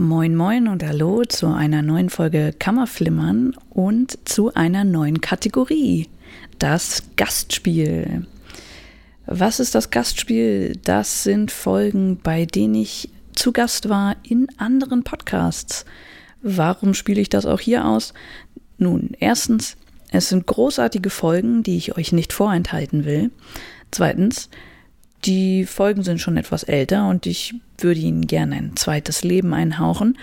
Moin Moin und Hallo zu einer neuen Folge Kammerflimmern und zu einer neuen Kategorie, das Gastspiel. Was ist das Gastspiel? Das sind Folgen, bei denen ich zu Gast war in anderen Podcasts. Warum spiele ich das auch hier aus? Nun, erstens, es sind großartige Folgen, die ich euch nicht vorenthalten will. Zweitens, die Folgen sind schon etwas älter und ich würde ihnen gerne ein zweites Leben einhauchen.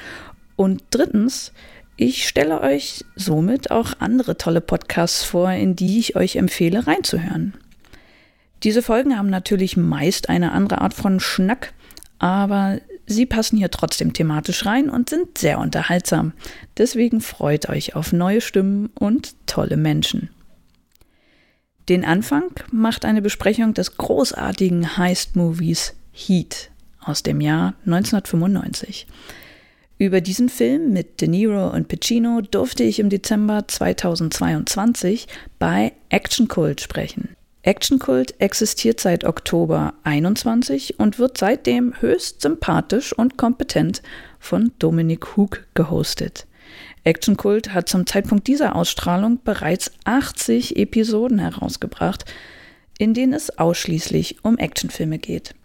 Und drittens, ich stelle euch somit auch andere tolle Podcasts vor, in die ich euch empfehle reinzuhören. Diese Folgen haben natürlich meist eine andere Art von Schnack, aber sie passen hier trotzdem thematisch rein und sind sehr unterhaltsam. Deswegen freut euch auf neue Stimmen und tolle Menschen. Den Anfang macht eine Besprechung des großartigen Heist-Movies Heat aus dem Jahr 1995. Über diesen Film mit De Niro und Pacino durfte ich im Dezember 2022 bei Action Cult sprechen. Action Cult existiert seit Oktober 21 und wird seitdem höchst sympathisch und kompetent von Dominik Hug gehostet. Action Cult hat zum Zeitpunkt dieser Ausstrahlung bereits 80 Episoden herausgebracht, in denen es ausschließlich um Actionfilme geht.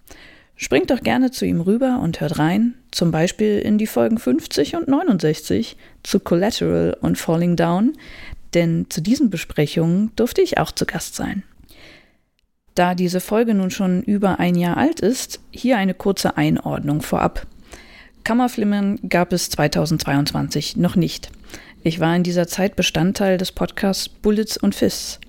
Springt doch gerne zu ihm rüber und hört rein, zum Beispiel in die Folgen 50 und 69 zu Collateral und Falling Down, denn zu diesen Besprechungen durfte ich auch zu Gast sein. Da diese Folge nun schon über ein Jahr alt ist, hier eine kurze Einordnung vorab. Kammerflimmern gab es 2022 noch nicht. Ich war in dieser Zeit Bestandteil des Podcasts Bullets und Fists.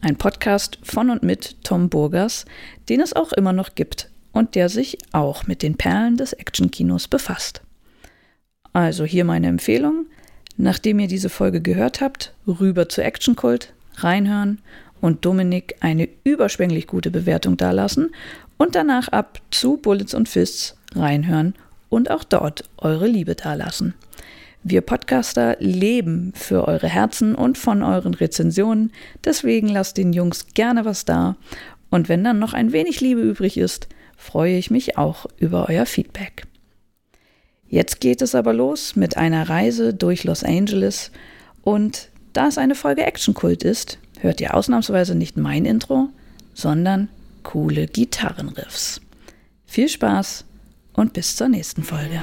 Ein Podcast von und mit Tom Burgers, den es auch immer noch gibt und der sich auch mit den Perlen des Actionkinos befasst. Also hier meine Empfehlung. Nachdem ihr diese Folge gehört habt, rüber zu Action Cult, reinhören und Dominik eine überschwänglich gute Bewertung dalassen und danach ab zu Bullets und Fists reinhören und auch dort eure Liebe dalassen. Wir Podcaster leben für eure Herzen und von euren Rezensionen, deswegen lasst den Jungs gerne was da. Und wenn dann noch ein wenig Liebe übrig ist, freue ich mich auch über euer Feedback. Jetzt geht es aber los mit einer Reise durch Los Angeles und da es eine Folge Action Kult ist, hört ihr ausnahmsweise nicht mein Intro, sondern coole Gitarrenriffs. Viel Spaß und bis zur nächsten Folge.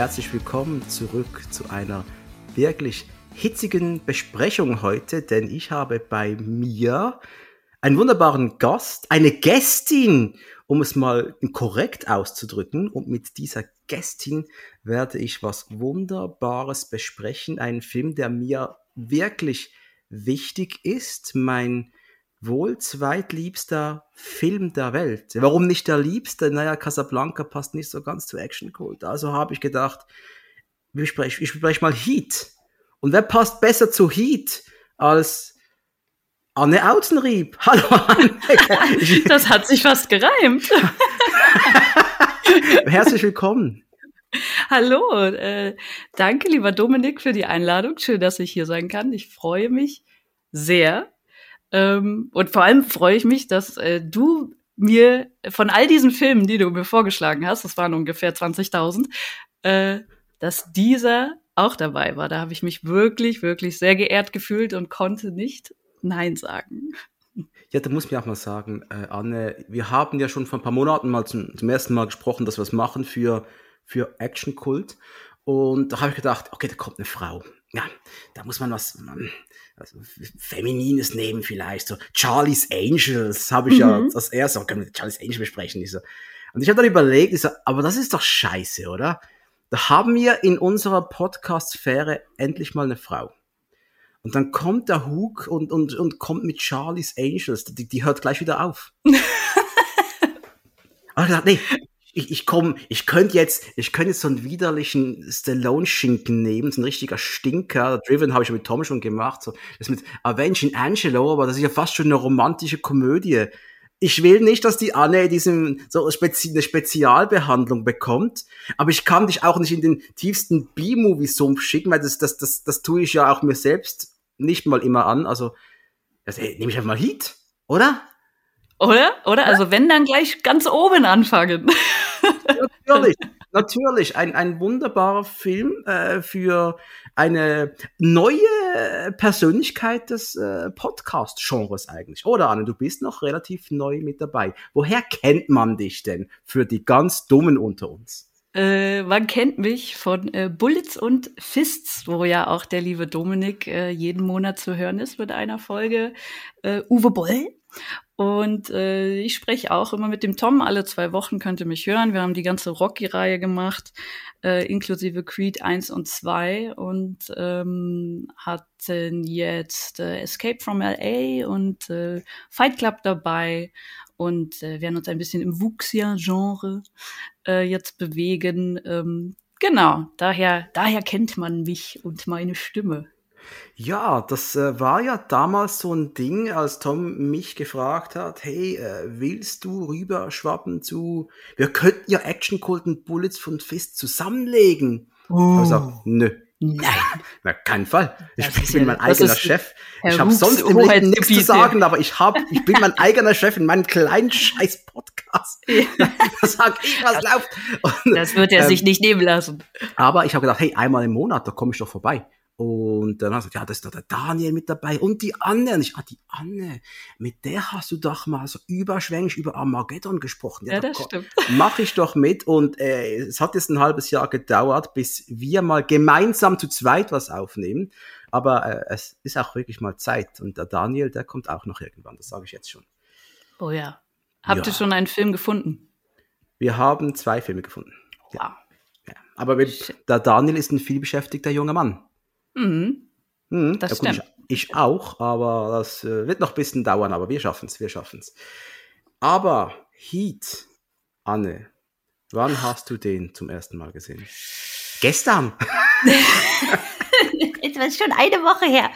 Herzlich willkommen zurück zu einer wirklich hitzigen Besprechung heute, denn ich habe bei mir einen wunderbaren Gast, eine Gästin um es mal korrekt auszudrücken. Und mit dieser Gästin werde ich was Wunderbares besprechen. Einen Film, der mir wirklich wichtig ist. Mein wohl zweitliebster Film der Welt. Warum nicht der liebste? Naja, Casablanca passt nicht so ganz zu Action Cult. Also habe ich gedacht, ich bespreche, ich bespreche mal Heat. Und wer passt besser zu Heat als Anne Auzenrieb. Hallo Anne. das hat sich fast gereimt. Herzlich willkommen. Hallo, äh, danke lieber Dominik für die Einladung. Schön, dass ich hier sein kann. Ich freue mich sehr. Ähm, und vor allem freue ich mich, dass äh, du mir von all diesen Filmen, die du mir vorgeschlagen hast, das waren ungefähr 20.000, äh, dass dieser auch dabei war. Da habe ich mich wirklich, wirklich sehr geehrt gefühlt und konnte nicht Nein sagen. Ja, da muss ich auch mal sagen, äh, Anne, wir haben ja schon vor ein paar Monaten mal zum, zum ersten Mal gesprochen, dass wir es machen für, für Action Kult. Und da habe ich gedacht, okay, da kommt eine Frau. Ja, da muss man was also, Feminines nehmen vielleicht. So Charlie's Angels habe ich mhm. ja das erste, können wir Charlie's Angels besprechen. Ich so. Und ich habe dann überlegt, ich so, aber das ist doch scheiße, oder? Da haben wir in unserer Podcast-Sphäre endlich mal eine Frau. Und dann kommt der Hook und, und, und kommt mit Charlie's Angels. Die, die hört gleich wieder auf. Aber nee, ich, ich komm, ich könnte jetzt, ich könnte jetzt so einen widerlichen Stallone-Schinken nehmen, so ein richtiger Stinker. Driven habe ich mit Tom schon gemacht. So, das mit Avenging Angelo, aber das ist ja fast schon eine romantische Komödie. ich will nicht, dass die Anne diesem so Spezi eine Spezialbehandlung bekommt, aber ich kann dich auch nicht in den tiefsten B-Movie-Sumpf schicken, weil das, das, das, das tue ich ja auch mir selbst nicht mal immer an. Also, also ey, nehme ich einfach mal Heat, oder? Oder? Oder? Also wenn dann gleich ganz oben anfangen. Natürlich, natürlich. Ein, ein wunderbarer Film äh, für eine neue Persönlichkeit des äh, Podcast-Genres eigentlich. Oder Anne, du bist noch relativ neu mit dabei. Woher kennt man dich denn für die ganz Dummen unter uns? Äh, man kennt mich von äh, Bullets und Fists, wo ja auch der liebe Dominik äh, jeden Monat zu hören ist mit einer Folge. Äh, Uwe Boll. Und äh, ich spreche auch immer mit dem Tom. Alle zwei Wochen könnt ihr mich hören. Wir haben die ganze Rocky-Reihe gemacht, äh, inklusive Creed 1 und 2 und ähm, hatten jetzt äh, Escape from LA und äh, Fight Club dabei und äh, werden uns ein bisschen im Wuxia-Genre äh, jetzt bewegen. Ähm, genau, daher, daher kennt man mich und meine Stimme. Ja, das äh, war ja damals so ein Ding, als Tom mich gefragt hat, hey, äh, willst du rüberschwappen zu, wir könnten ja Action Cold und Bullets von Fist zusammenlegen. Oh. Ich gesagt, nö, Nein. Na, kein Fall. Ich das bin ja, mein eigener Chef. Herr ich habe sonst im Leben nichts zu sagen, aber ich hab, ich bin mein eigener Chef in meinem kleinen scheiß Podcast. da sag ich, was läuft. Und, das wird er ähm, sich nicht nehmen lassen. Aber ich habe gedacht, hey, einmal im Monat, da komme ich doch vorbei. Und dann hast du gesagt, ja, da ist doch der Daniel mit dabei und die Anne. Und ich, ah, die Anne, mit der hast du doch mal so überschwänglich über Armageddon gesprochen. Ja, ja das stimmt. Mach ich doch mit. Und äh, es hat jetzt ein halbes Jahr gedauert, bis wir mal gemeinsam zu zweit was aufnehmen. Aber äh, es ist auch wirklich mal Zeit. Und der Daniel, der kommt auch noch irgendwann, das sage ich jetzt schon. Oh ja. Habt ja. ihr schon einen Film gefunden? Wir haben zwei Filme gefunden. Wow. Ja. ja. Aber der Daniel ist ein vielbeschäftigter junger Mann. Mhm. Mhm. Das ja, gut, stimmt. Ich, ich, auch, aber das äh, wird noch ein bisschen dauern, aber wir schaffen es, wir schaffen es. Aber Heat, Anne, wann hast du den zum ersten Mal gesehen? Gestern. Jetzt war es schon eine Woche her.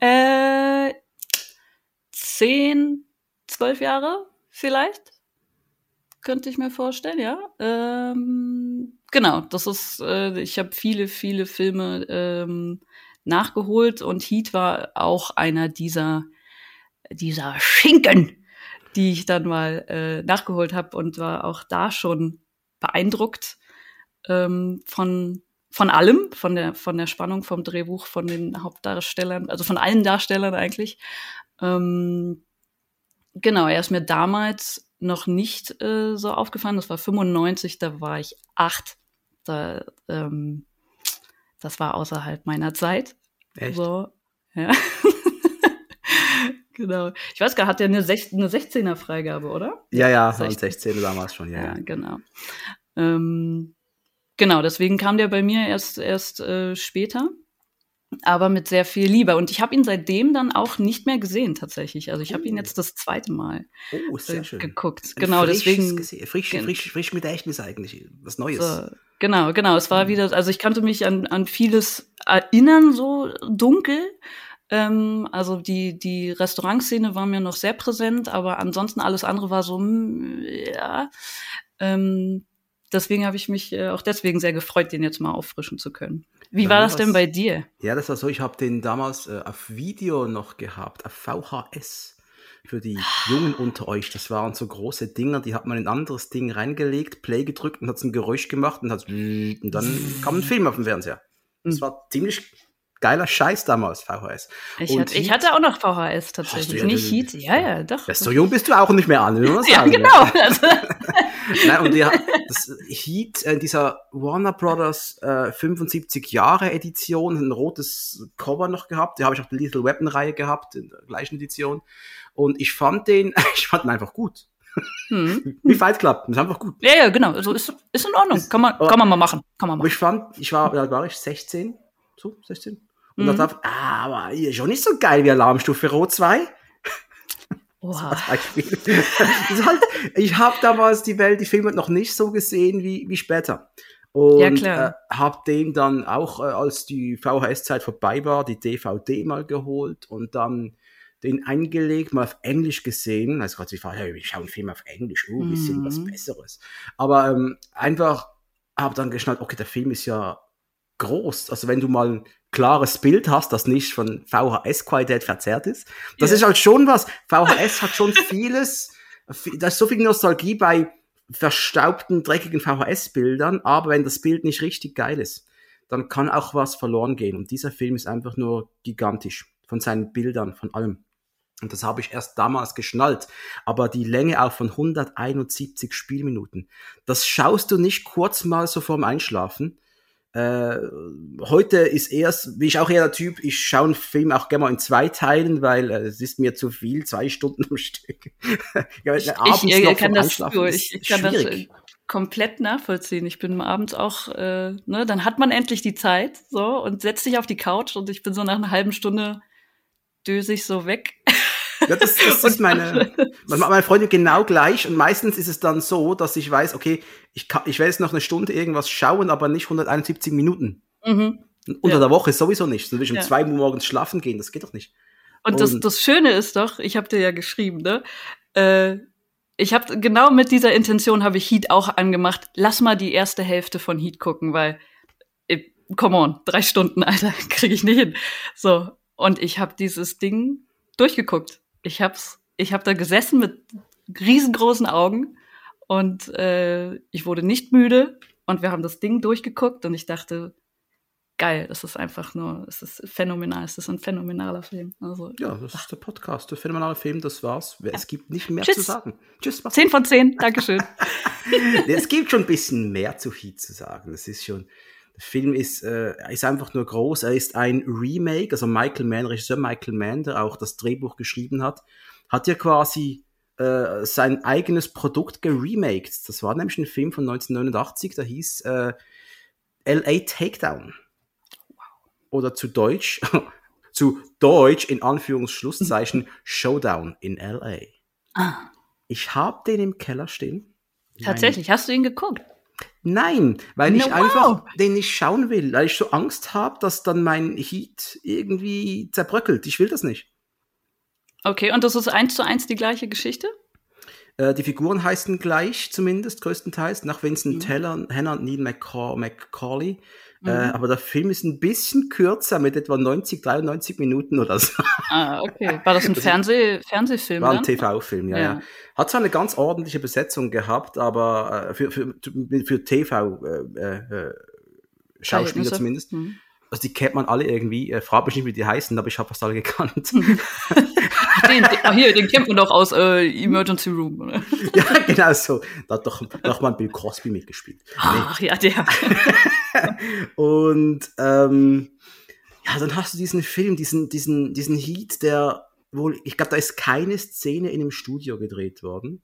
äh, zehn, zwölf Jahre vielleicht, könnte ich mir vorstellen, ja. Ähm, genau, das ist, äh, ich habe viele, viele Filme ähm, nachgeholt und Heat war auch einer dieser, dieser Schinken, die ich dann mal äh, nachgeholt habe und war auch da schon beeindruckt ähm, von von allem, von der von der Spannung vom Drehbuch, von den Hauptdarstellern, also von allen Darstellern eigentlich. Ähm, genau, er ist mir damals noch nicht äh, so aufgefallen. Das war 95, da war ich acht da, ähm, das war außerhalb meiner Zeit. Echt? So, ja. genau. Ich weiß gar hat der eine, eine 16er Freigabe, oder? Ja, ja, 16. 16 damals schon, ja. Ja, genau. Ähm, genau, deswegen kam der bei mir erst, erst äh, später aber mit sehr viel Liebe. Und ich habe ihn seitdem dann auch nicht mehr gesehen, tatsächlich. Also ich habe ihn oh. jetzt das zweite Mal oh, sehr schön. geguckt. Ein genau, deswegen. Frisch, frisch, frisch mit Gedächtnis eigentlich. Was Neues. So, genau, genau. Es war mhm. wieder, also ich kannte mich an, an vieles erinnern, so dunkel. Ähm, also die, die Restaurantszene war mir noch sehr präsent, aber ansonsten alles andere war so, hm, ja. Ähm, deswegen habe ich mich äh, auch deswegen sehr gefreut, den jetzt mal auffrischen zu können. Wie war das denn bei dir? Ja, das war so, ich habe den damals äh, auf Video noch gehabt, auf VHS. Für die Jungen unter euch, das waren so große Dinger, die hat man in ein anderes Ding reingelegt, Play gedrückt und hat ein Geräusch gemacht und, hat, und dann kam ein Film auf dem Fernseher. Das mhm. war ziemlich geiler Scheiß damals, VHS. Ich, hatte, ich hatte, auch noch VHS tatsächlich, ja, nicht Heat. Ja, ja, doch. Ja, so jung bist du auch nicht mehr an, will man sagen. ja, genau. Nein, und der, das Heat, äh, dieser Warner Brothers äh, 75 Jahre Edition, ein rotes Cover noch gehabt. Die habe ich auch die Lethal Weapon Reihe gehabt, in der gleichen Edition. Und ich fand den, ich fand ihn einfach gut. Hm. Wie Fight Club, das ist einfach gut. Ja, ja, genau. Also ist, ist in Ordnung. Kann man, kann man mal machen. Kann man machen. Ich fand, ich war, da war ich 16, so, 16. Und mhm. dachte, ah, aber hier schon nicht so geil wie Alarmstufe Rot 2. Oha. Beispiel. halt, ich habe damals die Welt, die Filme noch nicht so gesehen wie, wie später. Und ja. Äh, habe den dann auch, äh, als die VHS-Zeit vorbei war, die DVD mal geholt und dann den eingelegt, mal auf Englisch gesehen. Also gerade ich war, hey, ich schaue einen Film auf Englisch, oh, ein bisschen Mhm. was Besseres. Aber ähm, einfach habe dann geschnallt, okay, der Film ist ja groß. Also wenn du mal klares Bild hast, das nicht von VHS-Qualität verzerrt ist, das Ja. ist halt schon was. VHS hat schon vieles, vi- da ist so viel Nostalgie bei verstaubten, dreckigen VHS-Bildern, aber wenn das Bild nicht richtig geil ist, dann kann auch was verloren gehen. Und dieser Film ist einfach nur gigantisch. Von seinen Bildern, von allem. Und das habe ich erst damals geschnallt. Aber die Länge auch von 171 Spielminuten, das schaust du nicht kurz mal so vorm Einschlafen. Äh, heute ist erst, wie ich auch eher der Typ, ich schaue einen Film auch gerne mal in zwei Teilen, weil äh, es ist mir zu viel, zwei Stunden am Stück. ja, Ich, abends ich, ich kann das, ich, ich kann das schwierig. äh, komplett nachvollziehen. Ich bin abends auch, äh, ne, dann hat man endlich die Zeit so und setzt sich auf die Couch und ich bin so nach einer halben Stunde dösig so weg. Ja, das, das ist meine, meine Freundin genau gleich und meistens ist es dann so, dass ich weiß, okay, ich, kann, ich werde jetzt noch eine Stunde irgendwas schauen, aber nicht 171 Minuten. Mhm. Unter Ja. der Woche sowieso nicht. Dann will ich um Ja. zwei Uhr morgens schlafen gehen, das geht doch nicht. Und das, Und- das Schöne ist doch, ich habe dir ja geschrieben, ne? Äh, ich habe genau mit dieser Intention habe ich Heat auch angemacht. Lass mal die erste Hälfte von Heat gucken, weil äh, come on, drei Stunden, Alter, kriege ich nicht hin. So und ich habe dieses Ding durchgeguckt. Ich hab's, ich habe da gesessen mit riesengroßen Augen und äh, ich wurde nicht müde und wir haben das Ding durchgeguckt und ich dachte, geil, das ist einfach nur, es ist phänomenal, es ist ein phänomenaler Film. Also Ja, das ist der Podcast, der phänomenale Film, das war's. Es gibt nicht mehr Tschüss. zu sagen. Tschüss, mach's 10 von 10, Dankeschön. es gibt schon ein bisschen mehr zu Heat zu sagen. Das ist schon, der Film ist, äh, ist einfach nur groß. Er ist ein Remake, also Michael Mann, Regisseur Michael Mann, der auch das Drehbuch geschrieben hat, hat ja quasi äh, sein eigenes Produkt geremaked. Das war nämlich ein Film von 1989, der hieß äh, LA Takedown. Oder zu Deutsch, zu Deutsch in Anführungsschlusszeichen Showdown in LA. Ah, Ich habe den im Keller stehen. tatsächlich, hast du ihn geguckt? Nein, weil Na, ich wow. einfach den nicht schauen will, weil ich so Angst habe, dass dann mein Heat irgendwie zerbröckelt. Ich will das nicht. Okay, und das ist eins zu eins die gleiche Geschichte? Äh, die Figuren heißen gleich, zumindest größtenteils, nach Vincent Mhm. Teller, Hannah und Neil McCaw McCauley. Mhm. Äh, aber der Film ist ein bisschen kürzer, mit etwa 90, 93 Minuten oder so. Ah, okay. War das ein Das- Fernseh Fernsehfilm? War ein? TV-Film, ja, ja, Ja. Hat zwar eine ganz ordentliche Besetzung gehabt, aber äh, für, für, für TV äh, äh, Schauspieler Verhältnisse. zumindest. Hm. Also die kennt man alle irgendwie. Äh, frag mich nicht, wie die heißen, aber ich habe fast alle gekannt. Den, den, hier, den kennt man doch aus äh, Emergency Room. Oder? ja, genau so. Da hat doch, da hat mal Bill Crosby mitgespielt. Ach ja, der. Und ähm, ja, dann hast du diesen Film, diesen, diesen, diesen Heat, der wohl, ich glaube, da ist keine Szene in einem Studio gedreht worden.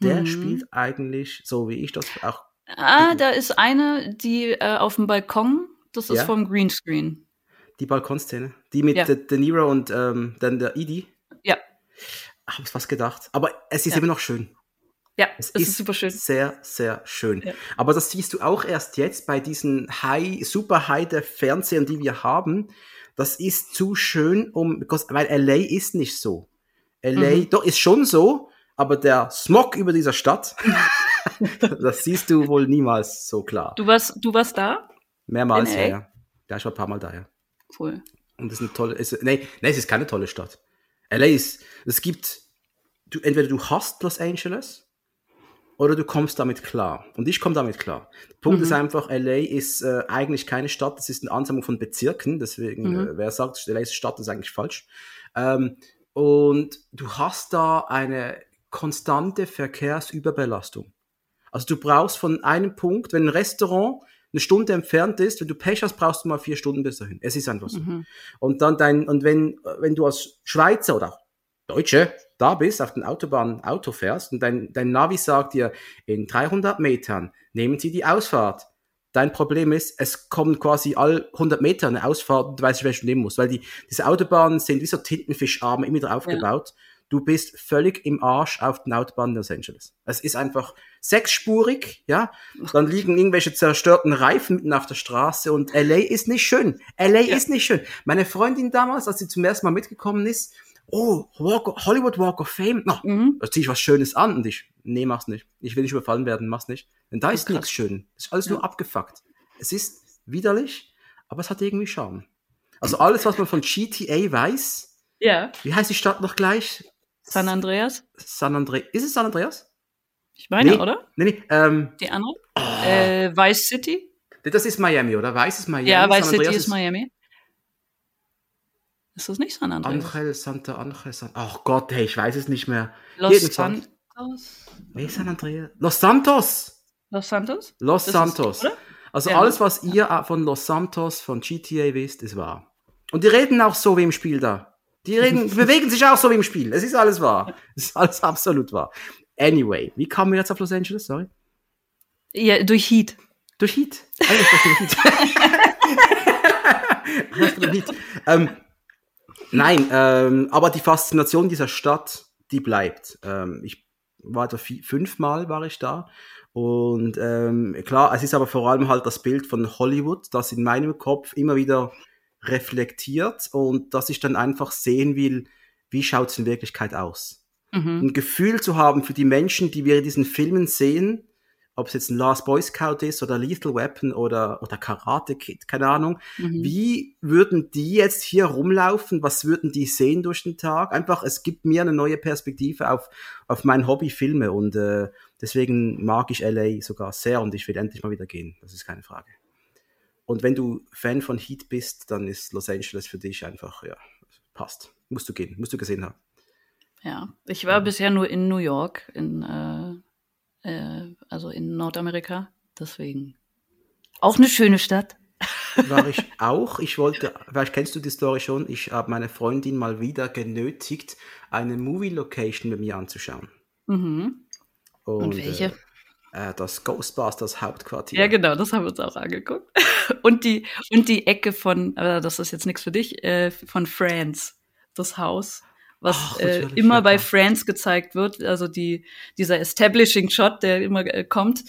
Der Mhm. spielt eigentlich, so wie ich das auch. Ah, da ist eine, die äh, auf dem Balkon, das ist Ja. vom Greenscreen. Die Balkonszene. Die mit Ja. De, Niro und ähm, dann der Edie. Ja. Hab ich was gedacht. Aber es ist Ja. immer noch schön. Ja, Es das ist, super schön. Sehr, sehr schön. Ja. Aber das siehst du auch erst jetzt bei diesen High, super High der Fernsehern, die wir haben. Das ist zu schön, um, because, weil LA ist nicht so. LA, Mhm. doch, ist schon so, aber der Smog über dieser Stadt, das siehst du wohl niemals so klar. Du warst, du warst da? Mehrmals, ja. Ja, ich war ein paar Mal da, ja. Cool. Und das ist eine tolle, ist, nee, nee, es ist keine tolle Stadt. LA ist, es gibt, du, entweder du hast Los Angeles oder du kommst damit klar. Und ich komme damit klar. Der Punkt Mhm. ist einfach, LA ist äh, eigentlich keine Stadt, das ist eine Ansammlung von Bezirken, deswegen, Mhm. äh, wer sagt, LA ist Stadt, ist eigentlich falsch. Ähm, und du hast da eine konstante Verkehrsüberbelastung. Also du brauchst von einem Punkt, wenn ein Restaurant eine Stunde entfernt ist, wenn du Pech hast, brauchst du mal vier Stunden bis dahin. Es ist einfach so. Mhm. Und dann dein, und wenn, wenn du als Schweizer oder auch Deutsche da bist, auf den Autobahnen Auto fährst und dein, dein Navi sagt dir, in 300 Metern nehmen Sie die Ausfahrt. Dein Problem ist, es kommt quasi all 100 Meter eine Ausfahrt und du weißt welche du nehmen musst, weil die, diese Autobahnen sind wie so Tintenfischarme immer wieder aufgebaut. Du bist völlig im Arsch auf den Autobahnen Los Angeles. Es ist einfach sechsspurig, ja. Dann liegen irgendwelche zerstörten Reifen mitten auf der Straße und LA ist nicht schön. LA Ja. ist nicht schön. Meine Freundin damals, als sie zum ersten Mal mitgekommen ist, oh, Walk Hollywood Walk of Fame. Na, Mhm. da zieh ich was Schönes an. Und ich, nee, mach's nicht. Ich will nicht überfallen werden, mach's nicht. Denn da Das ist nichts schön. Es ist alles Ja. nur abgefuckt. Es ist widerlich, aber es hat irgendwie Charme. Also alles, was man von GTA weiß, Ja. wie heißt die Stadt noch gleich? San Andreas? San Andreas. Ist es San Andreas? Ich meine, Nee. oder? Nee, nee, ähm, Die andere? Äh, Vice City? das ist Miami, oder? Weiß es Miami? ja, Vice City ist Miami. Ist das nicht San Andreas? Angel, Santa Angel, San Ach Gott, hey, ich weiß es nicht mehr. Los Jedenfalls. Santos? Nee, San Andreas. Los Santos! Los Santos? Los Das ist- Santos. oder? also Ja. alles, was ihr äh, von Los Santos, von GTA wisst, ist wahr. Und die reden auch so wie im Spiel da. Die reden, die bewegen sich auch so wie im Spiel. Es ist alles wahr. Es ist alles absolut wahr. Anyway, wie kamen wir jetzt auf Los Angeles? Sorry. Ja, durch Heat. Durch Heat. Eigentlich durch Heat. Alles durch Heat. Ähm, nein, ähm, aber die Faszination dieser Stadt, die bleibt. Ähm, ich war da fünfmal war ich da. Und ähm, klar, es ist aber vor allem halt das Bild von Hollywood, das in meinem Kopf immer wieder reflektiert und dass ich dann einfach sehen will, wie schaut es in Wirklichkeit aus Mhm. ein Gefühl zu haben für die Menschen, die wir in diesen Filmen sehen, ob es jetzt ein Last Boy Scout ist oder Lethal Weapon oder, oder Karate Kid, keine Ahnung. Mhm. Wie würden die jetzt hier rumlaufen? Was würden die sehen durch den Tag? Einfach, es gibt mir eine neue Perspektive auf, auf mein Hobby Filme und äh, deswegen mag ich LA sogar sehr und ich will endlich mal wieder gehen. Das ist keine Frage. Und wenn du Fan von Heat bist, dann ist Los Angeles für dich einfach, ja, passt. Musst du gehen, musst du gesehen haben. Ja, ich war bisher nur in New York, in, äh, äh, also in Nordamerika. Deswegen auch eine schöne Stadt. war ich auch. Ich wollte, vielleicht kennst du die Story schon, ich habe meine Freundin mal wieder genötigt, eine Movie-Location bei mir anzuschauen. Mhm. Und, Und welche? Äh, äh, das Ghostbusters Hauptquartier. Ja, genau, das haben wir uns auch angeguckt. Und die, und die Ecke von, äh, das ist jetzt nichts für dich, äh, von Friends, das Haus, was Ach, äh, immer bei. Friends gezeigt wird, also die, dieser Establishing Shot, der immer äh, kommt,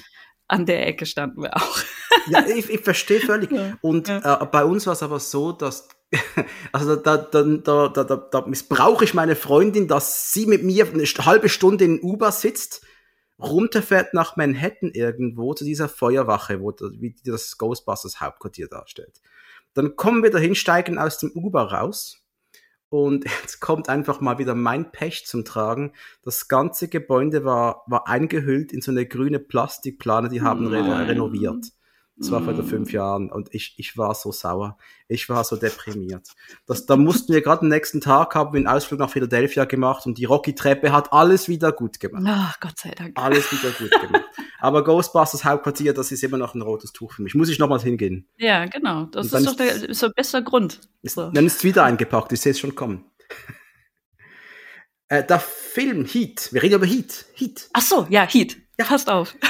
an der Ecke standen wir auch. Ja, ich, ich verstehe völlig. Ja, Und ja. Äh, bei uns war es aber so, dass also da, da, da, da, da, missbrauche ich meine Freundin, dass sie mit mir eine halbe Stunde in Uber sitzt, runterfährt nach Manhattan irgendwo zu dieser Feuerwache, wo wie das Ghostbusters Hauptquartier darstellt. Dann kommen wir dahin, steigen aus dem Uber raus und jetzt kommt einfach mal wieder mein Pech zum Tragen. Das ganze Gebäude war, war eingehüllt in so eine grüne Plastikplane, die haben Nein. renoviert. Das war vor Mm. fünf Jahren und ich, ich war so sauer. Ich war so deprimiert. Das, da mussten wir gerade am nächsten Tag haben wir einen Ausflug nach Philadelphia gemacht und die Rocky-Treppe hat alles wieder gut gemacht. Ach, Gott sei Dank. Alles wieder gut gemacht. Aber Ghostbusters Hauptquartier, das ist immer noch ein rotes Tuch für mich. Muss ich nochmals hingehen. Ja, genau. Das ist doch der, ist der beste Grund. Ist, So. Dann ist es wieder eingepackt, ich sehe es schon kommen. äh, der Film Heat, wir reden über Heat. Heat. Ach so, ja, Heat. Ja. Passt auf.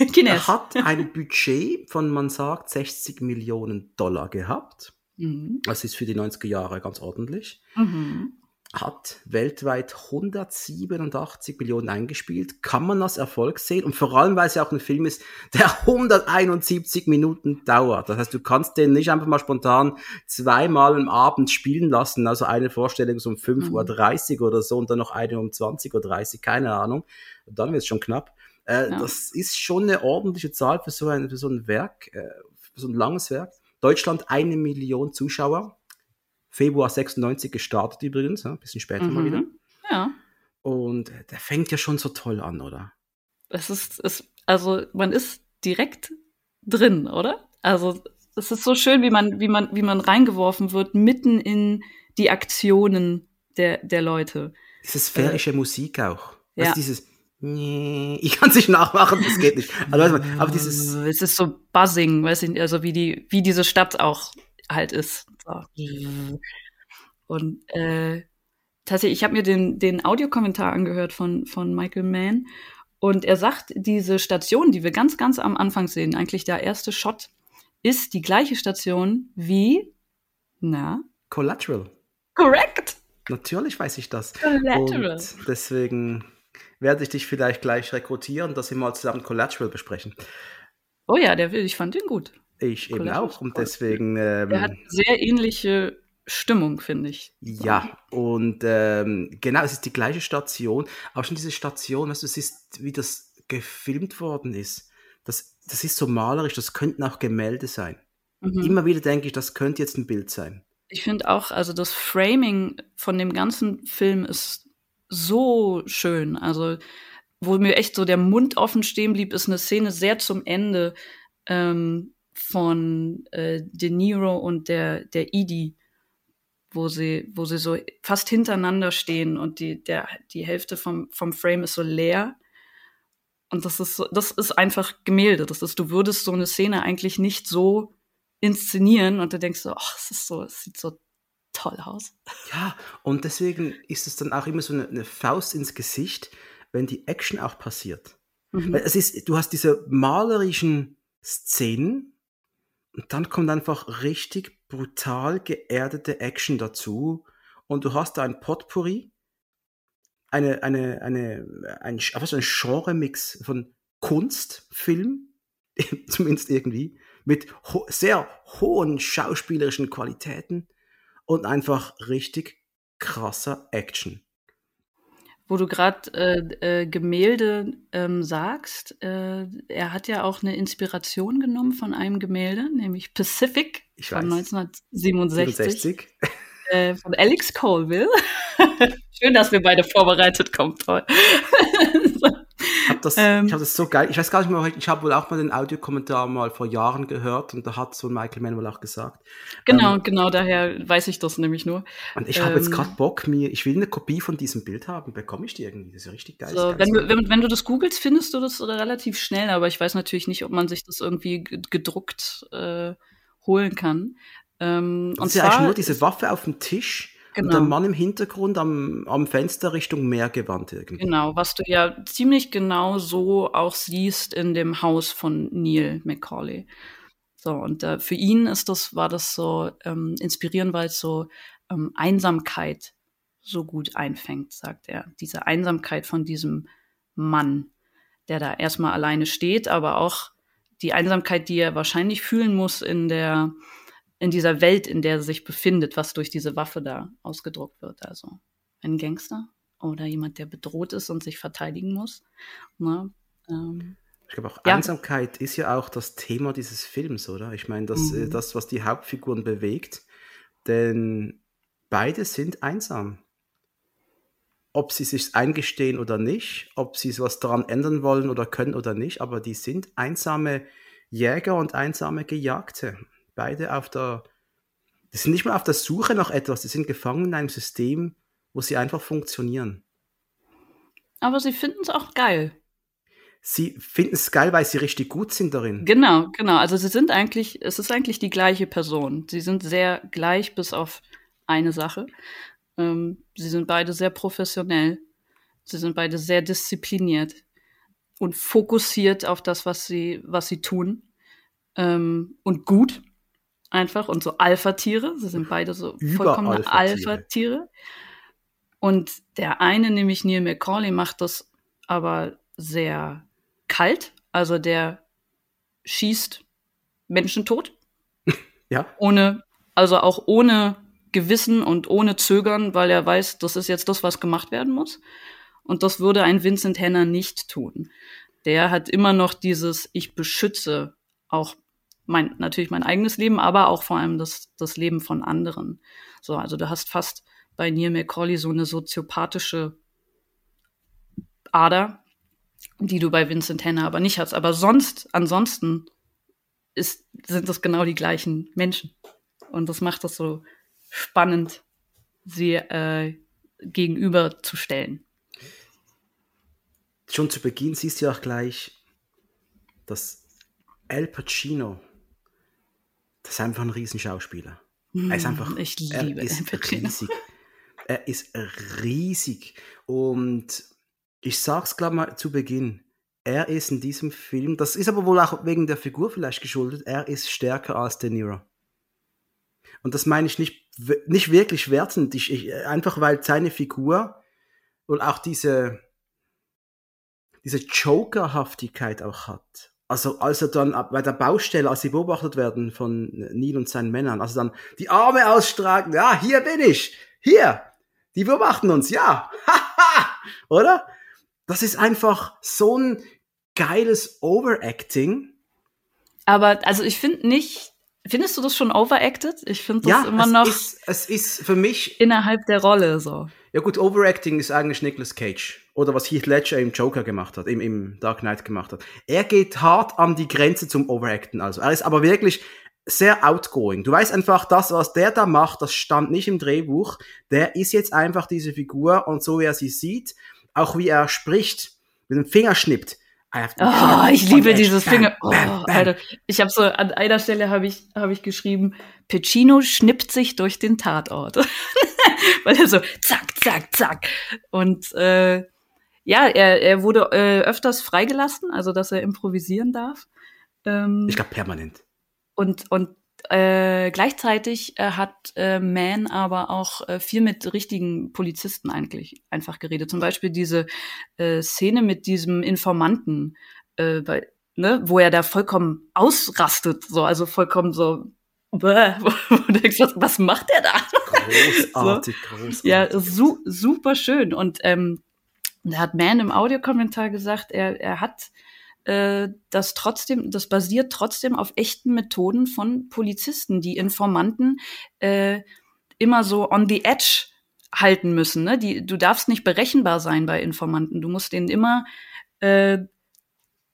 Er Kines. hat ein Budget von, man sagt, 60 Millionen Dollar gehabt. Mhm. Das ist für die 90er Jahre ganz ordentlich. Mhm. Hat weltweit 187 Millionen eingespielt. Kann man als Erfolg sehen. Und vor allem, weil es ja auch ein Film ist, der 171 Minuten dauert. Das heißt, du kannst den nicht einfach mal spontan zweimal am Abend spielen lassen. Also eine Vorstellung ist um 5.30 Uhr oder so und dann noch eine um 20.30 Uhr, keine Ahnung. Und dann wird es schon knapp. Äh, Ja. Das ist schon eine ordentliche Zahl für so ein, für so ein Werk, äh, für so ein langes Werk. Deutschland eine Million Zuschauer. Februar 96 gestartet übrigens, ein bisschen später mal wieder. Mhm. Ja. Und äh, der fängt ja schon so toll an, oder? Es ist, es, also man ist direkt drin, oder? Also es ist so schön, wie man, wie man, wie man reingeworfen wird mitten in die Aktionen der, der Leute. Diese sphärische Musik auch. ja. Du, dieses Nee, ich kann es nicht nachmachen, das geht nicht. Du, aber dieses es ist so Buzzing, weiß ich nicht, also wie die, wie diese Stadt auch halt ist. So. Und äh, tatsächlich, ich habe mir den, den Audiokommentar angehört von, von Michael Mann und er sagt, diese Station, die wir ganz, ganz am Anfang sehen, eigentlich der erste Shot, ist die gleiche Station wie, na, Collateral. correct. Natürlich weiß ich das. Collateral. Und deswegen werde ich dich vielleicht gleich rekrutieren, dass wir mal zusammen Collateral besprechen. Oh ja, der will, ich fand den gut. Ich eben auch. Und deswegen, ähm, Er hat sehr ähnliche Stimmung, finde ich. Ja, und ähm, genau, es ist die gleiche Station, aber schon diese Station, weißt du, es ist, wie das gefilmt worden ist. Das, das ist so malerisch, das könnten auch Gemälde sein. Mhm. Immer wieder denke ich, das könnte jetzt ein Bild sein. Ich finde auch, also das Framing von dem ganzen Film ist so schön. Also, wo mir echt so der Mund offen stehen blieb, ist eine Szene sehr zum Ende ähm, von äh, De Niro und der, der Edie, wo sie, wo sie so fast hintereinander stehen und die, der, die Hälfte vom, vom Frame ist so leer. Und das ist, das ist einfach Gemälde. Das ist, du würdest so eine Szene eigentlich nicht so inszenieren und du denkst so, ach, es ist so, es sieht so toll aus. Ja, und deswegen ist es dann auch immer so eine, eine Faust ins Gesicht, wenn die Action auch passiert. Mhm. Weil es ist, du hast diese malerischen Szenen und dann kommt einfach richtig brutal geerdete Action dazu und du hast da ein Potpourri, eine, eine, eine, ein, so ein Genre-Mix von Kunst, Film, zumindest irgendwie, mit ho sehr hohen schauspielerischen Qualitäten und einfach richtig krasser Action. Wo du gerade äh, äh, Gemälde ähm, sagst, äh, er hat ja auch eine Inspiration genommen von einem Gemälde, nämlich Pacific ich von weiß. 1967. 67. Äh, von Alex Colville. Schön, dass wir beide vorbereitet kommen, toll. hab das, ähm, ich habe das so geil. Ich weiß gar nicht mehr, ich habe wohl auch mal den Audiokommentar mal vor Jahren gehört und da hat so Michael Mann wohl auch gesagt. Genau, ähm, genau, daher weiß ich das nämlich nur. Und ich habe ähm, jetzt gerade Bock, mir, ich will eine Kopie von diesem Bild haben. Bekomme ich die irgendwie? Das ist ja richtig geil. So, wenn, du, wenn, wenn, du das googelst, findest du das relativ schnell, aber ich weiß natürlich nicht, ob man sich das irgendwie gedruckt äh, holen kann. Ähm, das und ist ja eigentlich nur diese Waffe auf dem Tisch Genau. Und der Mann im Hintergrund am, am Fenster Richtung Meer gewandt irgendwie. Genau, was du ja ziemlich genau so auch siehst in dem Haus von Neil McCauley. So, und äh, für ihn ist das, war das so ähm, inspirierend, weil es so ähm, Einsamkeit so gut einfängt, sagt er. Diese Einsamkeit von diesem Mann, der da erstmal alleine steht, aber auch die Einsamkeit, die er wahrscheinlich fühlen muss in der in dieser Welt, in der er sich befindet, was durch diese Waffe da ausgedruckt wird. Also ein Gangster oder jemand, der bedroht ist und sich verteidigen muss. Ne? Ähm, ich glaube auch ja. Einsamkeit ist ja auch das Thema dieses Films, oder? Ich meine, das, äh, mhm. das, was die Hauptfiguren bewegt, denn beide sind einsam. Ob sie sich eingestehen oder nicht, ob sie was daran ändern wollen oder können oder nicht, aber die sind einsame Jäger und einsame Gejagte beide auf der, die sind nicht mehr auf der Suche nach etwas, die sind gefangen in einem System, wo sie einfach funktionieren. Aber sie finden es auch geil. Sie finden es geil, weil sie richtig gut sind darin. Genau, genau. Also sie sind eigentlich, es ist eigentlich die gleiche Person. Sie sind sehr gleich bis auf eine Sache. Ähm, sie sind beide sehr professionell. Sie sind beide sehr diszipliniert und fokussiert auf das, was sie, was sie tun. Ähm, und gut einfach und so Alpha-Tiere. Sie sind beide so vollkommene Alpha-Tiere. und der eine, nämlich Neil McCauley, macht das aber sehr kalt. Also der schießt Menschen tot. Ja. Ohne, also auch ohne Gewissen und ohne Zögern, weil er weiß, das ist jetzt das, was gemacht werden muss. Und das würde ein Vincent Henner nicht tun. Der hat immer noch dieses Ich beschütze auch mein, natürlich mein eigenes Leben, aber auch vor allem das, das Leben von anderen. So, also du hast fast bei Neil McCauley so eine soziopathische Ader, die du bei Vincent Hanna aber nicht hast. Aber sonst, ansonsten ist, sind das genau die gleichen Menschen. Und das macht das so spannend, sie äh, gegenüberzustellen. Schon zu Beginn siehst du auch gleich, dass Al Pacino das ist einfach ein Riesenschauspieler. Mm, er ist einfach, ich liebe er ist riesig. Er ist riesig. Und ich sag's glaube mal zu Beginn. Er ist in diesem Film, das ist aber wohl auch wegen der Figur vielleicht geschuldet, er ist stärker als De Niro. Und das meine ich nicht, nicht wirklich wertend, ich, ich, einfach weil seine Figur und auch diese, diese Jokerhaftigkeit auch hat. Also, also dann bei der Baustelle, als sie beobachtet werden von Neil und seinen Männern, also dann die Arme ausstrecken, ja, hier bin ich, hier, die beobachten uns, ja, oder? Das ist einfach so ein geiles Overacting. Aber, also ich finde nicht, findest du das schon overacted? Ich finde das ja, immer es noch Ist, es ist für mich. innerhalb der Rolle so. Ja gut, Overacting ist eigentlich Nicolas Cage. Oder was Heath Ledger im Joker gemacht hat, im, im Dark Knight gemacht hat. Er geht hart an die Grenze zum Overacten. Also er ist aber wirklich sehr outgoing. Du weißt einfach, das, was der da macht, das stand nicht im Drehbuch. Der ist jetzt einfach diese Figur und so wie er sie sieht, auch wie er spricht, mit dem Finger schnippt. Oh, ich liebe dieses bam, Finger. Oh, bam, bam. Alter, ich habe so an einer Stelle habe ich habe ich geschrieben, Pacino schnippt sich durch den Tatort, weil er so zack zack zack und äh, ja, er, er wurde äh, öfters freigelassen, also dass er improvisieren darf. Ähm, ich glaube permanent. Und und äh, gleichzeitig äh, hat äh, Man aber auch äh, viel mit richtigen Polizisten eigentlich einfach geredet. Zum Beispiel diese äh, Szene mit diesem Informanten, äh, bei, ne, wo er da vollkommen ausrastet, so also vollkommen so Bäh, wo du denkst, was, was macht der da? Großartig, so. großartig. Ja, su super schön. Und ähm, da hat Man im Audiokommentar gesagt, er, er hat äh, das trotzdem, das basiert trotzdem auf echten Methoden von Polizisten, die Informanten äh, immer so on the edge halten müssen. Ne? Die, du darfst nicht berechenbar sein bei Informanten. Du musst denen immer äh,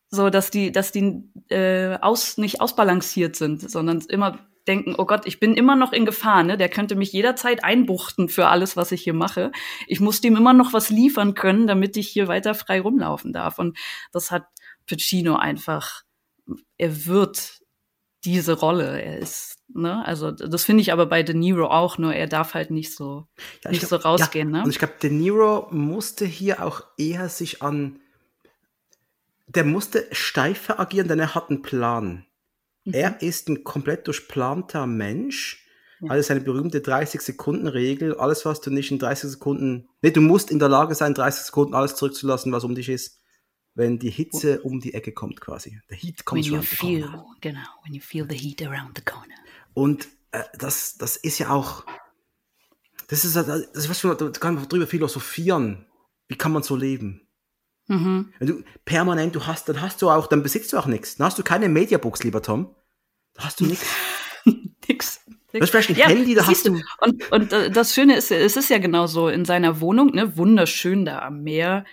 so, dass die, dass die äh, aus, nicht ausbalanciert sind, sondern immer denken, oh Gott, ich bin immer noch in Gefahr, ne? Der könnte mich jederzeit einbuchten für alles, was ich hier mache. Ich muss dem immer noch was liefern können, damit ich hier weiter frei rumlaufen darf. Und das hat Pacino einfach, er wird diese Rolle. Er ist, ne, also das finde ich aber bei De Niro auch, nur er darf halt nicht so, ja, nicht glaub, so rausgehen, ja, ne? Und ich glaube, De Niro musste hier auch eher sich an, der musste steifer agieren, denn er hat einen Plan. Mhm. Er ist ein komplett durchplanter Mensch. Ja. Also seine berühmte 30-Sekunden-Regel. Alles, was du nicht in 30 Sekunden. Nee, du musst in der Lage sein, 30 Sekunden alles zurückzulassen, was um dich ist wenn die Hitze um die Ecke kommt quasi. Der Heat kommt when you feel, Genau, when you feel the heat around the corner. Und äh, das, das ist ja auch, das ist, das ist was, da kann man drüber philosophieren. Wie kann man so leben? Mhm. Wenn du permanent, du hast, dann hast du auch, dann besitzt du auch nichts. Dann hast du keine Mediabooks, lieber Tom. Da hast du nichts. nix. Du hast vielleicht ein ja, Handy, da hast du. Und, und äh, das Schöne ist, es ist ja genau so in seiner Wohnung, ne, wunderschön da am Meer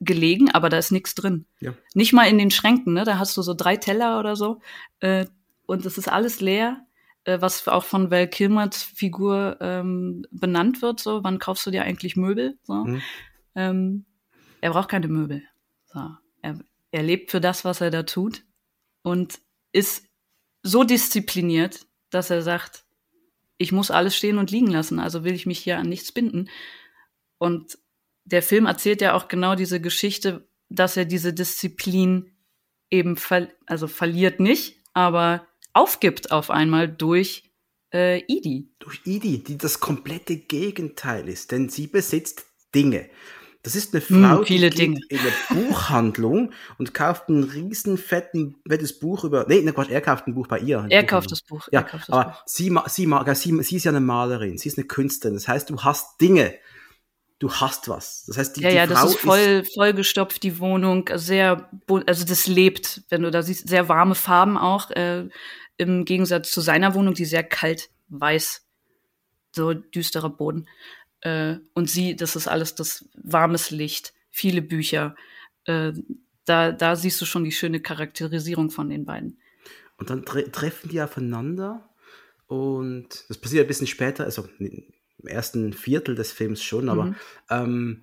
gelegen, aber da ist nichts drin. Ja. Nicht mal in den Schränken, ne? Da hast du so drei Teller oder so. Äh, und es ist alles leer, äh, was auch von Val Kilmers Figur ähm, benannt wird. So, wann kaufst du dir eigentlich Möbel? So. Mhm. Ähm, er braucht keine Möbel. So. Er, er lebt für das, was er da tut und ist so diszipliniert, dass er sagt, ich muss alles stehen und liegen lassen, also will ich mich hier an nichts binden. Und der Film erzählt ja auch genau diese Geschichte, dass er diese Disziplin eben ver also verliert nicht, aber aufgibt auf einmal durch äh, Idi. Durch Idi, die das komplette Gegenteil ist, denn sie besitzt Dinge. Das ist eine hm, Frau, viele die Dinge. in eine Buchhandlung und kauft ein riesen fetten, fettes Buch über. Nee, ne Quatsch, er kauft ein Buch bei ihr. Er kauft das Buch. Ja, das aber Buch. Sie, sie, sie, sie ist ja eine Malerin, sie ist eine Künstlerin. Das heißt, du hast Dinge du hast was. Das heißt, die, ja, die ja, Frau das ist voll, vollgestopft, die Wohnung, sehr, also das lebt, wenn du da siehst, sehr warme Farben auch, äh, im Gegensatz zu seiner Wohnung, die sehr kalt, weiß, so düsterer Boden. Äh, und sie, das ist alles das warmes Licht, viele Bücher. Äh, da, da siehst du schon die schöne Charakterisierung von den beiden. Und dann tre treffen die aufeinander und das passiert ein bisschen später, also im ersten Viertel des Films schon, aber mhm. ähm,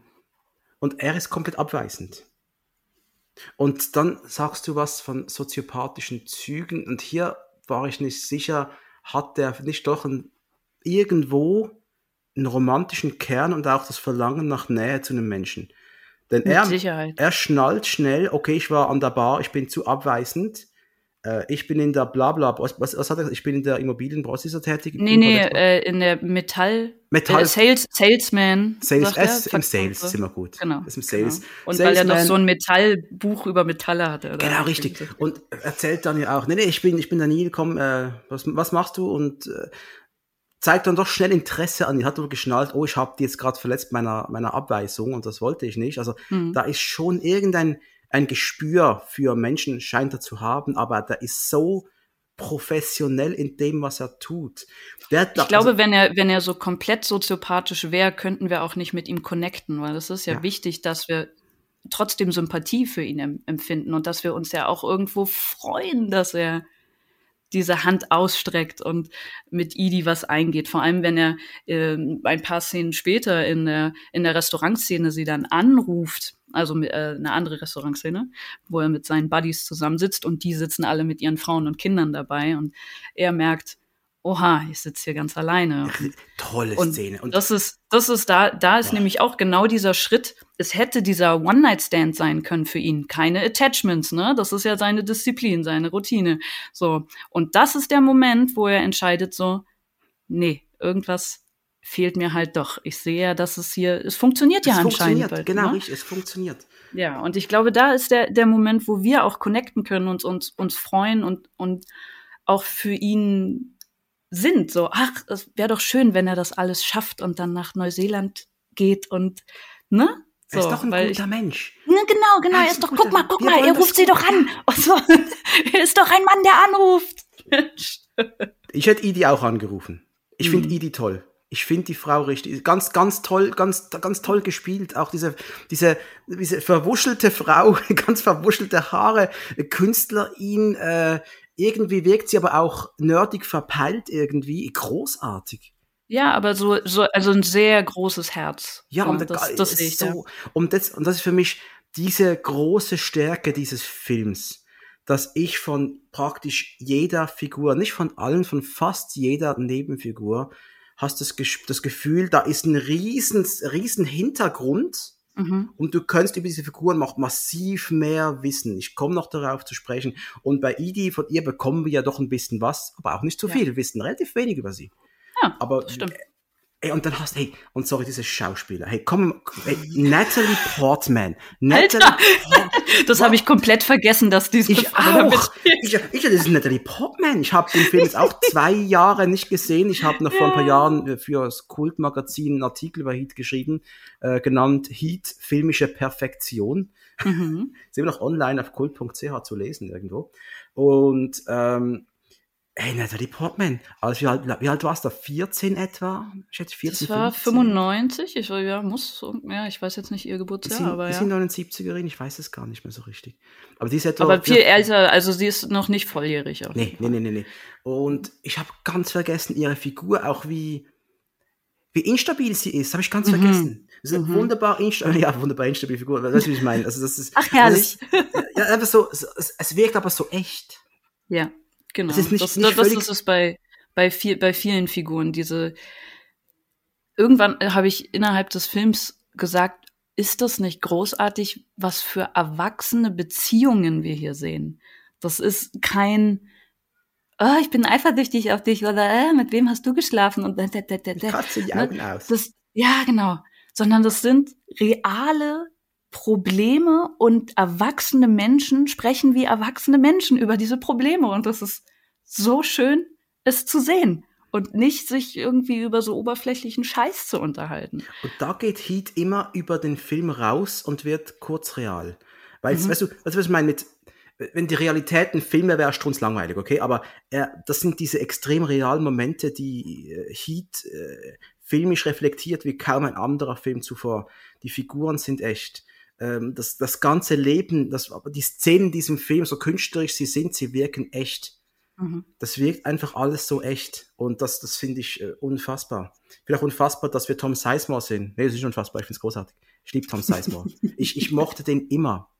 und er ist komplett abweisend. Und dann sagst du was von soziopathischen Zügen und hier war ich nicht sicher, hat der nicht doch ein, irgendwo einen romantischen Kern und auch das Verlangen nach Nähe zu einem Menschen. Denn er, er schnallt schnell, okay, ich war an der Bar, ich bin zu abweisend, äh, ich bin in der Blabla, was, was, was hat er Ich bin in der Immobilienbranche ist tätig. Nee, nee, äh, in der Metall. Metall. Äh, Sales, Salesman. Sales, S, im Sales sind wir gut. Genau. Ist im Sales. Genau. Und Salesman, weil er noch so ein Metallbuch über Metalle hatte. Oder? Genau, richtig. Und erzählt dann ja auch, nee, nee, ich bin, ich bin Daniel, komm, äh, was, was machst du? Und äh, zeigt dann doch schnell Interesse an. Die hat doch geschnallt, oh, ich habe die jetzt gerade verletzt meiner, meiner Abweisung und das wollte ich nicht. Also Mhm. da ist schon irgendein ein Gespür für Menschen, scheint er zu haben, aber der ist so professionell in dem, was er tut. Der, also Ich glaube, wenn er, wenn er so komplett soziopathisch wäre, könnten wir auch nicht mit ihm connecten, weil es ist ja, Ja. wichtig, dass wir trotzdem Sympathie für ihn em empfinden und dass wir uns ja auch irgendwo freuen, dass er diese Hand ausstreckt und mit Idi was eingeht. Vor allem, wenn er ähm, ein paar Szenen später in der, in der Restaurantszene sie dann anruft, also mit, äh, eine andere Restaurantszene, wo er mit seinen Buddies zusammensitzt und die sitzen alle mit ihren Frauen und Kindern dabei und er merkt, oha, ich sitze hier ganz alleine. tolle Und Szene. Und das ist, das ist da, da ist Ja. nämlich auch genau dieser Schritt. Es hätte dieser One-Night-Stand sein können für ihn. Keine Attachments, ne? Das ist ja seine Disziplin, seine Routine. So. Und das ist der Moment, wo er entscheidet so, nee, irgendwas fehlt mir halt doch. Ich sehe ja, dass es hier, es funktioniert ja es anscheinend. funktioniert, bald, genau, ne? richtig, es funktioniert. Ja, und ich glaube, da ist der, der Moment, wo wir auch connecten können und uns, uns freuen und, und auch für ihn sind. So, ach, es wäre doch schön, wenn er das alles schafft und dann nach Neuseeland geht und, ne? So, er ist doch ein weil guter Mensch. ich, ne, genau, genau. Er Er ist ist doch, guck mal, guck mal, er ruft sie doch an. So, er ist doch ein Mann, der anruft. Mensch. Ich hätte Idi auch angerufen. Ich finde Mhm. Idi toll. Ich finde die Frau richtig, ganz, ganz toll, ganz, ganz toll gespielt. Auch diese, diese, diese verwuschelte Frau, ganz verwuschelte Haare, Künstlerin, äh, irgendwie wirkt sie aber auch nerdig verpeilt irgendwie, großartig. Ja, aber so, so, also ein sehr großes Herz. Ja, so, und das, das, sehe ich da. so, und das, und das ist für mich diese große Stärke dieses Films, dass ich von praktisch jeder Figur, nicht von allen, von fast jeder Nebenfigur, hast das, das Gefühl, da ist ein riesen, riesen Hintergrund Mhm. und du kannst über diese Figuren noch massiv mehr wissen. Ich komme noch darauf zu sprechen. Und bei Idi, von ihr bekommen wir ja doch ein bisschen was, aber auch nicht zu Ja. viel. Wir wissen relativ wenig über sie. Ja, Aber das stimmt. Ey, und dann hast hey, und sorry, diese Schauspieler. Hey, komm, hey, Natalie Portman. Alter! Natalie Port Das habe ich komplett vergessen, dass diese ich auch. Ich, ich, das ist Natalie Portman. Ich habe den Film jetzt auch zwei Jahre nicht gesehen. Ich habe noch vor ein paar Jahren äh, für das Kultmagazin einen Artikel über Heat geschrieben, äh, genannt Heat, filmische Perfektion. Mhm. Ist immer noch online auf kult.ch zu lesen irgendwo. Und ähm, Ey, Natalie Portman. Also wie alt, wie alt warst du? 14 etwa? Ich schätze 14, Das war 15. 95, ich war, ja, muss, so- ja, ich weiß jetzt nicht ihr Geburtsjahr, sie, aber ist sie ja. 79erin? Ich weiß es gar nicht mehr so richtig. Aber die ist etwa. Aber viel ja, älter, also sie ist noch nicht volljährig. auf Nee, nee, nee, nee, nee. Und ich habe ganz vergessen, ihre Figur, auch wie, wie instabil sie ist, habe ich ganz Mhm. vergessen. Das ist eine Mhm. wunderbar instabil, ja, wunderbar instabile Figur, weißt du, wie ich meine? Also das ist, Ach, herrlich. Das ist, ja, einfach so, es- es wirkt aber so echt. Ja, genau. Es ist nicht- das, nicht das, das ist es bei, bei, viel, bei vielen Figuren. Diese irgendwann äh, habe ich innerhalb des Films gesagt, ist das nicht großartig, was für erwachsene Beziehungen wir hier sehen? Das ist kein, oh, ich bin eifersüchtig auf dich oder äh, mit wem hast du geschlafen und da, da, da, da, da. Kratzt sie die Ne? Augen aus. Das, ja, genau. Sondern das sind reale Probleme und erwachsene Menschen sprechen wie erwachsene Menschen über diese Probleme. Und das ist so schön, es zu sehen und nicht sich irgendwie über so oberflächlichen Scheiß zu unterhalten. Und da geht Heat immer über den Film raus und wird kurz real. Weil, Mhm. weißt du, weißt du, was ich meine mit, wenn die Realität ein Film wäre, wäre strunzlangweilig, okay? Aber äh, das sind diese extrem realen Momente, die äh, Heat äh, filmisch reflektiert wie kaum ein anderer Film zuvor. Die Figuren sind echt. Ähm, das, das ganze Leben, das, die Szenen in diesem Film, so künstlerisch sie sind, sie wirken echt. Mhm. Das wirkt einfach alles so echt. Und das, das finde ich äh, unfassbar. Vielleicht unfassbar, dass wir Tom Sizemore sind. Nee, das ist nicht unfassbar, ich finde es großartig. Ich liebe Tom Sizemore. ich, ich mochte den immer.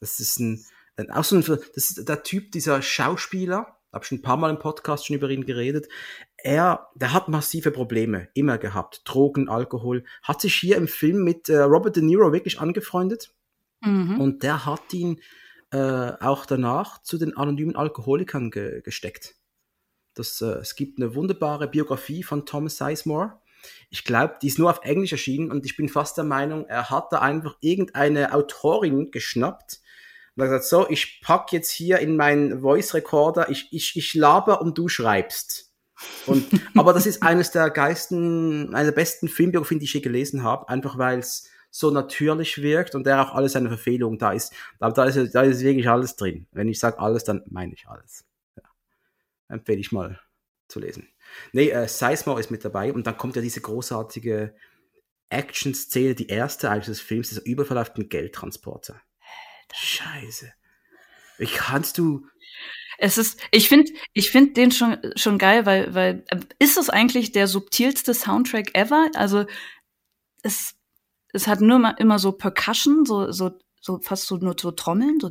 Das ist ein, ein auch so ein, das ist der Typ, dieser Schauspieler, habe schon ein paar Mal im Podcast schon über ihn geredet. Er, der hat massive Probleme, immer gehabt. Drogen, Alkohol. Hat sich hier im Film mit äh, Robert De Niro wirklich angefreundet. Mhm. Und der hat ihn äh, auch danach zu den anonymen Alkoholikern ge gesteckt. Das, äh, es gibt eine wunderbare Biografie von Thomas Sizemore. Ich glaube, die ist nur auf Englisch erschienen und ich bin fast der Meinung, er hat da einfach irgendeine Autorin geschnappt und hat gesagt, so, ich pack jetzt hier in meinen Voice Recorder, ich, ich, ich laber und du schreibst. Und, aber das ist eines der geisten, einer der besten Filmbiografien, die ich je gelesen habe, einfach weil es so natürlich wirkt und der auch alles eine Verfehlung da ist. Da, da, ist. da ist wirklich alles drin. Wenn ich sage alles, dann meine ich alles. Ja. Empfehle ich mal zu lesen. Nee, äh, Sizemore ist mit dabei und dann kommt ja diese großartige Action-Szene, die erste eigentlich des Films, dieser Überfall auf den Geldtransporter. Scheiße. Wie kannst du. Es ist, ich finde, ich finde den schon, schon geil, weil, weil, ist es eigentlich der subtilste Soundtrack ever? Also, es, es hat nur immer, immer so Percussion, so, so, so fast so nur so Trommeln, so.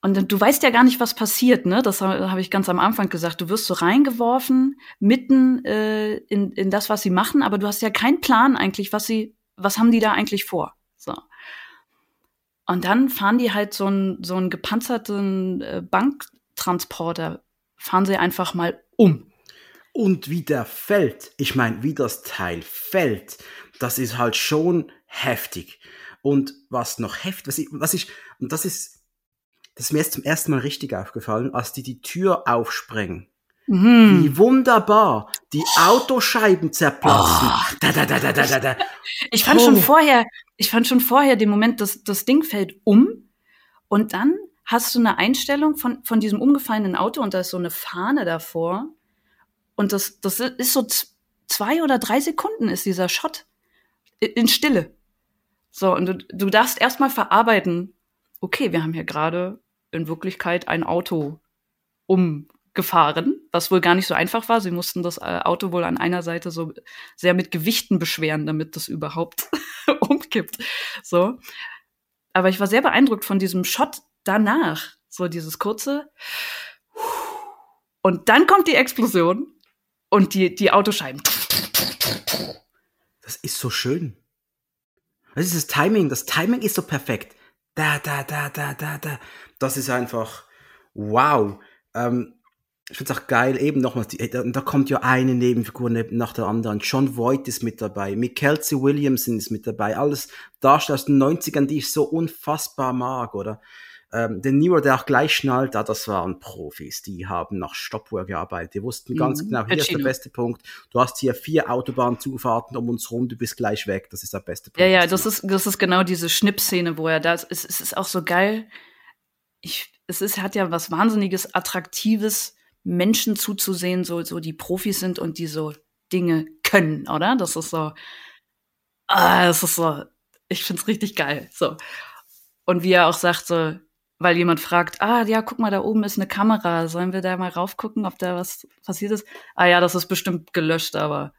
Und du weißt ja gar nicht, was passiert, ne? Das habe ich ganz am Anfang gesagt. Du wirst so reingeworfen, mitten äh, in, in das, was sie machen, aber du hast ja keinen Plan eigentlich, was sie, was haben die da eigentlich vor? Und dann fahren die halt so einen so einen gepanzerten äh, Banktransporter, fahren sie einfach mal um. Und wie der fällt, ich meine, wie das Teil fällt, das ist halt schon heftig. Und was noch heftig, was ich, was ich, und das ist, das ist mir jetzt zum ersten Mal richtig aufgefallen, als die die Tür aufsprengen. Mhm. Wie wunderbar die Autoscheiben zerplatzen. Oh. Da, da, da, da, da, da. Ich fand oh. schon vorher, ich fand schon vorher den Moment, dass das Ding fällt um und dann hast du eine Einstellung von, von diesem umgefallenen Auto und da ist so eine Fahne davor und das, das ist so zwei oder drei Sekunden ist dieser Shot in Stille. So, und du, du darfst erstmal verarbeiten, okay, wir haben hier gerade in Wirklichkeit ein Auto umgefahren, was wohl gar nicht so einfach war. Sie mussten das äh, Auto wohl an einer Seite so sehr mit Gewichten beschweren, damit das überhaupt umkippt. So. Aber ich war sehr beeindruckt von diesem Shot danach. So dieses kurze. Und dann kommt die Explosion und die, die Autoscheiben. Das ist so schön. Das ist das Timing. Das Timing ist so perfekt da, da, da, da, da, da. Das ist einfach wow. Ähm, ich finde es auch geil, eben nochmal, da, da kommt ja eine Nebenfigur nach der anderen. John Voight ist mit dabei, Kelsey Williamson ist mit dabei, alles Darsteller aus den 90ern, die ich so unfassbar mag, oder? Ähm, der Nero, der auch gleich schnallt, ah, das waren Profis, die haben nach Stoppuhr gearbeitet. Die wussten ganz mhm. genau, hier ist der beste Punkt. Du hast hier vier Autobahnzufahrten um uns rum, du bist gleich weg. Das ist der beste Punkt. Ja, ja, das ist, das ist genau diese Schnippszene, wo er da ist. Es, es ist auch so geil. Ich, es ist, hat ja was wahnsinniges, attraktives, Menschen zuzusehen, so, so die Profis sind und die so Dinge können, oder? Das ist so, ah, das ist so, ich find's richtig geil, so. Und wie er auch sagt, so, weil jemand fragt, ah ja, guck mal, da oben ist eine Kamera, sollen wir da mal raufgucken, ob da was passiert ist? Ah ja, das ist bestimmt gelöscht, aber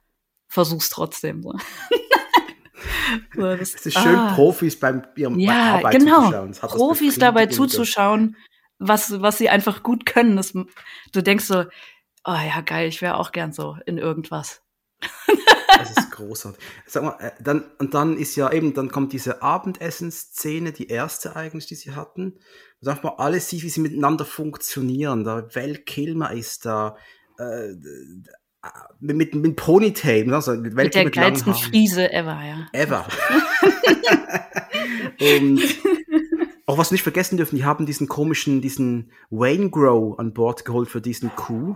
versuch's trotzdem. So. so, das, es ist schön, ah, Profis beim ihrem ja, Arbeit genau, zuzuschauen. Profis dabei zuzuschauen, was, was sie einfach gut können. Das, du denkst so, oh ja, geil, ich wäre auch gern so in irgendwas. Das ist großartig. Sag mal, äh, dann, und dann ist ja eben, dann kommt diese Abendessensszene, die erste eigentlich, die sie hatten. Sag mal, alles sieht, wie sie miteinander funktionieren. Da Val Kilmer ist da, äh, mit, mit, mit Ponytail, also mit, mit der geilsten Friese ever, ja. Ever. und auch was nicht vergessen dürfen, die haben diesen komischen, diesen Wayne Grow an Bord geholt für diesen Coup.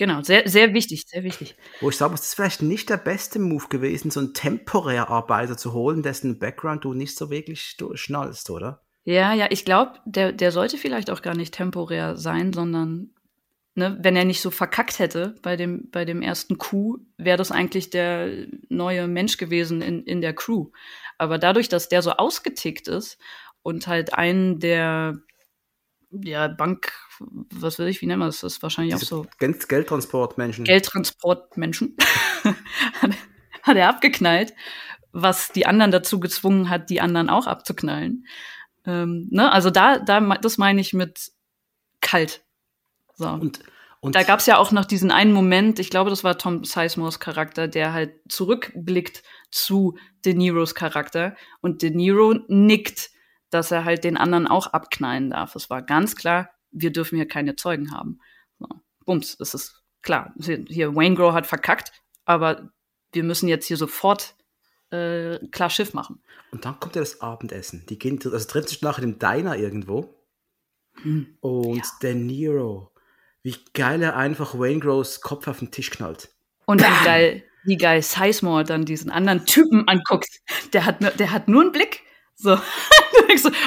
Genau, sehr, sehr wichtig, sehr wichtig. Wo ich sage, das ist vielleicht nicht der beste Move gewesen, so einen temporär Arbeiter zu holen, dessen Background du nicht so wirklich schnallst, oder? Ja, ja, ich glaube, der, der sollte vielleicht auch gar nicht temporär sein, sondern ne, wenn er nicht so verkackt hätte bei dem, bei dem ersten Coup, wäre das eigentlich der neue Mensch gewesen in, in der Crew. Aber dadurch, dass der so ausgetickt ist und halt einen der ja, Bank, was will ich, wie nennen wir das? Das ist wahrscheinlich Diese auch so. Geld Geldtransportmenschen. Geldtransportmenschen. hat, hat er abgeknallt, was die anderen dazu gezwungen hat, die anderen auch abzuknallen. Ähm, ne? Also da, da, das meine ich mit kalt. So. Und, und da gab es ja auch noch diesen einen Moment, ich glaube, das war Tom Sizemores Charakter, der halt zurückblickt zu De Niros Charakter und De Niro nickt, dass er halt den anderen auch abknallen darf. Es war ganz klar, wir dürfen hier keine Zeugen haben. So, bums, das ist klar. Hier, Wayne Grow hat verkackt, aber wir müssen jetzt hier sofort äh, klar Schiff machen. Und dann kommt ja das Abendessen. Die gehen, also treffen sich nachher im Diner irgendwo. Hm. Und ja. De Niro, wie geil er einfach Wayne Grows Kopf auf den Tisch knallt. Und wie geil, wie geil Sizemore dann diesen anderen Typen anguckt. Der hat, der hat nur einen Blick. So.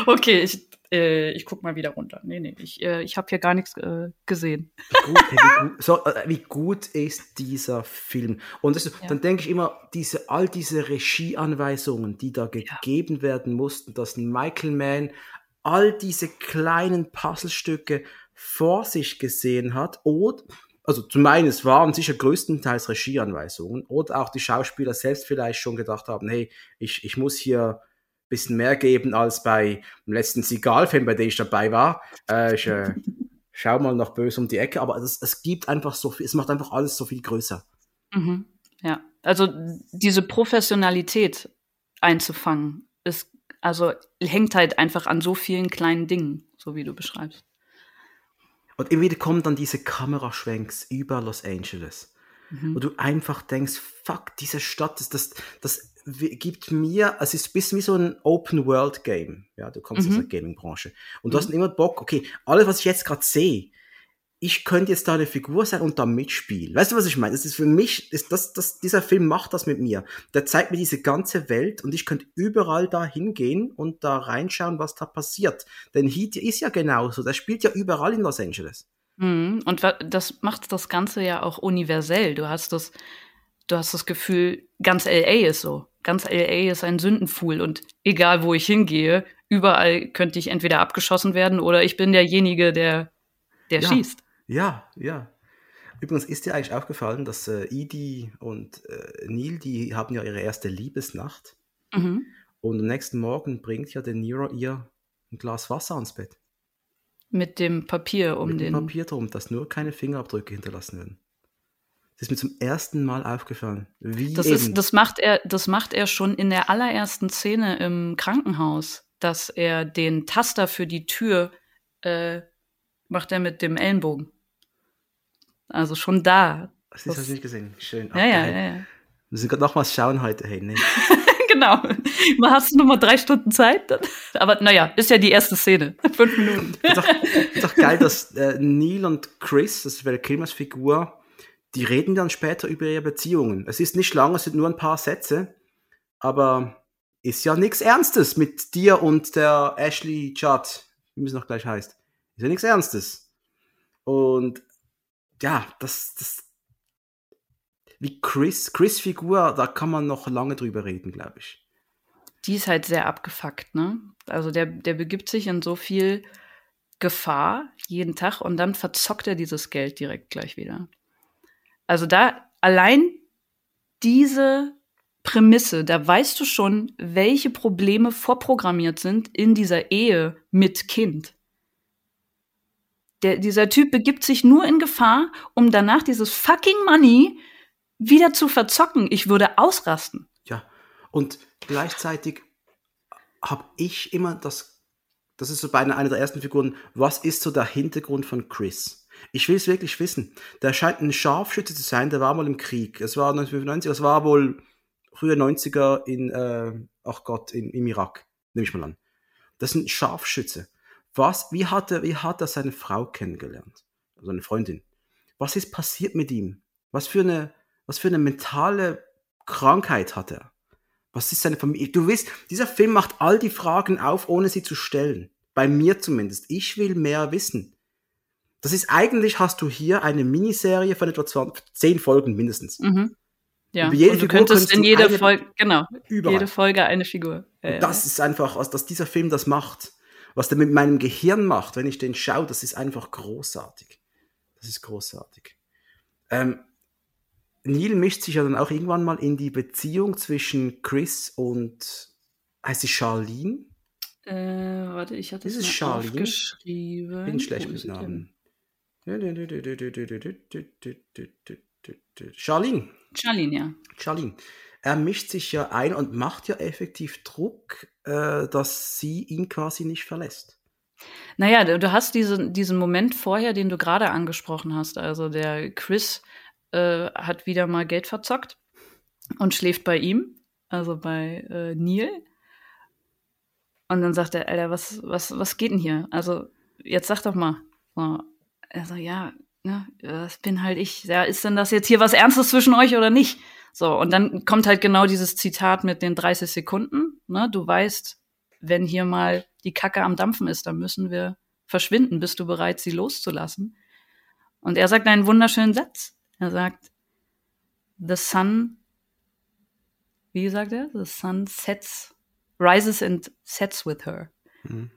okay, ich, äh, ich guck mal wieder runter. Nee, nee, ich, äh, ich habe hier gar nichts äh, gesehen. Wie gut, wie, gut, so, äh, wie gut ist dieser Film? Und das, ja. dann denke ich immer, diese, all diese Regieanweisungen, die da gegeben ja. werden mussten, dass Michael Mann all diese kleinen Puzzlestücke vor sich gesehen hat. Und, also zum einen, es waren sicher größtenteils Regieanweisungen oder auch die Schauspieler selbst vielleicht schon gedacht haben, hey, ich, ich muss hier ein bisschen mehr geben als bei dem letzten Sigal-Film, bei dem ich dabei war. Äh, ich äh, schau mal noch böse um die Ecke, aber es, es gibt einfach so viel, es macht einfach alles so viel größer. Mhm. Ja, also diese Professionalität einzufangen, ist also hängt halt einfach an so vielen kleinen Dingen, so wie du beschreibst. Und immer wieder kommen dann diese Kameraschwenks über Los Angeles, mhm. wo du einfach denkst, fuck, diese Stadt, das, das, das gibt mir, es ist ein bisschen wie so ein Open-World-Game. Ja, du kommst mhm. aus der Gaming-Branche. Und du mhm. hast immer Bock, okay, alles, was ich jetzt gerade sehe, ich könnte jetzt da eine Figur sein und da mitspielen. Weißt du, was ich meine? Das ist für mich, ist das, das, dieser Film macht das mit mir. Der zeigt mir diese ganze Welt und ich könnte überall da hingehen und da reinschauen, was da passiert. Denn Heat ist ja genauso. Der spielt ja überall in Los Angeles. Mhm. Und das macht das Ganze ja auch universell. Du hast das, du hast das Gefühl, ganz LA ist so. Ganz LA ist ein Sündenfuhl und egal wo ich hingehe, überall könnte ich entweder abgeschossen werden oder ich bin derjenige, der, der ja. schießt. Ja, ja. Übrigens ist dir eigentlich aufgefallen, dass äh, Edie und äh, Neil, die haben ja ihre erste Liebesnacht. Mhm. Und am nächsten Morgen bringt ja der Nero ihr ein Glas Wasser ans Bett. Mit dem Papier um Mit den. Mit dem Papier drum, dass nur keine Fingerabdrücke hinterlassen werden. Das ist mir zum ersten Mal aufgefallen. Wie das, ist, das, macht er, das macht er schon in der allerersten Szene im Krankenhaus, dass er den Taster für die Tür äh, macht er mit dem Ellenbogen. Also schon da. Das ist das nicht gesehen. Schön. Ach, ja, ja, ja, ja. Wir müssen gerade nochmals schauen heute. Hey, nee. genau. Man hast du noch mal drei Stunden Zeit. Aber naja, ist ja die erste Szene. Fünf Minuten. ist, doch, ist doch geil, dass äh, Neil und Chris, das wäre Kilmers Figur, die reden dann später über ihre Beziehungen. Es ist nicht lang, es sind nur ein paar Sätze. Aber ist ja nichts Ernstes mit dir und der Ashley Judd, wie es noch gleich heißt. Ist ja nichts Ernstes. Und ja, das, das, wie Chris, Chris Figur, da kann man noch lange drüber reden, glaube ich. Die ist halt sehr abgefuckt, ne? Also der, der begibt sich in so viel Gefahr jeden Tag und dann verzockt er dieses Geld direkt gleich wieder. Also da allein diese Prämisse, da weißt du schon, welche Probleme vorprogrammiert sind in dieser Ehe mit Kind. Der, dieser Typ begibt sich nur in Gefahr, um danach dieses fucking Money wieder zu verzocken. Ich würde ausrasten. Ja, und gleichzeitig habe ich immer das, das ist so bei einer, der ersten Figuren, was ist so der Hintergrund von Chris? Ich will es wirklich wissen. Der scheint ein Scharfschütze zu sein, der war mal im Krieg. Es war 1995, es war wohl frühe 90er in, äh, ach Gott, in, im Irak, nehme ich mal an. Das ist ein Scharfschütze. Was, wie hat er, wie hat er seine Frau kennengelernt? Also eine Freundin. Was ist passiert mit ihm? Was für eine, was für eine mentale Krankheit hat er? Was ist seine Familie? Du weißt, dieser Film macht all die Fragen auf, ohne sie zu stellen. Bei mir zumindest. Ich will mehr wissen. Das ist eigentlich, hast du hier eine Miniserie von etwa 20, 10 Folgen mindestens. Mhm. Ja, und du könntest in jeder Folge, genau, überall. jede Folge eine Figur. Ja, das ja. ist einfach, also, dass dieser Film das macht. Was der mit meinem Gehirn macht, wenn ich den schaue, das ist einfach großartig. Das ist großartig. Ähm, Neil mischt sich ja dann auch irgendwann mal in die Beziehung zwischen Chris und heißt sie Charlene? Äh, warte, ich hatte es mal Charlene? aufgeschrieben. Bin schlecht mit Namen. Charlene. Charlene, ja. Charlene. Er mischt sich ja ein und macht ja effektiv Druck, äh, dass sie ihn quasi nicht verlässt. Naja, du, hast diesen, diesen Moment vorher, den du gerade angesprochen hast. Also der Chris äh, hat wieder mal Geld verzockt und schläft bei ihm, also bei äh, Neil. Und dann sagt er, Alter, was, was, was geht denn hier? Also, jetzt sag doch mal. So. Sagt, ja, ne, das bin halt ich. Ja, ist denn das jetzt hier was Ernstes zwischen euch oder nicht? So, und dann kommt halt genau dieses Zitat mit den 30 Sekunden. Ne? Du weißt, wenn hier mal die Kacke am Dampfen ist, dann müssen wir verschwinden. Bist du bereit, sie loszulassen? Und er sagt einen wunderschönen Satz. Er sagt, The sun, wie sagt er? The sun sets, rises and sets with her. Mhm.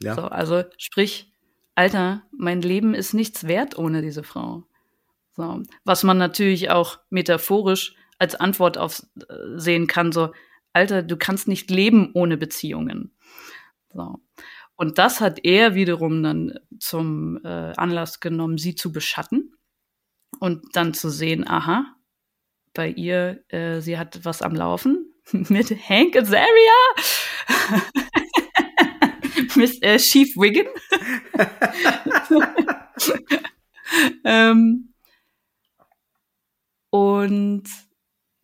Ja. So, also sprich, Alter, mein Leben ist nichts wert ohne diese Frau. So, was man natürlich auch metaphorisch als Antwort auf äh, sehen kann, so, Alter, du kannst nicht leben ohne Beziehungen. So. Und das hat er wiederum dann zum äh, Anlass genommen, sie zu beschatten und dann zu sehen, aha, bei ihr, äh, sie hat was am Laufen mit Hank Azaria, mit äh, Chief Wiggin. ähm, und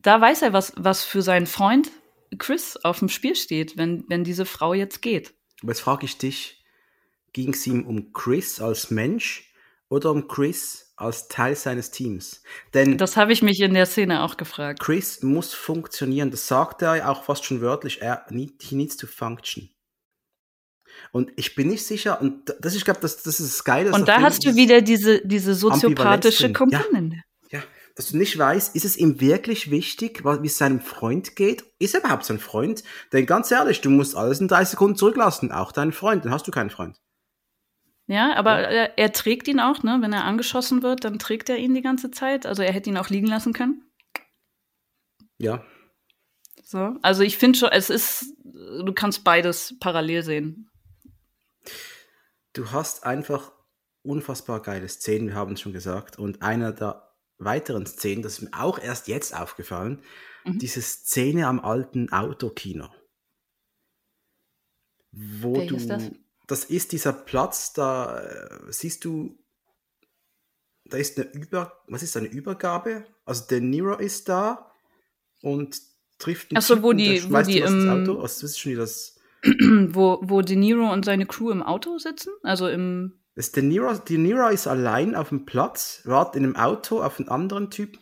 da weiß er, was, was für seinen Freund Chris auf dem Spiel steht, wenn, wenn diese Frau jetzt geht. Aber jetzt frage ich dich, ging es ihm um Chris als Mensch oder um Chris als Teil seines Teams? Denn das habe ich mich in der Szene auch gefragt. Chris muss funktionieren. Das sagt er auch fast schon wörtlich. Er need, he needs to function. Und ich bin nicht sicher, und das, ich glaube, das, das ist das Geile. Und da hast du wieder diese, diese soziopathische Komponente. Ja dass du nicht weißt, ist es ihm wirklich wichtig, wie es seinem Freund geht? Ist er überhaupt sein Freund? Denn ganz ehrlich, du musst alles in drei Sekunden zurücklassen, auch deinen Freund, dann hast du keinen Freund. Ja, aber ja. Er, er, trägt ihn auch, ne? Wenn er angeschossen wird, dann trägt er ihn die ganze Zeit. Also er hätte ihn auch liegen lassen können. Ja. So, also ich finde schon, es ist, du kannst beides parallel sehen. Du hast einfach unfassbar geile Szenen, wir haben es schon gesagt. Und einer der weiteren Szenen, das ist mir auch erst jetzt aufgefallen, mhm. diese Szene am alten Autokino. Wo Welches du. Ist das? das ist dieser Platz, da äh, siehst du, da ist eine Über, was ist eine Übergabe? Also der Nero ist da und trifft einen Achso, wo die, wo die im, Auto. Also, das ist schon das. wo, wo De Niro und seine Crew im Auto sitzen? Also im das De Niro, De Niro ist allein auf dem Platz, wartet in einem Auto auf einen anderen Typ.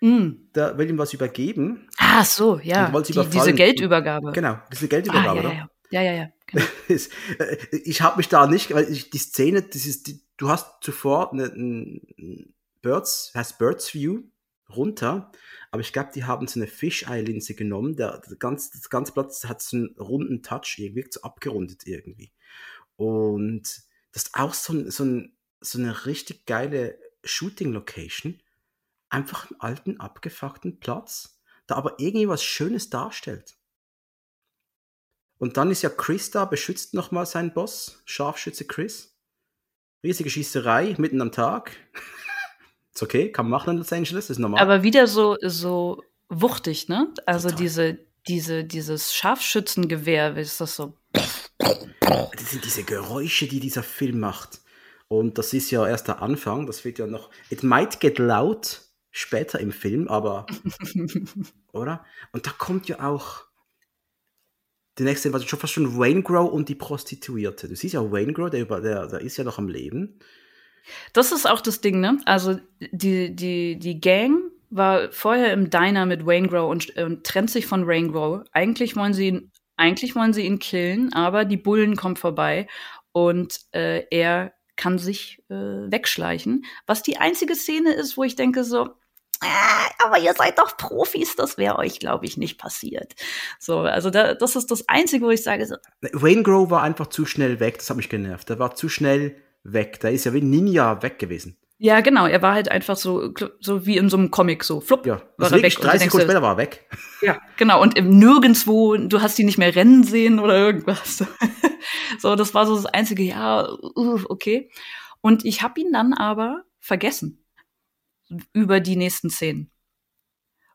Mm. Der will ihm was übergeben. Ah, so, ja. Die, diese Geldübergabe. Genau, diese Geldübergabe, ah, ja, ja. ja, ja, ja. Genau. ich habe mich da nicht, weil ich, die Szene, das ist, die, du hast zuvor eine, ein Birds, heißt Birds View runter, aber ich glaube, die haben so eine Fisheye-Linse genommen. Der, der ganze, das ganze Platz hat so einen runden Touch, irgendwie so abgerundet irgendwie. Und das ist auch so, so, ein, so eine richtig geile Shooting-Location. Einfach einen alten, abgefuckten Platz, der aber irgendwie was Schönes darstellt. Und dann ist ja Chris da, beschützt nochmal seinen Boss, Scharfschütze Chris. Riesige Schießerei, mitten am Tag. ist okay, kann man machen in Los Angeles, ist normal. Aber wieder so, so wuchtig, ne? Also diese, diese, dieses Scharfschützengewehr, wie ist das so? Das sind diese Geräusche, die dieser Film macht. Und das ist ja erst der Anfang. Das wird ja noch. It might get loud später im Film, aber. oder? Und da kommt ja auch. Die nächste war schon fast schon Wayne Grow und die Prostituierte. Du siehst ja Wayne Grow, der, der, der ist ja noch am Leben. Das ist auch das Ding, ne? Also die, die, die Gang war vorher im Diner mit Wayne Grow und, und trennt sich von Wayne Grow. Eigentlich wollen sie ihn eigentlich wollen sie ihn killen, aber die Bullen kommen vorbei und äh, er kann sich äh, wegschleichen. Was die einzige Szene ist, wo ich denke so, äh, aber ihr seid doch Profis, das wäre euch, glaube ich, nicht passiert. So, also da, das ist das Einzige, wo ich sage so. Wayne Grove war einfach zu schnell weg, das hat mich genervt. Der war zu schnell weg. Der ist ja wie Ninja weg gewesen. Ja, genau. Er war halt einfach so, so wie in so einem Comic, so flupp, ja, war er weg. 30 Sekunden später war er weg. Ja, genau. Und nirgendwo, du hast ihn nicht mehr rennen sehen oder irgendwas. so, das war so das einzige, ja, uh, okay. Und ich habe ihn dann aber vergessen über die nächsten Szenen.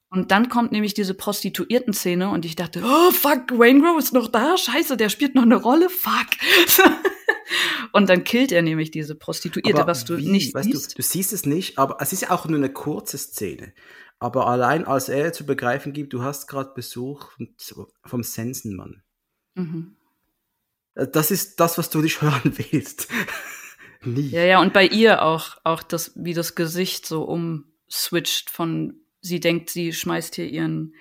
Und dann kommt nämlich diese Prostituierten-Szene und ich dachte, oh fuck, Wayne Grove ist noch da, scheiße, der spielt noch eine Rolle, fuck. und dann killt er nämlich diese Prostituierte, Aber was du wie? nicht weißt siehst. Du, du siehst es nicht, aber es ist ja auch nur eine kurze Szene. Aber allein als er zu begreifen gibt, du hast gerade Besuch vom- Sensenmann. Mhm. Äh, Das ist das, was du nicht hören willst. Nie. Ja, ja, und bei ihr auch, auch das, wie das Gesicht so umswitcht von, sie denkt, sie schmeißt hier ihren,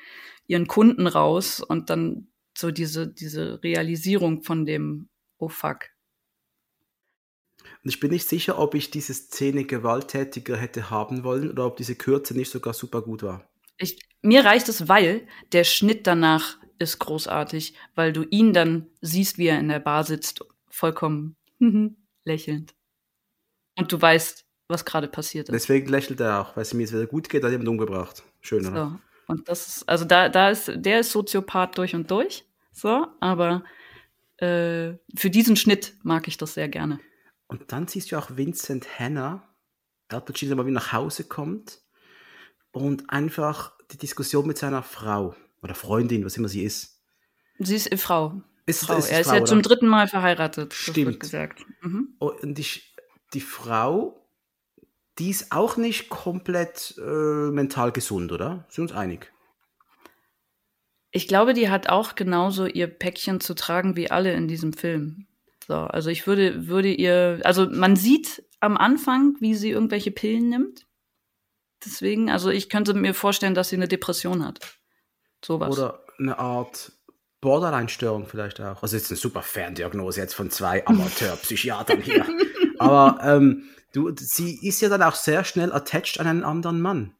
ihren Kunden raus und dann so diese, diese Realisierung von dem, oh fuck. Und ich bin nicht sicher, ob ich diese Szene gewalttätiger hätte haben wollen oder ob diese Kürze nicht sogar super gut war. Ich, mir reicht es, weil der Schnitt danach ist großartig, weil du ihn dann siehst, wie er in der Bar sitzt, vollkommen lächelnd. Und du weißt, was gerade passiert ist. Deswegen lächelt er auch, weil es ihm jetzt wieder gut geht, hat jemand umgebracht. Schön, oder? So. Und das ist, also da, da ist, der ist Soziopath durch und durch. So, aber äh, für diesen Schnitt mag ich das sehr gerne. Und dann siehst du auch Vincent Hanna, Al Pacino mal wieder nach Hause kommt und einfach die Diskussion mit seiner Frau oder Freundin, was immer sie ist. Sie ist äh, Frau. Ist, Frau. ist er ist Frau, ja zum oder? dritten Mal verheiratet. Stimmt. gesagt. Mhm. Und ich, die Frau, die ist auch nicht komplett äh, mental gesund, oder? Sind uns einig? Ich glaube, die hat auch genauso ihr Päckchen zu tragen wie alle in diesem Film. So, also ich würde, würde ihr, also man sieht am Anfang, wie sie irgendwelche Pillen nimmt. Deswegen, also ich könnte mir vorstellen, dass sie eine Depression hat. Sowas. Oder eine Art Borderline-Störung vielleicht auch. Also jetzt eine super Ferndiagnose jetzt von zwei Amateurpsychiatern hier. Aber ähm, du, sie ist ja dann auch sehr schnell attached an einen anderen Mann.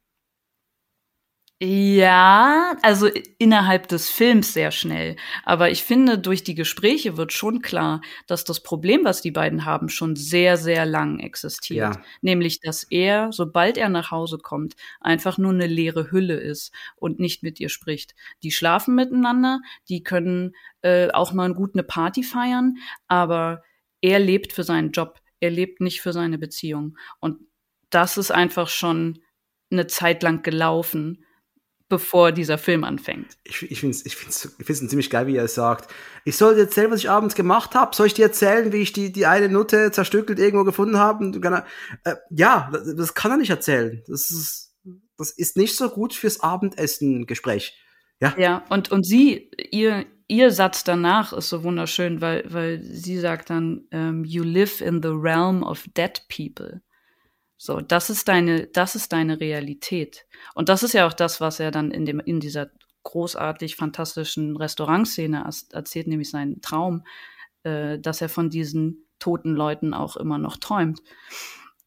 Ja, also innerhalb des Films sehr schnell. Aber ich finde, durch die Gespräche wird schon klar, dass das Problem, was die beiden haben, schon sehr, sehr lang existiert. Ja. Nämlich, dass er, sobald er nach Hause kommt, einfach nur eine leere Hülle ist und nicht mit ihr spricht. Die schlafen miteinander, die können äh, auch mal gut eine Party feiern, aber er lebt für seinen Job. Er lebt nicht für seine Beziehung. Und das ist einfach schon eine Zeit lang gelaufen bevor dieser Film anfängt. Ich, ich finde es ich find's, ich find's ziemlich geil, wie er sagt. Ich soll dir erzählen, was ich abends gemacht habe. Soll ich dir erzählen, wie ich die, die eine Nutte zerstückelt irgendwo gefunden habe? Äh, ja, das, das kann er nicht erzählen. Das ist, das ist nicht so gut fürs Abendessen-Gespräch. Ja, Ja, und, und sie, ihr, ihr Satz danach ist so wunderschön, weil, weil sie sagt dann, ähm, you live in the realm of dead people. So, das ist deine, das ist deine Realität. Und das ist ja auch das, was er dann in dem, in dieser großartig fantastischen Restaurantszene erzählt, nämlich seinen Traum, äh, dass er von diesen toten Leuten auch immer noch träumt.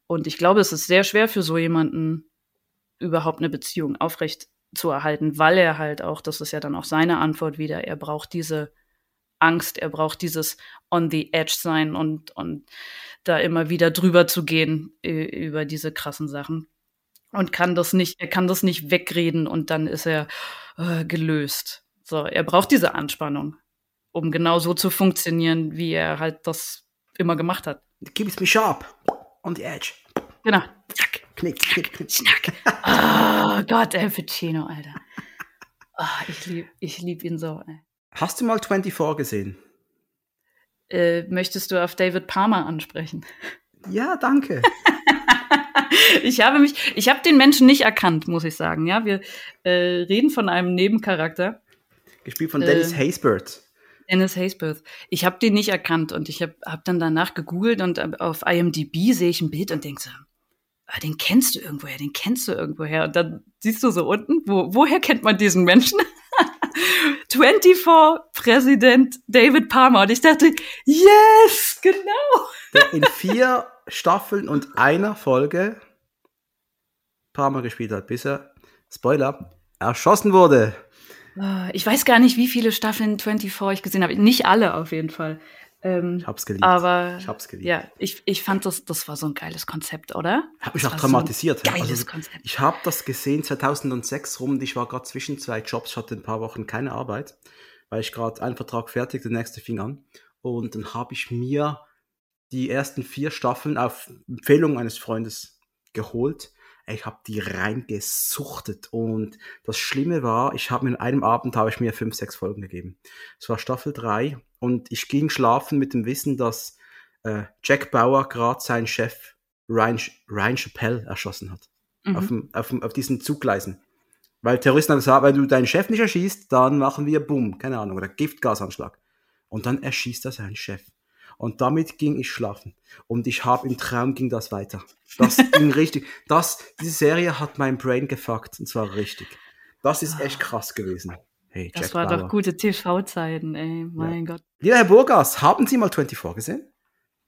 Und ich glaube, es ist sehr schwer für so jemanden, überhaupt eine Beziehung aufrecht zu erhalten, weil er halt auch, das ist ja dann auch seine Antwort wieder, er braucht diese Angst, er braucht dieses on the edge sein und, und da immer wieder drüber zu gehen über diese krassen Sachen. Und kann das nicht, er kann das nicht wegreden und dann ist er äh, gelöst. So, er braucht diese Anspannung, um genau so zu funktionieren, wie er halt das immer gemacht hat. keeps me sharp. On the edge. Genau. Zack. Knick, knick, knick. Schnack. Oh Gott, El Pacino, Alter. Oh, ich lieb, ich lieb ihn so. Ey. Hast du mal 24 gesehen? Äh, möchtest du auf David Palmer ansprechen? Ja, danke. ich habe mich, ich habe den Menschen nicht erkannt, muss ich sagen. Ja, wir äh, reden von einem Nebencharakter, Gespielt von Dennis Äh, Haysbert. Dennis Haysbert. Ich habe den nicht erkannt und ich habe hab dann danach gegoogelt und äh, auf IMDb sehe ich ein Bild und denke so, ah, den kennst du irgendwoher, den kennst du irgendwoher. Und dann siehst du so unten, wo, woher kennt man diesen Menschen? 24 Präsident David Palmer. Und ich dachte, yes, genau. Der in vier Staffeln und einer Folge Parma gespielt hat, bis er, Spoiler, erschossen wurde. Ah, Ich weiß gar nicht, wie viele Staffeln 24 ich gesehen habe. Nicht alle auf jeden Fall. Ähm, Ich hab's geliebt. aber ich hab's geliebt. ja, ich, ich fand das, das war so ein geiles Konzept, oder? Hat mich Das auch war so traumatisiert. Geiles Also, Konzept. Ich habe das gesehen 2006 rum ich war gerade zwischen zwei Jobs, ich hatte ein paar Wochen keine Arbeit, weil ich gerade einen Vertrag fertig, der nächste fing an. Und dann habe ich mir die ersten vier Staffeln auf Empfehlung eines Freundes geholt. Ich habe die reingesuchtet. Und das Schlimme war, ich habe mir in einem Abend habe ich mir fünf, sechs Folgen gegeben. Es war Staffel drei und ich ging schlafen mit dem Wissen, dass äh, Jack Bauer gerade seinen Chef Ryan, Ryan Chappelle erschossen hat. Mhm. Auf, dem, auf, dem, auf diesen Zuggleisen. Weil Terroristen haben gesagt, wenn du deinen Chef nicht erschießt, dann machen wir Bumm, keine Ahnung, oder Giftgasanschlag. Und dann erschießt er seinen Chef. Und damit ging ich schlafen. Und ich habe im Traum ging das weiter. Das ging richtig. Das, diese Serie hat mein Brain gefuckt. Und zwar richtig. Das ist echt krass gewesen. Hey, das war Bauer. doch gute TV-Zeiten, ey. Mein ja. Gott. Lieber Herr Burgas, haben Sie mal 24 gesehen?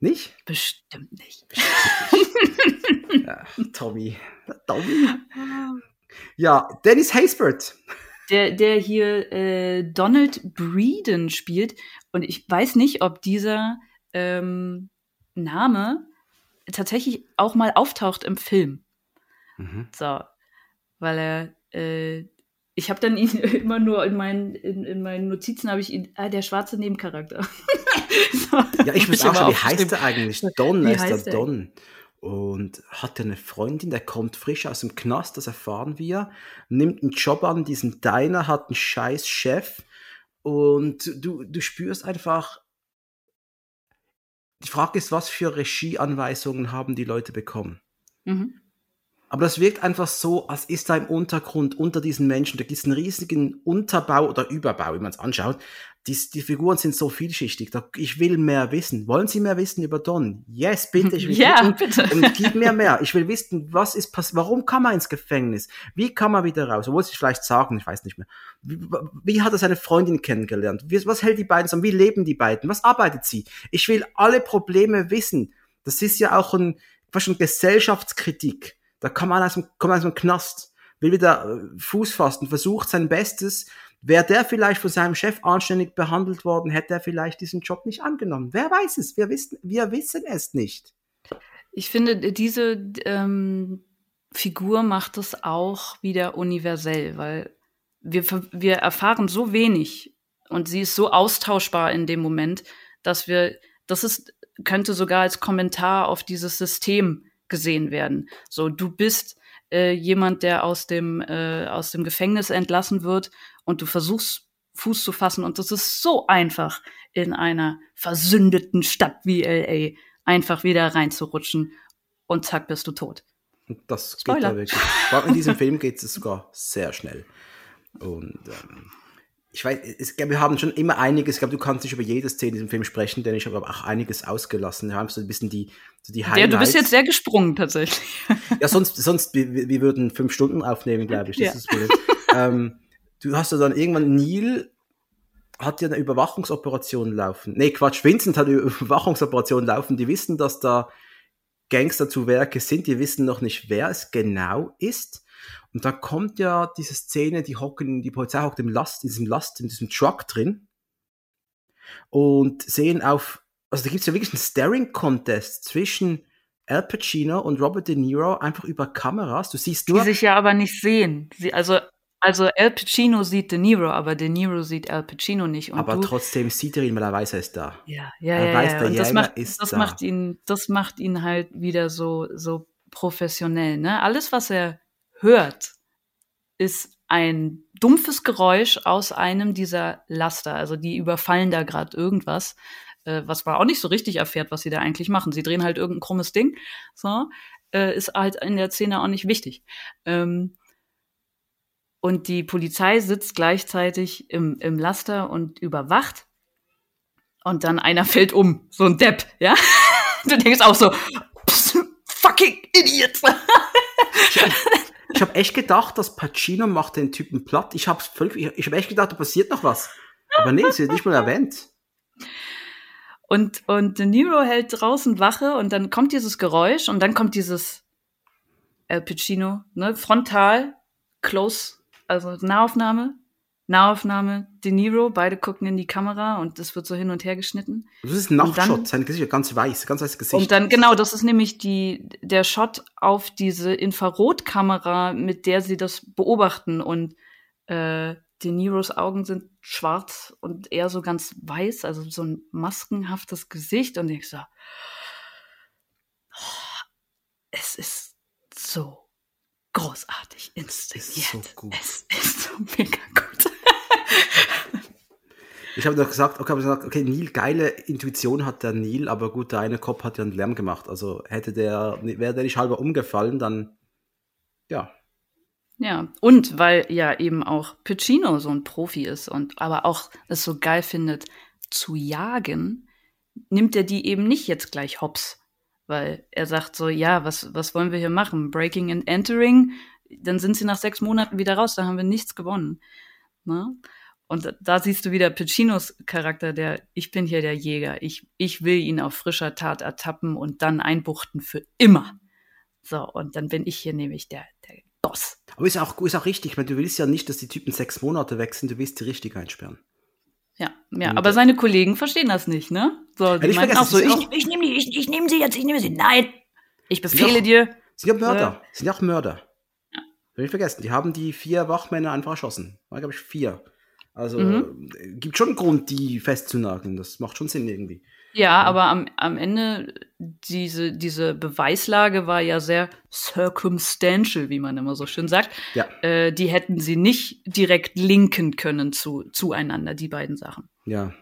Nicht? Bestimmt nicht. Bestimmt nicht. ja, Tommy. Tommy. Ja, Dennis Haysbert. Der, der hier äh, Donald Breeden spielt. Und ich weiß nicht, ob dieser ähm, Name tatsächlich auch mal auftaucht im Film. Mhm. So, weil er, äh, ich habe dann ihn immer nur in meinen, in, in meinen Notizen habe ich ihn, ah, der schwarze Nebencharakter. so, ja, ich muss auch schon, wie heißt er eigentlich? Don wie heißt der Don. Und hat eine Freundin, der kommt frisch aus dem Knast, das erfahren wir, nimmt einen Job an diesen Diner, hat einen scheiß Chef und du, du spürst einfach, die Frage ist, was für Regieanweisungen haben die Leute bekommen? Mhm. Aber das wirkt einfach so, als ist da im Untergrund unter diesen Menschen, da gibt es einen riesigen Unterbau oder Überbau, wie man es anschaut. Die, die, Figuren sind so vielschichtig. Ich will mehr wissen. Wollen Sie mehr wissen über Don? Yes, bitte. Ich will ja, und, bitte. Und gib mir mehr. Ich will wissen, was ist passiert. Warum kam er ins Gefängnis? Wie kam er wieder raus? Obwohl Sie vielleicht sagen, ich weiß nicht mehr. Wie, wie hat er seine Freundin kennengelernt? Wie, was hält die beiden zusammen? Wie leben die beiden? Was arbeitet sie? Ich will alle Probleme wissen. Das ist ja auch ein, fast eine Gesellschaftskritik da kann man aus dem, kommt aus dem Knast, will wieder äh, Fuß fassen, versucht sein Bestes. Wäre der vielleicht von seinem Chef anständig behandelt worden, hätte er vielleicht diesen Job nicht angenommen. Wer weiß es? Wir wissen, wir wissen es nicht. Ich finde, diese ähm, Figur macht es auch wieder universell, weil wir, wir erfahren so wenig und sie ist so austauschbar in dem Moment, dass wir, das ist, könnte sogar als Kommentar auf dieses System gesehen werden. So, du bist äh, jemand, der aus dem, äh, aus dem Gefängnis entlassen wird und du versuchst Fuß zu fassen und das ist so einfach in einer versündeten Stadt wie LA einfach wieder reinzurutschen und zack bist du tot. Das geht ja wirklich. In diesem Film geht es sogar sehr schnell. Und ähm, ich weiß, es, wir haben schon immer einiges, ich glaube, du kannst nicht über jede Szene in diesem Film sprechen, denn ich habe auch einiges ausgelassen. Wir haben so ein bisschen die, so die Highlights. Ja, du bist jetzt sehr gesprungen tatsächlich. Ja, sonst, sonst wir, wir würden fünf Stunden aufnehmen, glaube ich. Das ja. ist ähm, du hast ja dann irgendwann Neil hat ja eine Überwachungsoperation laufen. Nee, Quatsch, Vincent hat eine Überwachungsoperation laufen. Die wissen, dass da Gangster zu Werke sind. Die wissen noch nicht, wer es genau ist. Und da kommt ja diese Szene, die hocken, die Polizei hockt im Last, in diesem Last, in diesem Truck drin und sehen auf, also da gibt es ja wirklich einen Staring-Contest zwischen Al Pacino und Robert De Niro einfach über Kameras. Du siehst nur. Die sich ja aber nicht sehen. Sie, also, also Al Pacino sieht De Niro, aber De Niro sieht Al Pacino nicht. aber du, trotzdem sieht er ihn, weil er weiß, er ist da. Ja, ja, er ja. Weiß, ja. Und das macht, das da. macht ihn, das macht ihn halt wieder so, so professionell. Ne? Alles, was er hört, ist ein dumpfes Geräusch aus einem dieser Laster. Also die überfallen da gerade irgendwas, äh, was man auch nicht so richtig erfährt, was sie da eigentlich machen. Sie drehen halt irgendein krummes Ding. So, äh, ist halt in der Szene auch nicht wichtig. Ähm, und die Polizei sitzt gleichzeitig im, im Laster und überwacht. Und dann einer fällt um, so ein Depp, ja? Du denkst auch so, fucking Idiot. Ich habe echt gedacht, dass Pacino macht den Typen platt. Ich habe völlig, ich, ich habe echt gedacht, da passiert noch was. Aber nee, sie wird nicht mal erwähnt. Und, und De Niro hält draußen Wache und dann kommt dieses Geräusch und dann kommt dieses El Pacino, ne, frontal, close, also Nahaufnahme Nahaufnahme, De Niro, beide gucken in die Kamera und es wird so hin und her geschnitten. Das ist ein Nachshot, sein Gesicht ist ganz weiß, ganz weißes Gesicht. Und dann, genau, das ist nämlich die, der Shot auf diese Infrarotkamera, mit der sie das beobachten und äh, De Niros Augen sind schwarz und er so ganz weiß, also so ein maskenhaftes Gesicht und ich so, oh, es ist so großartig inszeniert. Ist so gut. Es ist so mega gut. Ich habe doch gesagt, okay, hab gesagt, okay, Neil, geile Intuition hat der Neil, aber gut, der eine Kopf hat ja einen Lärm gemacht. Also hätte der, wäre der nicht halber umgefallen, dann, ja. Ja, und weil ja eben auch Pacino so ein Profi ist und aber auch es so geil findet, zu jagen, nimmt er die eben nicht jetzt gleich hops. Weil er sagt so, ja, was, was wollen wir hier machen? Breaking and Entering, dann sind sie nach sechs Monaten wieder raus, da haben wir nichts gewonnen. Ne? Und da siehst du wieder Pacinos Charakter, der, ich bin hier der Jäger, ich, ich will ihn auf frischer Tat ertappen und dann einbuchten für immer. So, und dann bin ich hier nämlich der, der Boss. Aber ist auch, ist auch richtig, weil du willst ja nicht, dass die Typen sechs Monate weg sind, du willst die richtig einsperren. Ja, ja, aber seine Kollegen verstehen das nicht, ne? So, die ich meinen auch so, sind ich, ich nehme die, ich, ich nehme sie jetzt, ich nehme sie. Nein, ich befehle dir. Sind ja Mörder, sind ja auch Mörder. Ja. Will ich vergessen, die haben die vier Wachmänner einfach erschossen. War, glaube ich, vier. Also, Mhm. äh, gibt schon einen Grund, die festzunageln. Das macht schon Sinn irgendwie. Ja, aber am, am Ende, diese, diese Beweislage war ja sehr circumstantial, wie man immer so schön sagt. Ja. Äh, die hätten sie nicht direkt linken können zu, zueinander, die beiden Sachen. Ja.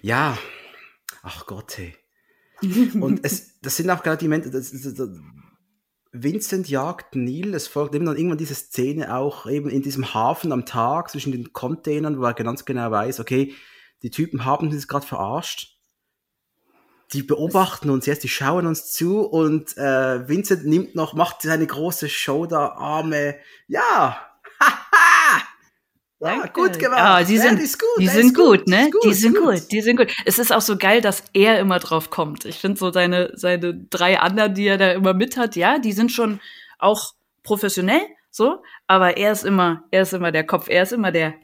Ja. Ach Gott, hey. Und es, das sind auch gerade die Momente, das, das, das, Vincent jagt Neil, es folgt eben dann irgendwann diese Szene auch eben in diesem Hafen am Tag zwischen den Containern, wo er ganz genau weiß, okay, die Typen haben uns gerade verarscht. Die beobachten uns jetzt, die schauen uns zu und äh, Vincent nimmt noch, macht seine große Show da, Arme. Ja! Ja, Danke. gut gemacht. Ja, die Ja, sind, die ist gut, die sind gut, gut, ne? gut, die sind gut. die sind gut. Es ist auch so geil, dass er immer drauf kommt. Ich finde so seine, seine drei anderen, die er da immer mit hat, ja, die sind schon auch professionell, so, aber er ist immer, er ist immer der Kopf, er ist immer der,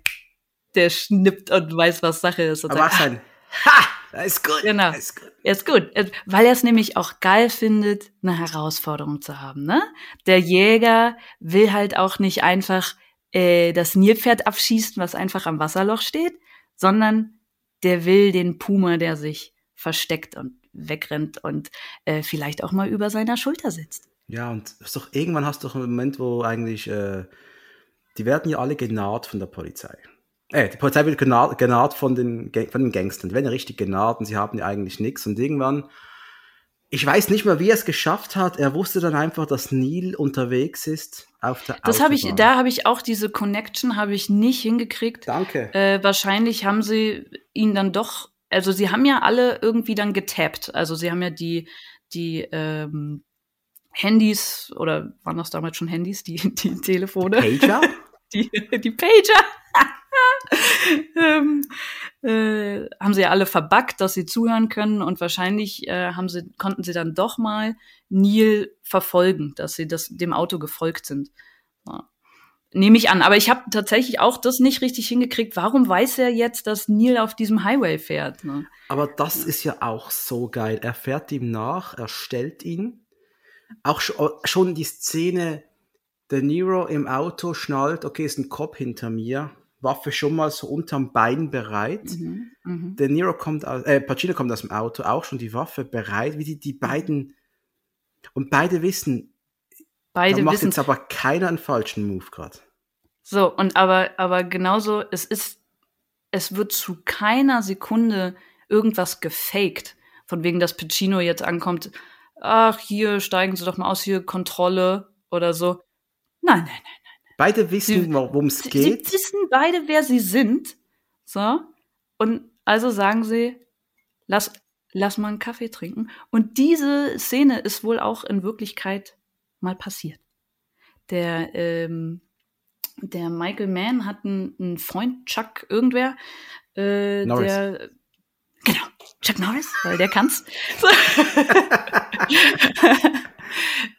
der schnippt und weiß, was Sache ist. Und Aber sagt, was ein, ha! Ist gut. Genau. Ist gut. Ist gut, Er- weil er es nämlich auch geil findet, eine Herausforderung zu haben. Ne? Der Jäger will halt auch nicht einfach äh, das Nilpferd abschießen, was einfach am Wasserloch steht, sondern der will den Puma, der sich versteckt und wegrennt und äh, vielleicht auch mal über seiner Schulter sitzt. Ja, und doch, irgendwann hast du doch einen Moment, wo eigentlich, äh, die werden ja alle genaht von der Polizei. Äh, die Polizei wird genaht, genaht von, den, von den Gangstern. Die werden ja richtig genaht und sie haben ja eigentlich nichts. Und irgendwann, ich weiß nicht mehr, wie er es geschafft hat. Er wusste dann einfach, dass Neil unterwegs ist auf der Das habe ich, da habe ich auch diese Connection habe ich nicht hingekriegt. Danke. Äh, wahrscheinlich haben sie ihn dann doch, also sie haben ja alle irgendwie dann getappt. Also sie haben ja die, die ähm, Handys, oder waren das damals schon Handys, die, die Telefone, Pager? die, die Pager. ähm, äh, haben sie ja alle verbuggt, dass sie zuhören können und wahrscheinlich äh, haben sie, konnten sie dann doch mal Neil verfolgen, dass sie das, dem Auto gefolgt sind. Ja. Nehme ich an. Aber ich habe tatsächlich auch das nicht richtig hingekriegt. Warum weiß er jetzt, dass Neil auf diesem Highway fährt? Ne? Aber das ist ja auch so geil. Er fährt ihm nach, er stellt ihn. Auch sch- schon die Szene, der Nero im Auto schnallt, okay, ist ein Cop hinter mir, Waffe schon mal so unterm Bein bereit. Mhm. Mhm. Der Nero kommt aus, äh, Pacino kommt aus dem Auto, auch schon die Waffe bereit, wie die, die beiden, und beide wissen, Beide da macht wissen jetzt aber keiner einen falschen Move gerade. So, und aber, aber genauso, es ist, es wird zu keiner Sekunde irgendwas gefaked. Von wegen, dass Pacino jetzt ankommt, ach, hier steigen Sie doch mal aus, hier Kontrolle oder so. Nein, nein, nein. Beide wissen, worum es geht. sie wissen beide, wer sie sind. So. Und also sagen sie, lass, lass mal einen Kaffee trinken. Und diese Szene ist wohl auch in Wirklichkeit mal passiert. Der, ähm, der Michael Mann hat einen, einen Freund, Chuck irgendwer, äh, Norris. der genau, Chuck Norris, weil der kann's.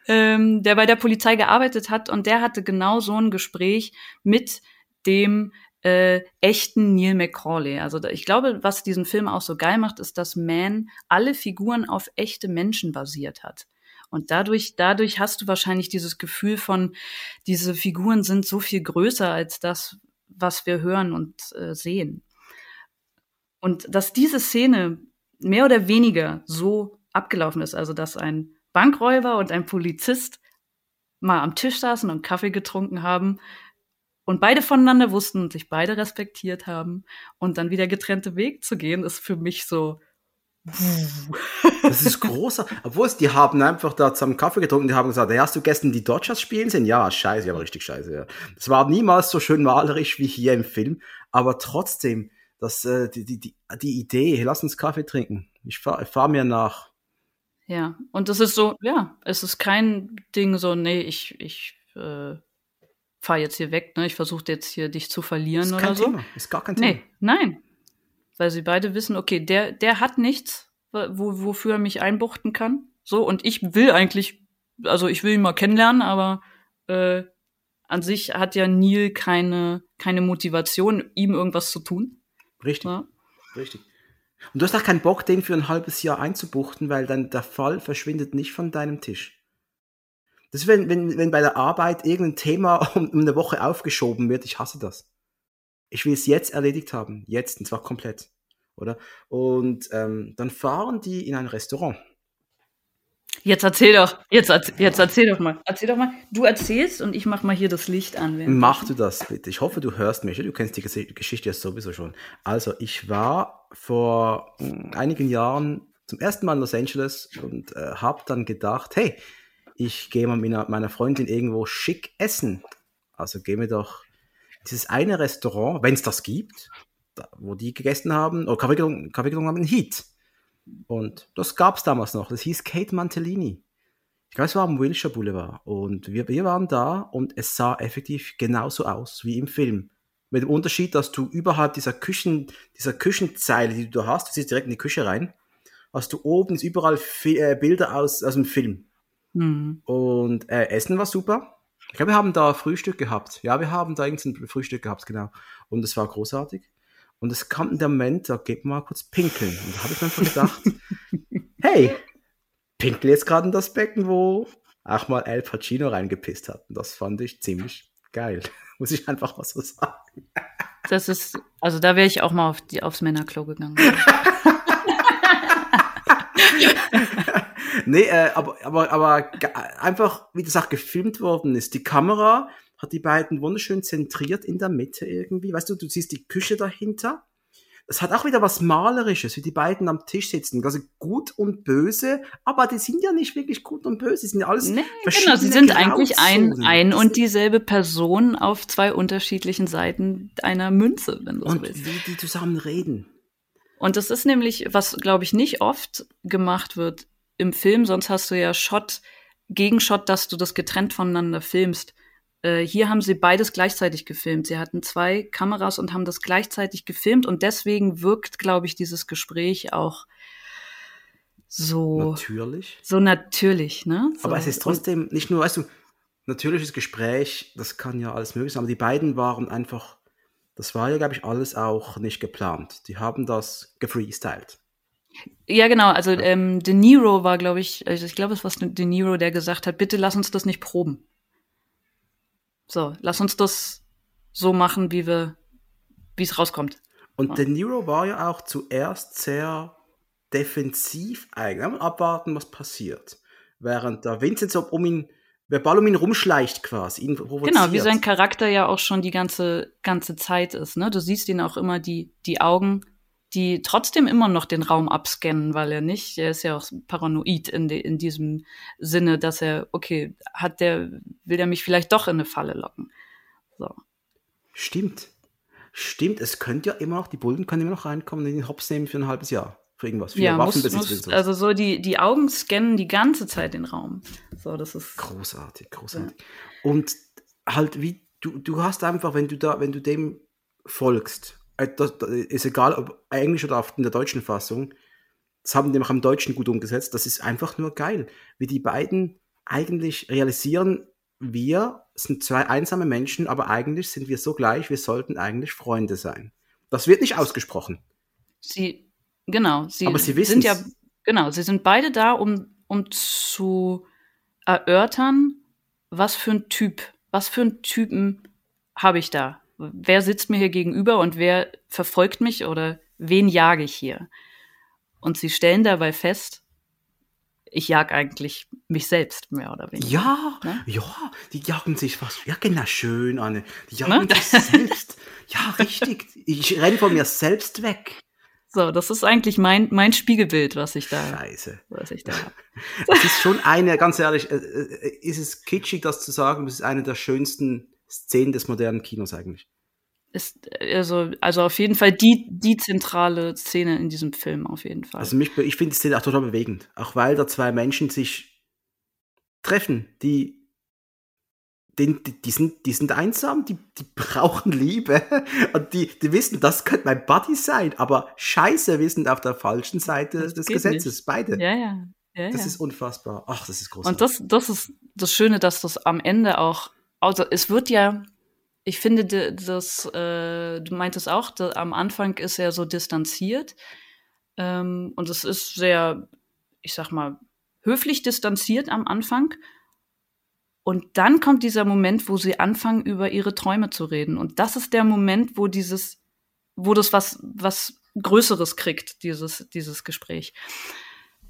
Ähm, der bei der Polizei gearbeitet hat und der hatte genau so ein Gespräch mit dem äh, echten Neil McCauley. Also ich glaube, was diesen Film auch so geil macht, ist, dass Man alle Figuren auf echte Menschen basiert hat. Und dadurch, dadurch hast du wahrscheinlich dieses Gefühl von, diese Figuren sind so viel größer als das, was wir hören und äh, sehen. Und dass diese Szene mehr oder weniger so abgelaufen ist, also dass ein Bankräuber und ein Polizist mal am Tisch saßen und Kaffee getrunken haben und beide voneinander wussten und sich beide respektiert haben und dann wieder getrennte Weg zu gehen, ist für mich so. Das ist großer. Obwohl die haben einfach da zusammen Kaffee getrunken, die haben gesagt, hey, hast du gestern die Dodgers spielen sehen? Ja, scheiße, aber richtig scheiße. Ja. Das war niemals so schön malerisch wie hier im Film, aber trotzdem, das, äh, die, die, die, die Idee, lass uns Kaffee trinken. Ich fahre fahr mir nach. Ja, und das ist so, ja, es ist kein Ding so, nee, ich, ich äh, fahre jetzt hier weg, ne? Ich versuche jetzt hier dich zu verlieren ist oder kein so. Thema. Ist gar kein Thema. Nee, nein. Weil sie beide wissen, okay, der, der hat nichts, wo, wofür er mich einbuchten kann. So, und ich will eigentlich, also ich will ihn mal kennenlernen, aber äh, an sich hat ja Neil keine, keine Motivation, ihm irgendwas zu tun. Richtig. Ja. Richtig. Und du hast auch keinen Bock, den für ein halbes Jahr einzubuchten, weil dann der Fall verschwindet nicht von deinem Tisch. Das ist, wenn, wenn, wenn bei der Arbeit irgendein Thema um, um eine Woche aufgeschoben wird. Ich hasse das. Ich will es jetzt erledigt haben. Jetzt, und zwar komplett. Oder? Und ähm, dann fahren die in ein Restaurant. Jetzt erzähl doch, jetzt, jetzt erzähl doch mal. Erzähl doch mal. Du erzählst und ich mach mal hier das Licht an. Mach du das bitte. Ich hoffe, du hörst mich. Du kennst die Geschichte ja sowieso schon. Also, ich war vor einigen Jahren zum ersten Mal in Los Angeles und äh, habe dann gedacht, hey, ich gehe mal mit meiner Freundin irgendwo schick essen. Also gehen wir doch dieses eine Restaurant, wenn es das gibt, da, wo die gegessen haben, oder Kaffee getrunken haben, in Heat. Und das gab es damals noch. Das hieß Kate Mantellini. Ich glaube, es war am Wilshire Boulevard. Und wir, wir waren da und es sah effektiv genauso aus wie im Film. Mit dem Unterschied, dass du überhalb dieser Küchen, dieser Küchenzeile, die du da hast, du siehst direkt in die Küche rein, hast du oben überall äh, Bilder aus, aus dem Film. Mhm. Und äh, Essen war super. Ich glaube, wir haben da Frühstück gehabt. Ja, wir haben da irgendein Frühstück gehabt, genau. Und es war großartig. Und es kam der Moment, da geht man mal kurz pinkeln. Und da habe ich mir einfach gedacht, hey, pinkel jetzt gerade in das Becken, wo auch mal El Pacino reingepisst hat. Und das fand ich ziemlich geil. Muss ich einfach mal so sagen. Das ist, also da wäre ich auch mal auf die, aufs Männerklo gegangen. nee, äh, aber, aber, aber einfach, wie das auch gefilmt worden ist. Die Kamera hat die beiden wunderschön zentriert in der Mitte irgendwie. Weißt du, du siehst die Küche dahinter. Das hat auch wieder was Malerisches, wie die beiden am Tisch sitzen. Also gut und böse, aber die sind ja nicht wirklich gut und böse. Sie sind ja alles nee, Genau, sie sind eigentlich ein, ein und dieselbe Person auf zwei unterschiedlichen Seiten einer Münze, wenn du so willst. wie die zusammen reden. Und das ist nämlich, was, glaube ich, nicht oft gemacht wird im Film, sonst hast du ja Shot gegen Shot, dass du das getrennt voneinander filmst. Äh, hier haben sie beides gleichzeitig gefilmt. Sie hatten zwei Kameras und haben das gleichzeitig gefilmt und deswegen wirkt, glaube ich, dieses Gespräch auch so natürlich. So natürlich, ne? So. Aber es ist trotzdem nicht nur, weißt du, natürliches Gespräch, das kann ja alles möglich sein, aber die beiden waren einfach, das war ja, glaube ich, alles auch nicht geplant. Die haben das gefreestylt. Ja, genau. Also ähm, De Niro war, glaube ich, also ich glaube, es war De Niro, der gesagt hat, bitte lass uns das nicht proben. So, lass uns das so machen, wie wir, wie es rauskommt. Und ja. De Niro war ja auch zuerst sehr defensiv eigentlich, abwarten, was passiert. Während der Vincent so um ihn, verbal um ihn rumschleicht quasi, ihn Genau, wie sein Charakter ja auch schon die ganze, ganze Zeit ist. Ne? Du siehst ihn auch immer die, die Augen die trotzdem immer noch den Raum abscannen, weil er nicht, er ist ja auch paranoid in, de, in diesem Sinne, dass er, okay, hat der, will er mich vielleicht doch in eine Falle locken. So. Stimmt. Stimmt, es könnte ja immer noch, die Bullen können immer noch reinkommen und den Hops nehmen für ein halbes Jahr. Für irgendwas. Für ja, muss, muss, also so die, die Augen scannen die ganze Zeit den Raum. So, das ist. Großartig, großartig. Ja. Und halt, wie, du, du hast einfach, wenn du da, wenn du dem folgst das ist egal, ob Englisch oder in der deutschen Fassung, das haben die auch im Deutschen gut umgesetzt. Das ist einfach nur geil, wie die beiden eigentlich realisieren, wir sind zwei einsame Menschen, aber eigentlich sind wir so gleich, wir sollten eigentlich Freunde sein. Das wird nicht ausgesprochen. Sie, genau, sie, aber sie sind ja, genau, sie sind beide da, um, um zu erörtern, was für ein Typ, was für einen Typen habe ich da? Wer sitzt mir hier gegenüber und wer verfolgt mich oder wen jage ich hier? Und sie stellen dabei fest, ich jag eigentlich mich selbst mehr oder weniger. Ja, Ne? ja, die jagen sich fast, ja genau, schön, Anne. Die Ne? jagen sich selbst. Ja, richtig. Ich renne von mir selbst weg. So, das ist eigentlich mein, mein Spiegelbild, was ich da, Scheiße. was ich da habe. Es ist schon eine, ganz ehrlich, äh, äh, ist es kitschig, das zu sagen, das ist eine der schönsten Szenen des modernen Kinos eigentlich. Ist, also, also auf jeden Fall die, die zentrale Szene in diesem Film, auf jeden Fall. Also mich, ich finde die Szene auch total bewegend. Auch weil da zwei Menschen sich treffen, die, die, die, sind, die sind einsam, die, die brauchen Liebe und die, die wissen, das könnte mein Buddy sein, aber scheiße, wir sind auf der falschen Seite Das des Gesetzes, beide. ja, ja. ja, Das ja. ist unfassbar. Ach, das ist großartig. Und das, das ist das Schöne, dass das am Ende auch, also es wird ja, ich finde, de- das, äh, du meintest auch, da, am Anfang ist er so distanziert. Ähm, und es ist sehr, ich sag mal, höflich distanziert am Anfang. Und dann kommt dieser Moment, wo sie anfangen, über ihre Träume zu reden. Und das ist der Moment, wo dieses, wo das was, was Größeres kriegt, dieses, dieses Gespräch.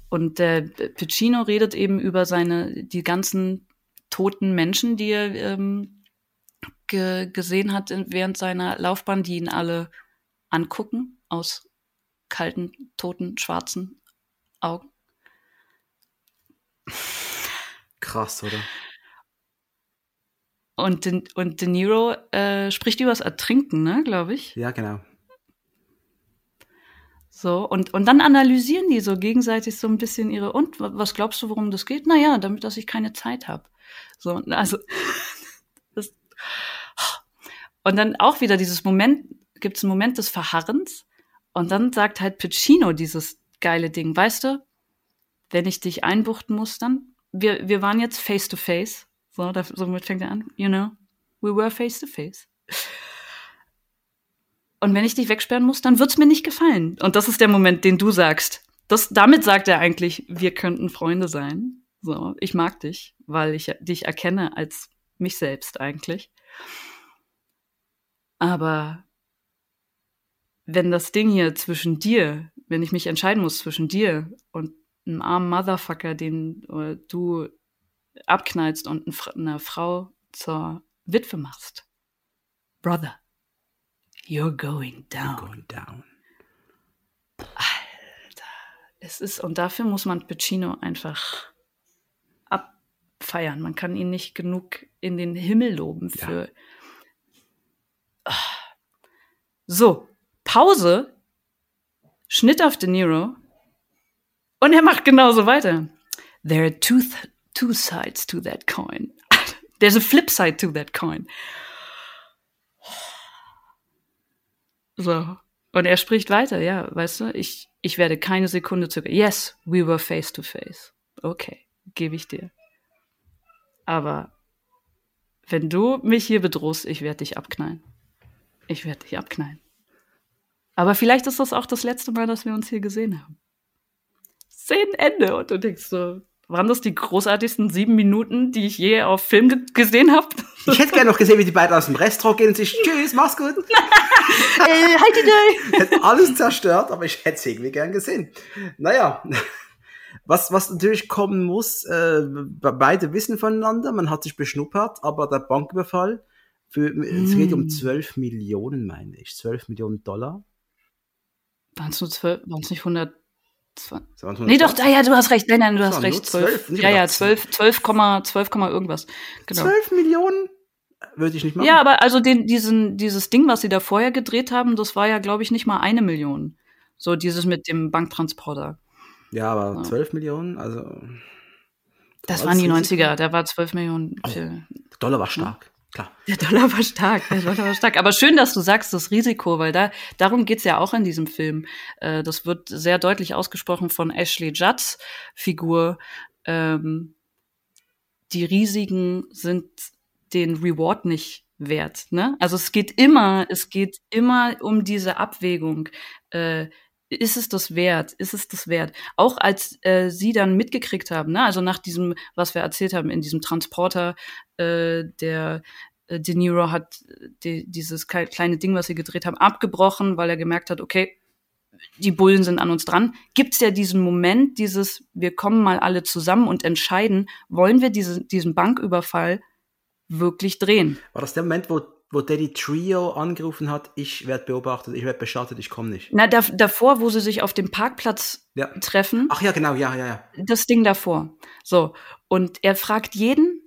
Und äh, Piccino redet eben über seine, die ganzen toten Menschen, die er ähm, ge gesehen hat während seiner Laufbahn, die ihn alle angucken aus kalten, toten, schwarzen Augen. Krass, oder? Und, De, und De Niro äh, spricht über das Ertrinken, ne, glaube ich. Ja, genau. So, und, und dann analysieren die so gegenseitig so ein bisschen ihre, und wa- was glaubst du, worum das geht? Naja, damit, dass ich keine Zeit habe. So, also, das, und dann auch wieder dieses Moment, gibt es einen Moment des Verharrens, und dann sagt halt Piccino dieses geile Ding, weißt du, wenn ich dich einbuchten muss, dann, wir, wir waren jetzt face to face, so, da, somit fängt er an, you know, we were face to face. Und wenn ich dich wegsperren muss, dann wird's mir nicht gefallen. Und das ist der Moment, den du sagst. Das, damit sagt er eigentlich, wir könnten Freunde sein. So, ich mag dich, weil ich dich erkenne als mich selbst eigentlich. Aber wenn das Ding hier zwischen dir, wenn ich mich entscheiden muss zwischen dir und einem armen Motherfucker, den äh, du abknallst und einer Frau zur Witwe machst, Brother, you're going down. Going down. Es ist, und dafür muss man Piccino einfach abfeiern. Man kann ihn nicht genug in den Himmel loben für. Ah. So, Pause, Schnitt auf De Niro und er macht genauso weiter. There are two, th two sides to that coin. There's a flip side to that coin. So. Und er spricht weiter, ja, weißt du, ich, ich werde keine Sekunde zögern. Yes, we were face to face. Okay, gebe ich dir. Aber wenn du mich hier bedrohst, ich werde dich abknallen. Ich werde dich abknallen. Aber vielleicht ist das auch das letzte Mal, dass wir uns hier gesehen haben. Szenenende. Und du denkst so, waren das die großartigsten sieben Minuten, die ich je auf Film ge gesehen habe? Ich hätte gerne noch gesehen, wie die beiden aus dem Restaurant gehen und sich Tschüss, mach's gut. äh, halt die. Hätte alles zerstört, aber ich hätte es irgendwie gern gesehen. Naja, was, was natürlich kommen muss, äh, be- beide wissen voneinander, man hat sich beschnuppert, aber der Banküberfall, für, es geht um Mm. 12 Millionen, meine ich, 12 Millionen Dollar. Waren es nur zwölf, waren es nicht 100? Das waren Nee, doch, 120. ah, ja, du hast recht. Nein, nein, du hast recht. nur 12. 12, nicht ja, ja, gedacht. 12, 12, 12, irgendwas. Genau. 12 Millionen würde ich nicht machen. Ja, aber also den, diesen, dieses Ding, was sie da vorher gedreht haben, das war ja, glaube ich, nicht mal eine Million. So dieses mit dem Banktransporter. Ja, aber Ja. 12 Millionen, also. Das waren die Risiko- 90er, da war 12 Millionen. Oh. Dollar war stark, klar. Der Dollar war stark, der Dollar war stark. Aber schön, dass du sagst, das Risiko, weil da darum geht's ja auch in diesem Film. Äh, das wird sehr deutlich ausgesprochen von Ashley Judds Figur. Ähm, die Risiken sind den Reward nicht wert. Ne? Also es geht immer, es geht immer um diese Abwägung. Äh, ist es das wert? Ist es das wert? Auch als äh, sie dann mitgekriegt haben, ne? also nach diesem, was wir erzählt haben, in diesem Transporter, äh, der äh, De Niro hat die, dieses kle- kleine Ding, was sie gedreht haben, abgebrochen, weil er gemerkt hat, okay, die Bullen sind an uns dran, gibt's ja diesen Moment, dieses, wir kommen mal alle zusammen und entscheiden, wollen wir diese, diesen Banküberfall wirklich drehen. War das der Moment, wo, wo Daddy Trio angerufen hat, ich werde beobachtet, ich werde beschattet, ich komme nicht? Na, da, davor, wo sie sich auf dem Parkplatz Ja. treffen, Ach ja, genau, ja, ja, ja. das Ding davor. So, und er fragt jeden,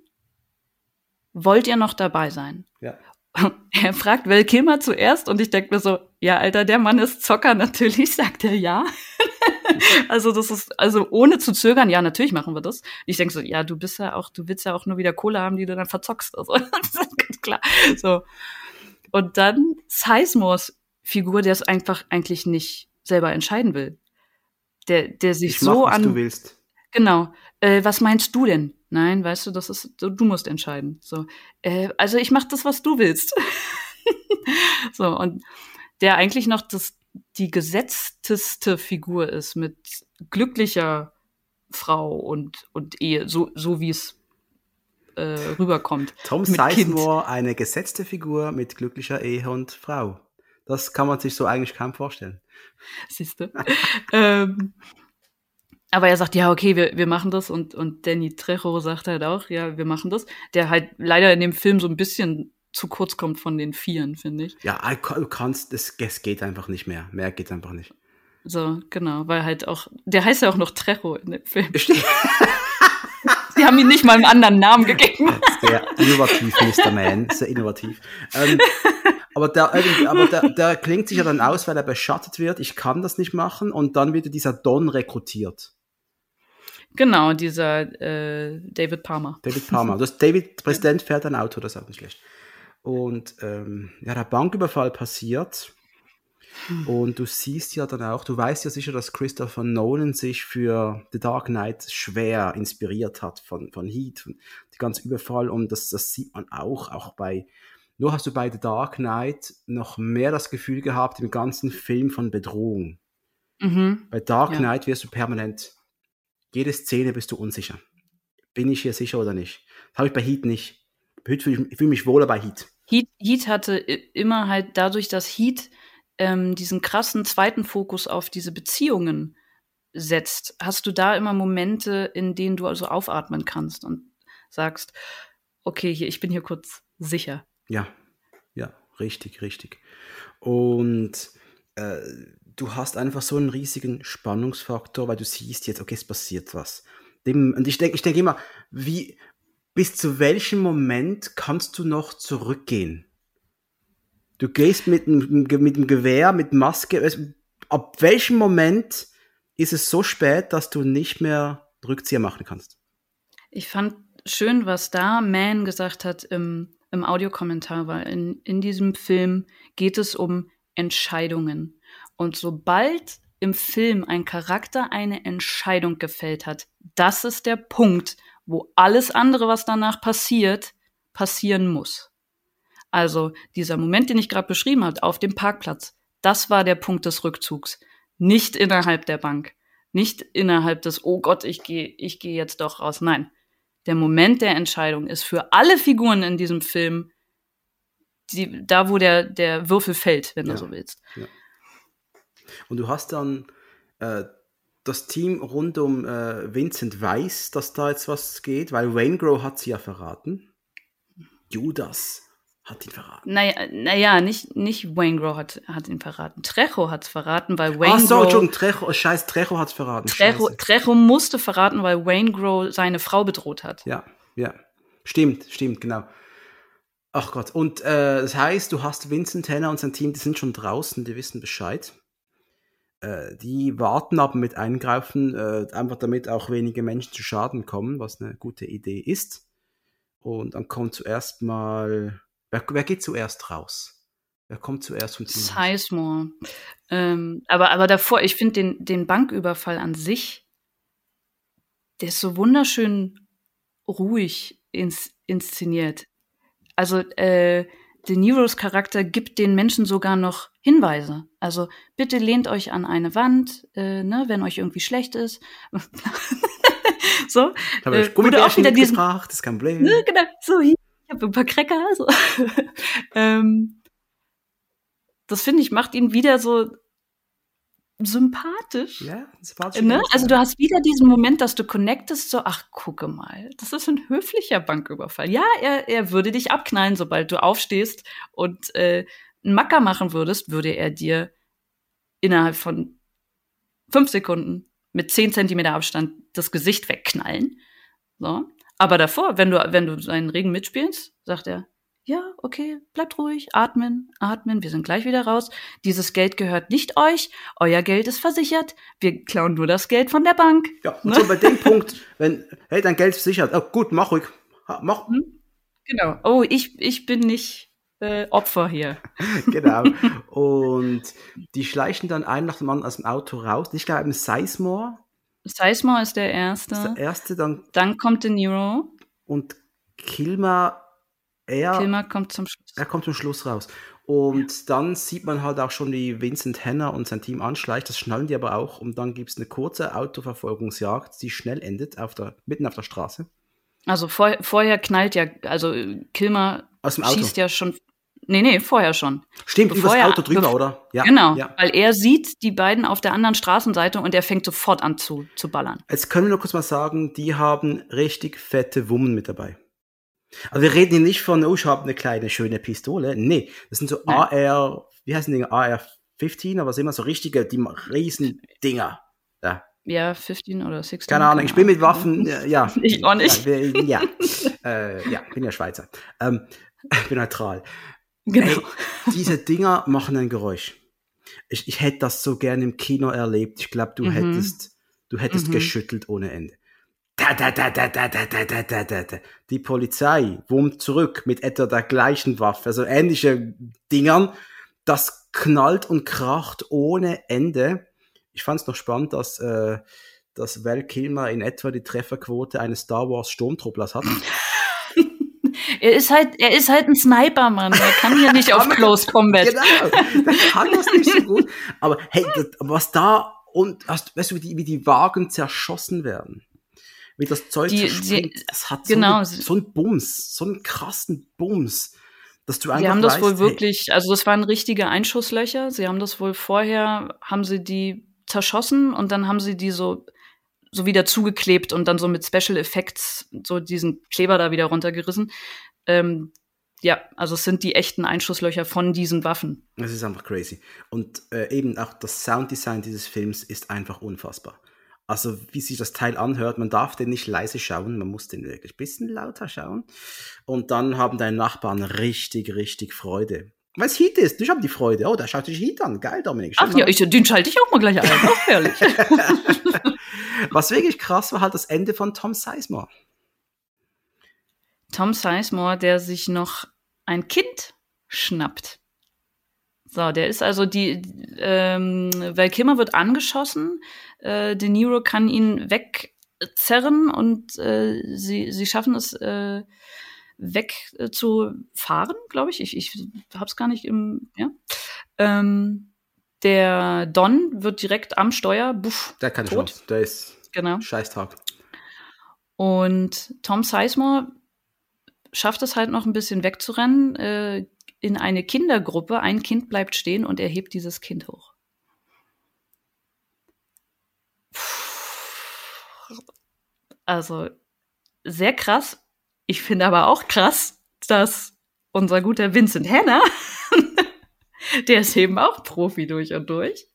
wollt ihr noch dabei sein? ja. Er fragt Val Kilmer zuerst und ich denke mir so, ja, Alter, der Mann ist Zocker, natürlich sagt er ja. also das ist, also ohne zu zögern, ja, natürlich machen wir das. Ich denke so, ja, du bist ja auch, du willst ja auch nur wieder Kohle haben, die du dann verzockst. Also, das ist ganz klar. So. Und dann Sizemores Figur, der es einfach eigentlich nicht selber entscheiden will. Der, der sich Ich mach, so was an. du willst. Genau. Äh, was meinst du denn? Nein, weißt du, das ist, du, du musst entscheiden. So, äh, also ich mach das, was du willst. so und der eigentlich noch das die gesetzteste Figur ist mit glücklicher Frau und und Ehe, so so wie es äh, rüberkommt. Tom. Sizemore, eine gesetzte Figur mit glücklicher Ehe und Frau. Das kann man sich so eigentlich kaum vorstellen. Siehst du? ähm, aber er sagt, ja, okay, wir, wir machen das. Und, und Danny Trejo sagt halt auch, ja, wir machen das. Der halt leider in dem Film so ein bisschen zu kurz kommt von den Vieren, finde ich. Ja, du kannst, es, es geht einfach nicht mehr. Mehr geht einfach nicht. So, genau, weil halt auch, der heißt ja auch noch Trejo in dem Film. Sie haben ihm nicht mal einen anderen Namen gegeben. Sehr innovativ, Mr. Man. Sehr innovativ. Ähm, aber der, aber der, der klingt sich ja dann aus, weil er beschattet wird. Ich kann das nicht machen. Und dann wird dieser Don rekrutiert. Genau, dieser äh, David Palmer. David Palmer. Das David, Präsident fährt ein Auto, das ist auch nicht schlecht. Und ähm, ja, der Banküberfall passiert. Und du siehst ja dann auch, du weißt ja sicher, dass Christopher Nolan sich für The Dark Knight schwer inspiriert hat von, von Heat, von die ganze Überfall. Und das, das sieht man auch, auch bei, nur hast du bei The Dark Knight noch mehr das Gefühl gehabt im ganzen Film von Bedrohung. Mhm. Bei Dark Ja. Knight wirst du permanent, jede Szene bist du unsicher. Bin ich hier sicher oder nicht? Das habe ich bei Heat nicht. Bei Heat fühle ich, ich fühle mich wohler bei Heat. Heat, Heat hatte immer halt dadurch, dass Heat ähm, diesen krassen zweiten Fokus auf diese Beziehungen setzt, hast du da immer Momente, in denen du also aufatmen kannst und sagst, okay, hier, ich bin hier kurz sicher. Ja, ja, richtig, richtig. Und äh, du hast einfach so einen riesigen Spannungsfaktor, weil du siehst jetzt, okay, es passiert was. Dem, und ich denke ich denk immer, wie, bis zu welchem Moment kannst du noch zurückgehen? Du gehst mit dem, mit dem Gewehr, mit Maske, ab welchem Moment ist es so spät, dass du nicht mehr Rückzieher machen kannst? Ich fand schön, was da Man gesagt hat im, im Audiokommentar, weil in, in diesem Film geht es um Entscheidungen. Und sobald im Film ein Charakter eine Entscheidung gefällt hat, das ist der Punkt, wo alles andere, was danach passiert, passieren muss. Also dieser Moment, den ich gerade beschrieben habe, auf dem Parkplatz, das war der Punkt des Rückzugs. Nicht innerhalb der Bank. Nicht innerhalb des, oh Gott, ich gehe ich gehe jetzt doch raus. Nein. Der Moment der Entscheidung ist für alle Figuren in diesem Film die, da, wo der, der Würfel fällt, wenn Ja. du so willst. Und du hast dann äh, das Team rund um äh, Vincent weiß, dass da jetzt was geht, weil Waingro hat sie ja verraten. Judas hat ihn verraten. Naja, naja nicht, nicht Waingro hat, hat ihn verraten. Trejo hat es verraten, weil Ach so, Entschuldigung, Trejo, oh, scheiß, Trejo hat's verraten. Trejo, Scheiße. Trejo musste verraten, weil Waingro seine Frau bedroht hat. Ja, ja. Stimmt, stimmt, genau. Ach Gott. Und äh, das heißt, du hast Vincent Henner und sein Team, die sind schon draußen, die wissen Bescheid. Äh, die warten aber mit Eingreifen, äh, einfach damit auch wenige Menschen zu Schaden kommen, was eine gute Idee ist. Und dann kommt zuerst mal. Wer, wer geht zuerst raus? Wer kommt zuerst vom Team? Sizemore. Ähm, aber, aber davor, ich finde den, den Banküberfall an sich, der ist so wunderschön ruhig ins, inszeniert. Also, äh, De Niros Charakter gibt den Menschen sogar noch Hinweise. Also, bitte lehnt euch an eine Wand, äh, ne, wenn euch irgendwie schlecht ist. so. Ich habe äh, euch wurde auch wieder diesen- mitgebracht, das ist kein Problem. Ne, genau, so hier, ich habe ein paar Cracker. So. ähm, das finde ich macht ihn wieder so sympathisch. Ja, sympathisch. Ne? Also du hast wieder diesen Moment, dass du connectest, so, ach, gucke mal, das ist ein höflicher Banküberfall. Ja, er, er würde dich abknallen, sobald du aufstehst und äh, einen Macker machen würdest, würde er dir innerhalb von fünf Sekunden mit zehn Zentimeter Abstand das Gesicht wegknallen. So. Aber davor, wenn du, wenn du seinen Regen mitspielst, sagt er, ja, okay, bleibt ruhig, atmen, atmen, wir sind gleich wieder raus. Dieses Geld gehört nicht euch, euer Geld ist versichert, wir klauen nur das Geld von der Bank. Ja, und so bei dem Punkt, wenn, hey, dein Geld ist versichert, oh, gut, mach ruhig, mach. Hm? Genau, oh, ich, ich bin nicht äh, Opfer hier. genau. Und die schleichen dann ein nach dem anderen aus dem Auto raus. Ich glaube, im Sizemore. Sizemore ist der erste. Ist der erste, dann. Dann kommt De Niro. Und Kilmer er, Kilmer kommt zum Schluss. Er kommt zum Schluss raus. Und ja. dann sieht man halt auch schon, wie Vincent Henner und sein Team anschleicht. Das schnallen die aber auch. Und dann gibt es eine kurze Autoverfolgungsjagd, die schnell endet, auf der, mitten auf der Straße. Also vor, vorher knallt ja, also Kilmer schießt ja schon. Nee, nee, vorher schon. Stimmt, über das Auto drüber, oder? Ja. Genau, ja. weil er sieht die beiden auf der anderen Straßenseite und er fängt sofort an zu, zu ballern. Jetzt können wir nur kurz mal sagen, die haben richtig fette Wummen mit dabei. Also wir reden hier nicht von, oh, ich habe eine kleine schöne Pistole. Nee, das sind so Nein. AR, wie heißen die, AR-15, aber sind immer so richtige, die riesen Dinger. Ja. Ja, 15 oder 16. Keine Ahnung, ich bin mit Waffen, ja. Ich auch nicht. Ja, ja, äh, ja bin ja Schweizer. Ähm, bin neutral. Genau. Ey, diese Dinger machen ein Geräusch. Ich, ich hätte das so gerne im Kino erlebt. Ich glaube, du mhm. hättest, du hättest mhm. geschüttelt ohne Ende. Da, da, da, da, da, da, da, da, da, da, da. Die Polizei wummt zurück mit etwa der gleichen Waffe, also ähnliche Dingern. Das knallt und kracht ohne Ende. Ich fand es noch spannend, dass, äh, dass Val Kilmer in etwa die Trefferquote eines Star Wars Sturmtrupplers hat. er ist halt, er ist halt ein Sniper, Mann. Er kann hier nicht auf Close Combat. Genau, der kann das nicht so gut. Aber hey, das, was da und hast, weißt du, wie die, wie die Wagen zerschossen werden? Wie das Zeug die, die, das hat genau. so, eine, so einen Bums, so einen krassen Bums. Dass du einfach sie haben das weißt, wohl wirklich, hey, also das waren richtige Einschusslöcher. Sie haben das wohl vorher, haben sie die zerschossen und dann haben sie die so, so wieder zugeklebt und dann so mit Special Effects so diesen Kleber da wieder runtergerissen. Ähm, ja, also es sind die echten Einschusslöcher von diesen Waffen. Das ist einfach crazy. Und äh, eben auch das Sounddesign dieses Films ist einfach unfassbar. Also wie sich das Teil anhört, man darf den nicht leise schauen, man muss den wirklich ein bisschen lauter schauen. Und dann haben deine Nachbarn richtig, richtig Freude. Weil es Heat ist, ich habe die Freude. Oh, da schaut sich Heat an. Geil, Dominik. Ach ja, ich, den schalte ich auch mal gleich ein. Auch herrlich. Was wirklich krass war halt das Ende von Tom Sizemore. Tom Sizemore, der sich noch ein Kind schnappt. So, der ist also die, ähm, weil Kimmer wird angeschossen, äh, De Niro kann ihn wegzerren und äh, sie, sie schaffen es äh, weg äh, glaube ich. Ich, ich hab's gar nicht im, ja. Ähm, der Don wird direkt am Steuer, buff, Der kann tot. schon, der ist genau. Scheißtag. Und Tom Sizemore schafft es halt noch ein bisschen wegzurennen, äh, in eine Kindergruppe, ein Kind bleibt stehen und er hebt dieses Kind hoch. Also sehr krass. Ich finde aber auch krass, dass unser guter Vincent Hanna, der ist eben auch Profi durch und durch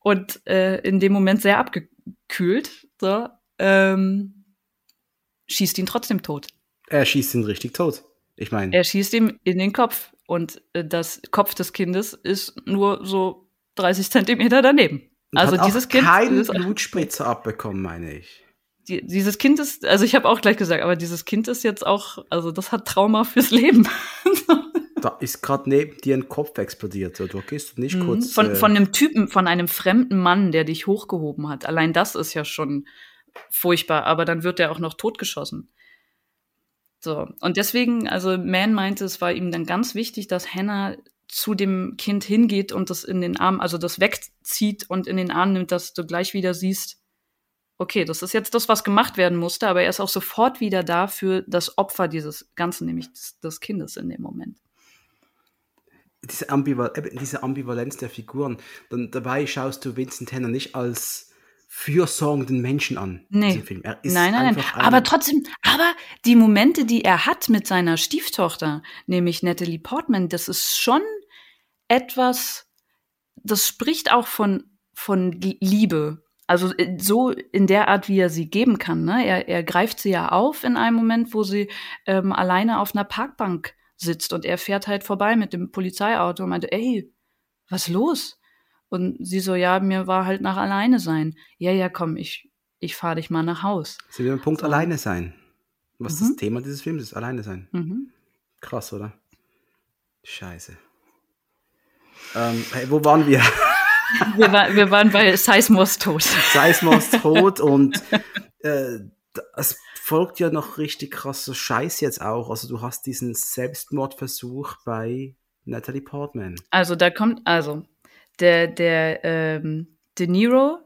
und äh, in dem Moment sehr abgekühlt, so, ähm, schießt ihn trotzdem tot. Er schießt ihn richtig tot. Ich meine. Er schießt ihm in den Kopf und äh, das Kopf des Kindes ist nur so 30 Zentimeter daneben. Also dieses Kind. Kein Blutspritzer abbekommen, meine ich. Die, dieses Kind ist, also ich habe auch gleich gesagt, aber dieses Kind ist jetzt auch, also das hat Trauma fürs Leben. da ist gerade neben dir ein Kopf explodiert. Du gehst nicht mhm. kurz. Von, äh, von einem Typen, von einem fremden Mann, der dich hochgehoben hat. Allein das ist ja schon furchtbar, aber dann wird er auch noch totgeschossen. So. Und deswegen, also Man meinte, es war ihm dann ganz wichtig, dass Hannah zu dem Kind hingeht und das in den Arm, also das wegzieht und in den Arm nimmt, dass du gleich wieder siehst, okay, das ist jetzt das, was gemacht werden musste, aber er ist auch sofort wieder da für das Opfer dieses Ganzen, nämlich des, des Kindes in dem Moment. diese, Ambival diese Ambivalenz der Figuren. Dann, dabei schaust du Vincent Henner nicht als fürsorgenden Menschen an. Nee. Er nein, nein, nein. Aber trotzdem, aber die Momente, die er hat mit seiner Stieftochter, nämlich Natalie Portman, das ist schon etwas, das spricht auch von, von Liebe. Also äh, so in der Art, wie er sie geben kann. Ne? Er, er greift sie ja auf in einem Moment, wo sie ähm, alleine auf einer Parkbank sitzt und er fährt halt vorbei mit dem Polizeiauto und meinte, ey, was los? Und sie so, ja, mir war halt nach alleine sein. Ja, ja, komm, ich, ich fahre dich mal nach Haus. Sie will im Punkt so. alleine sein. Was mhm. das Thema dieses Films ist, alleine sein. Mhm. Krass, oder? Scheiße. Ähm, hey, wo waren wir? wir, war, wir waren bei Seismos tot. Seismos tot und äh, es folgt ja noch richtig krasser Scheiß jetzt auch. Also du hast diesen Selbstmordversuch bei Natalie Portman. Also da kommt, also der, der ähm, De Niro,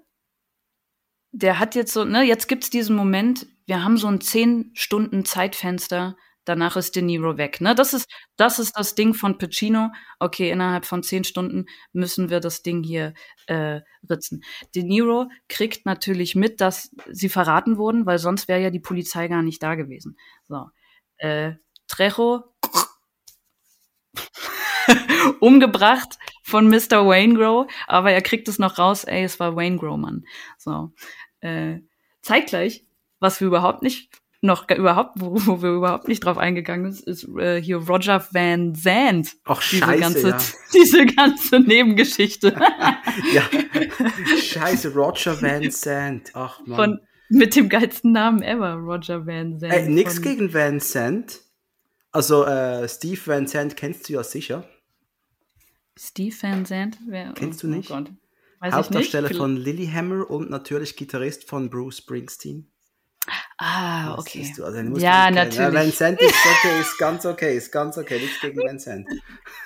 der hat jetzt so, ne, jetzt gibt's diesen Moment, wir haben so ein zehn Stunden Zeitfenster, danach ist De Niro weg. Ne? Das, ist, das ist das Ding von Pacino. Okay, innerhalb von zehn Stunden müssen wir das Ding hier äh, ritzen. De Niro kriegt natürlich mit, dass sie verraten wurden, weil sonst wäre ja die Polizei gar nicht da gewesen. So. Äh, Trejo umgebracht von Mr. Waingrow, aber er kriegt es noch raus, ey, es war Waingrow, Mann. So. Äh, zeitgleich, was wir überhaupt nicht noch überhaupt, wo, wo wir überhaupt nicht drauf eingegangen sind, ist äh, hier Roger Van Zandt. Ach, diese scheiße, ganze, ja. diese ganze Nebengeschichte. ja, scheiße, Roger Van Zandt. Ach, Mann. Von, mit dem geilsten Namen ever, Roger Van Zandt. Ey, nix gegen Van Zandt. Also, äh, Steve Van Zandt kennst du ja sicher. Steve Van Zandt? Wer, Kennst du nicht? Oh Hauptdarsteller von Lilyhammer und natürlich Gitarrist von Bruce Springsteen. Ah, okay. Also ja, natürlich. Ja, Vincent ist okay, ist ganz okay, ist ganz okay, nichts gegen Vincent.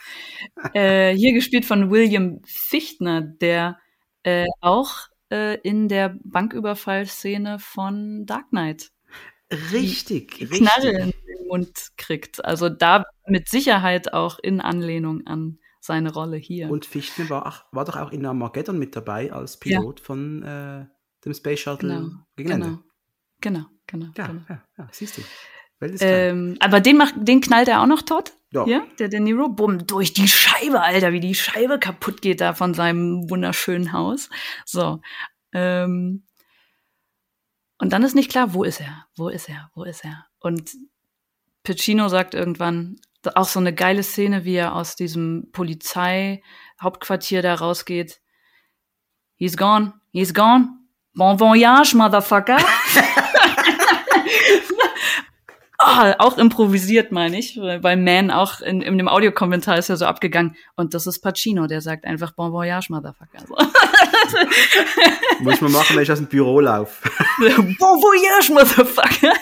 äh, hier gespielt von William Fichtner, der äh, auch äh, in der Banküberfallszene von Dark Knight richtig, die Knarre in den Mund kriegt. Also da mit Sicherheit auch in Anlehnung an seine Rolle hier. Und Fichtner war, ach, war doch auch in Armageddon mit dabei als Pilot ja. von äh, dem Space Shuttle genau, gegen Ende. Genau. Genau, genau. Ja, genau. ja, ja, siehst du. Ähm, aber den, macht, den knallt er auch noch tot. Ja. ja. Der De Niro, bumm, durch die Scheibe, Alter, wie die Scheibe kaputt geht da von seinem wunderschönen Haus. So. Ähm, und dann ist nicht klar, wo ist er? Wo ist er? Wo ist er? Und Pacino sagt irgendwann, auch so eine geile Szene, wie er aus diesem Polizeihauptquartier da rausgeht. He's gone, he's gone. Bon voyage, motherfucker. oh, auch improvisiert, meine ich, weil Man auch in, in dem Audiokommentar ist ja so abgegangen. Und das ist Pacino, der sagt einfach Bon voyage, motherfucker. So. Muss man machen, wenn ich aus dem Büro laufe. bon voyage, motherfucker.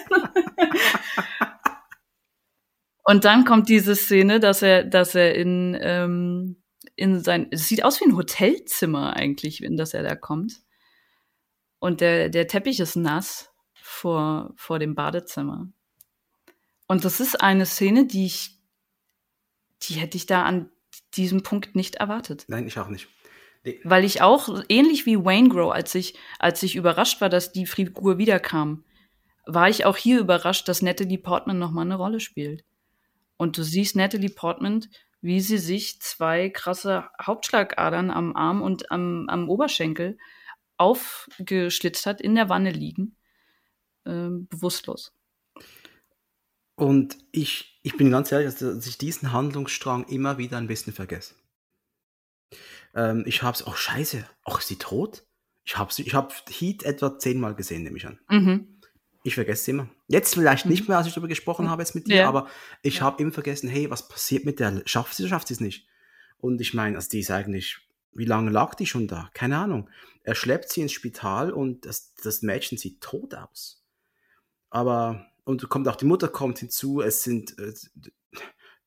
Und dann kommt diese Szene, dass er, dass er in, ähm, in sein, es sieht aus wie ein Hotelzimmer eigentlich, in das er da kommt. Und der, der Teppich ist nass vor, vor dem Badezimmer. Und das ist eine Szene, die ich, die hätte ich da an diesem Punkt nicht erwartet. Nein, ich auch nicht. Nee. Weil ich auch, ähnlich wie Wayne Grow, als ich, als ich überrascht war, dass die Figur wiederkam, war ich auch hier überrascht, dass Natalie Portman nochmal eine Rolle spielt. Und du siehst Natalie Portman, wie sie sich zwei krasse Hauptschlagadern am Arm und am, am Oberschenkel aufgeschlitzt hat, in der Wanne liegen, äh, bewusstlos. Und ich, ich bin ganz ehrlich, dass ich diesen Handlungsstrang immer wieder ein bisschen vergesse. Ähm, ich hab's, oh scheiße, ach, ist sie tot? Ich habe ich hab Heat etwa zehnmal gesehen, nehme ich an. Mhm. Ich vergesse immer. Jetzt vielleicht nicht mhm. mehr, als ich darüber gesprochen habe jetzt mit dir, ja. aber ich ja. habe immer vergessen, hey, was passiert mit der? Schafft sie oder schafft sie es nicht? Und ich meine, also die ist eigentlich, wie lange lag die schon da? Keine Ahnung. Er schleppt sie ins Spital und das, das Mädchen sieht tot aus. Aber und kommt auch die Mutter kommt hinzu. Es sind äh,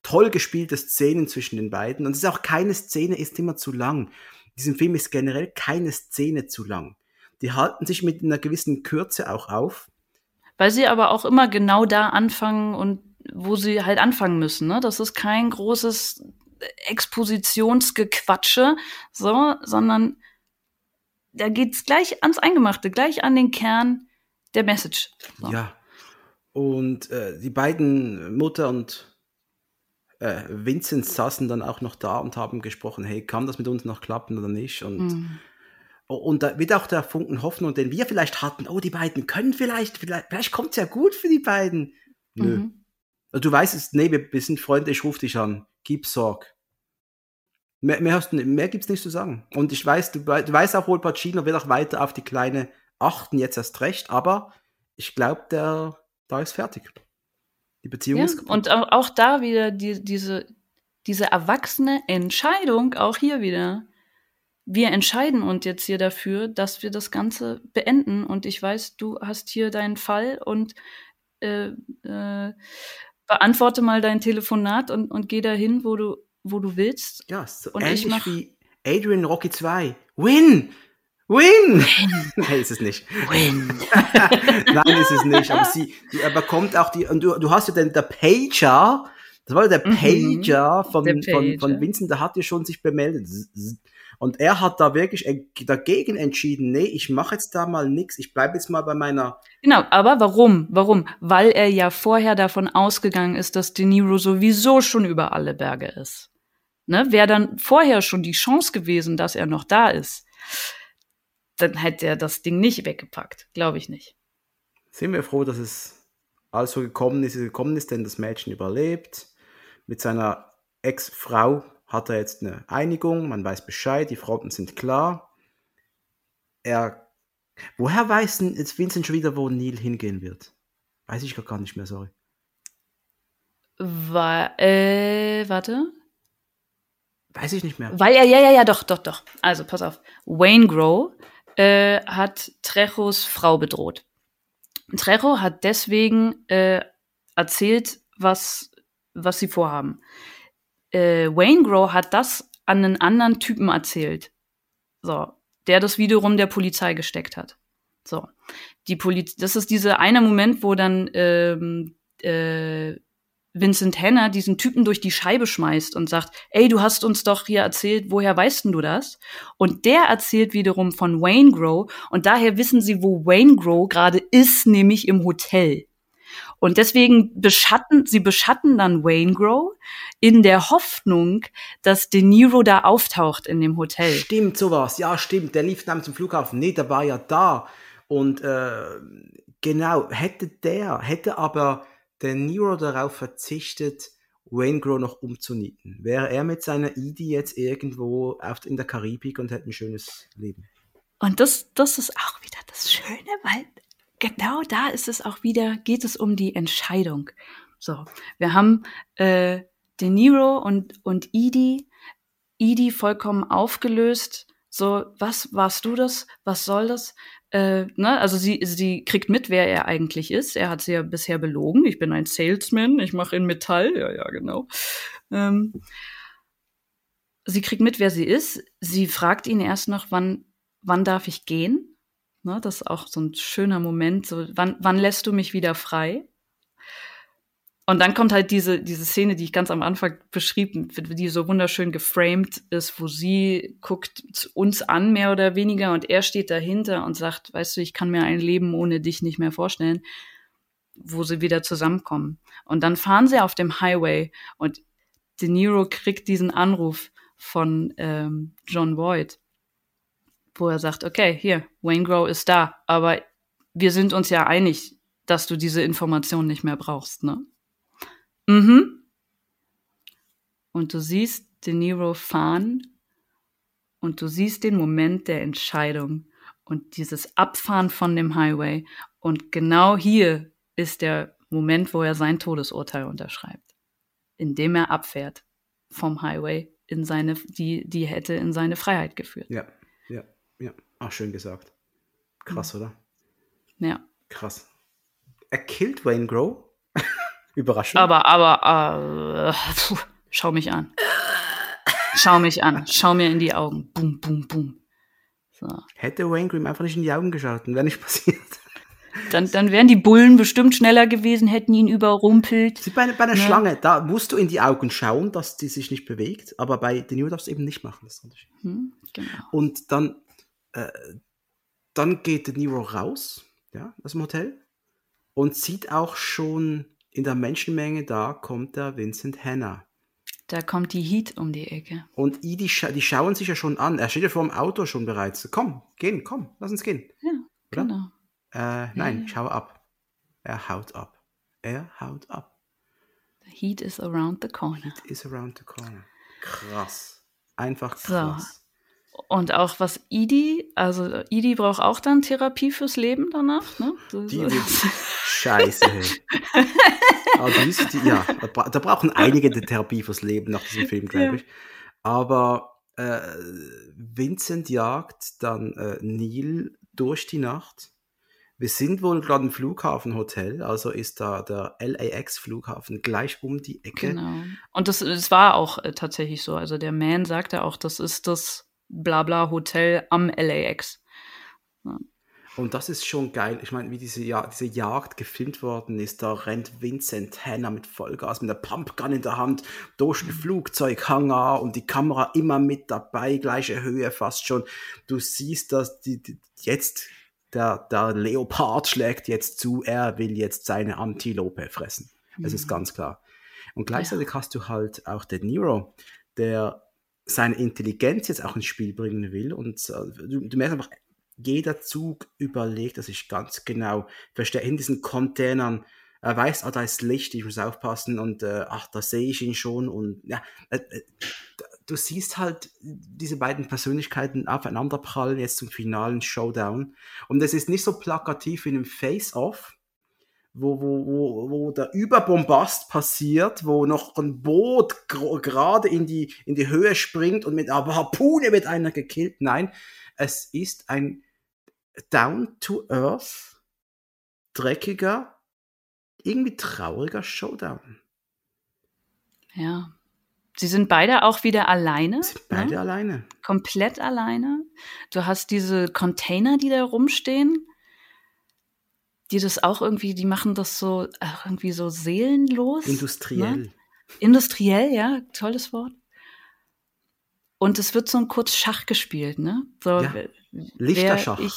toll gespielte Szenen zwischen den beiden und es ist auch keine Szene ist immer zu lang. In diesem Film ist generell keine Szene zu lang. Die halten sich mit einer gewissen Kürze auch auf. Weil sie aber auch immer genau da anfangen und wo sie halt anfangen müssen. Ne? Das ist kein großes Expositionsgequatsche, so, sondern da geht's gleich ans Eingemachte, gleich an den Kern der Message. So. Ja. Und äh, die beiden Mutter und äh, Vincent saßen dann auch noch da und haben gesprochen, hey, kann das mit uns noch klappen oder nicht? Und, mm. Und da wird auch der Funken Hoffnung, den wir vielleicht hatten, oh, die beiden können vielleicht, vielleicht, vielleicht kommt es ja gut für die beiden. Nö. Mhm. Also du weißt es, nee, wir, wir sind Freunde, ich rufe dich an. Gib Sorg. Mehr, mehr, hast, mehr gibt's nicht zu sagen. Und ich weiß, du, du weißt auch wohl, Pacino wird auch weiter auf die Kleine achten, jetzt erst recht, aber ich glaube, der da ist fertig. Die Beziehung ja, ist kaputt. Und auch, auch da wieder die, diese, diese erwachsene Entscheidung, auch hier wieder. Wir entscheiden uns jetzt hier dafür, dass wir das Ganze beenden. Und ich weiß, du hast hier deinen Fall und äh, äh, beantworte mal dein Telefonat und, und geh dahin, wo du, wo du willst. Ja, so und ähnlich ich mach, wie Adrian Rocky 2. Win! Win! Nein, ist es nicht. Win! Nein, ist es nicht. Aber sie er bekommt auch die, und du, du hast ja den, der Pager, das war ja der mhm. Pager von, der Pager. Von, von Vincent, der hat ja schon sich bemeldet. Und er hat da wirklich dagegen entschieden, nee, ich mache jetzt da mal nichts, ich bleibe jetzt mal bei meiner. Genau, aber warum? Warum? Weil er ja vorher davon ausgegangen ist, dass De Niro sowieso schon über alle Berge ist. Ne? Wäre dann vorher schon die Chance gewesen, dass er noch da ist dann hätte er das Ding nicht weggepackt. Glaube ich nicht. Sind wir froh, dass es alles so gekommen ist, gekommen ist, denn das Mädchen überlebt. Mit seiner Ex-Frau hat er jetzt eine Einigung, man weiß Bescheid, die Fronten sind klar. Er. Woher weiß denn jetzt Vincent schon wieder, wo Neil hingehen wird? Weiß ich gar nicht mehr, sorry. War, äh, warte. Weiß ich nicht mehr. Weil er, ja, ja, ja, doch, doch, doch. Also, pass auf. Wayne Grow äh, hat Trejos Frau bedroht. Trejo hat deswegen äh, erzählt, was, was sie vorhaben. Äh, Wayne Grow hat das an einen anderen Typen erzählt. So, der das wiederum der Polizei gesteckt hat. So, die Poliz das ist dieser eine Moment, wo dann ähm, äh, Vincent Henner diesen Typen durch die Scheibe schmeißt und sagt, ey, du hast uns doch hier erzählt, woher weißt denn du das? Und der erzählt wiederum von Wayne Grow und daher wissen sie, wo Wayne Grow gerade ist, nämlich im Hotel. Und deswegen beschatten, sie beschatten dann Wayne Grow in der Hoffnung, dass De Niro da auftaucht in dem Hotel. Stimmt, sowas. Ja, stimmt. Der lief dann zum Flughafen. Nee, der war ja da. Und äh, genau, hätte der, hätte aber der Nero darauf verzichtet, Wayne Grow noch umzunieten. Wäre er mit seiner Edie jetzt irgendwo auf, in der Karibik und hätte ein schönes Leben. Und das, das ist auch wieder das Schöne, weil genau da ist es auch wieder, geht es um die Entscheidung. So, wir haben äh, De Niro und, und Edie, Edie vollkommen aufgelöst. So, was warst du das? Was soll das? Äh, ne? Also sie, sie kriegt mit, wer er eigentlich ist. Er hat sie ja bisher belogen. Ich bin ein Salesman, ich mache in Metall. Ja, ja, genau. Ähm, sie kriegt mit, wer sie ist. Sie fragt ihn erst noch, wann, wann darf ich gehen? Ne? Das ist auch so ein schöner Moment. So, wann, wann lässt du mich wieder frei? Und dann kommt halt diese, diese Szene, die ich ganz am Anfang beschrieb, die so wunderschön geframed ist, wo sie guckt uns an, mehr oder weniger, und er steht dahinter und sagt, weißt du, ich kann mir ein Leben ohne dich nicht mehr vorstellen, wo sie wieder zusammenkommen. Und dann fahren sie auf dem Highway und De Niro kriegt diesen Anruf von ähm, John Boyd, wo er sagt, okay, hier, Wayne Grow ist da, aber wir sind uns ja einig, dass du diese Information nicht mehr brauchst, ne? Mhm. Und du siehst De Niro fahren und du siehst den Moment der Entscheidung und dieses Abfahren von dem Highway. Und genau hier ist der Moment, wo er sein Todesurteil unterschreibt, indem er abfährt vom Highway in seine, die, die hätte in seine Freiheit geführt. Ja, ja, ja. Ach, schön gesagt. Krass, mhm. oder? Ja. Krass. Er killt Wayne Grow Überraschung. Aber, aber, äh, puh, schau mich an. Schau mich an. Schau mir in die Augen. Boom, boom, boom. So. Hätte Wayne Grimm einfach nicht in die Augen geschaut, wäre nicht passiert. dann, dann wären die Bullen bestimmt schneller gewesen, hätten ihn überrumpelt. Sie, bei, bei einer Ja. Schlange, da musst du in die Augen schauen, dass die sich nicht bewegt, aber bei den Nero darfst du eben nicht machen. Das. Hm, genau. Und dann, äh, dann geht der Nero raus, ja, aus dem Hotel und sieht auch schon in der Menschenmenge, da kommt der Vincent Hanna. Da kommt die Heat um die Ecke. Und die, die, scha die schauen sich ja schon an. Er steht ja vor dem Auto schon bereits. Komm, gehen, komm, lass uns gehen. Ja, Oder? genau. Äh, nein, Ja. ich hau ab. Er haut ab. Er haut ab. The heat is around the corner. Is around the corner. Krass. Einfach So. Und auch was Idi, also Idi braucht auch dann Therapie fürs Leben danach, ne? Die wird scheiße. Aber die ist, die, ja, da, bra da brauchen einige die Therapie fürs Leben nach diesem Film, glaube ich. Aber äh, Vincent jagt dann äh, Neil durch die Nacht. Wir sind wohl gerade im Flughafenhotel, also ist da der LAX-Flughafen gleich um die Ecke. Genau. Und das, das war auch äh, tatsächlich so. Also der Man sagte auch, das ist das Blabla Hotel am LAX. Und das ist schon geil. Ich meine, wie diese, ja diese Jagd gefilmt worden ist, da rennt Vincent Hanna mit Vollgas, mit der Pumpgun in der Hand durch den Flugzeughangar und die Kamera immer mit dabei, gleiche Höhe fast schon. Du siehst, dass die, die jetzt der, der Leopard schlägt jetzt zu, er will jetzt seine Antilope fressen. Das ist Mhm. ganz klar. Und gleichzeitig hast du halt auch den Nero, der seine Intelligenz jetzt auch ins Spiel bringen will. Und äh, du, du merkst einfach, jeder Zug überlegt er sich ganz genau. Verstehe in diesen Containern. Er weiß, ah, da ist Licht, ich muss aufpassen und äh, ach, da sehe ich ihn schon. Und ja, äh, äh, du siehst halt diese beiden Persönlichkeiten aufeinanderprallen jetzt zum finalen Showdown. Und es ist nicht so plakativ wie in einem Face-Off, wo, wo, wo, wo der Überbombast passiert, wo noch ein Boot gerade in die, in die Höhe springt und mit einer Harpune wird einer gekillt. Nein, es ist ein down-to-earth, dreckiger, irgendwie trauriger Showdown. Ja. Sie sind beide auch wieder alleine. Sind beide ne? alleine. Komplett alleine. Du hast diese Container, die da rumstehen, die das auch irgendwie, die machen das so irgendwie so seelenlos. Industriell. Ne? Industriell, ja, tolles Wort. Und es wird so ein kurz Schach gespielt, ne? So, Ja. Lichterschach. Ich,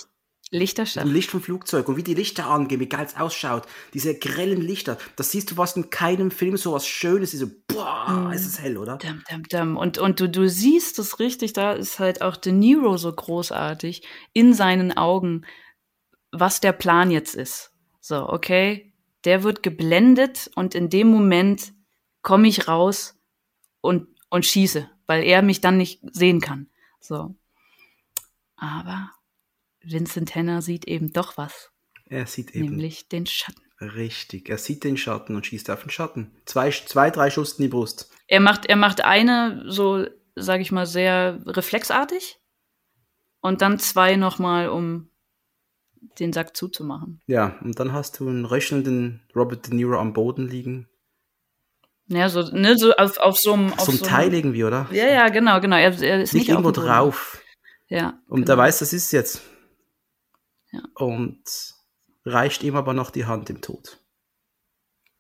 Lichterschach. Ein Licht vom Flugzeug und wie die Lichter angehen, wie geil es ausschaut. Diese grellen Lichter, das siehst du fast in keinem Film so was Schönes. So, boah, Mhm. ist es hell, oder? Dum, dum, dum. Und, und du, du siehst es richtig, da ist halt auch De Niro so großartig in seinen Augen, was der Plan jetzt ist. So, okay, der wird geblendet und in dem Moment komme ich raus und, und schieße, weil er mich dann nicht sehen kann. So. Aber Vincent Henner sieht eben doch was, Er sieht eben nämlich den Schatten. richtig. Er sieht den Schatten und schießt auf den Schatten. Zwei, zwei drei Schuss in die Brust. Er macht, er macht eine so, sag ich mal, sehr reflexartig und dann zwei nochmal, um den Sack zuzumachen. Ja, und dann hast du einen röchelnden Robert De Niro am Boden liegen. Ja, so, ne, so auf, auf so einem. auf Zum so einem- Teil irgendwie, oder? Ja, ja, genau, genau. Er, er ist Nicht nicht, irgendwo drauf. Ja. Und genau. er weiß, das ist jetzt. Ja. Und reicht ihm aber noch die Hand im Tod.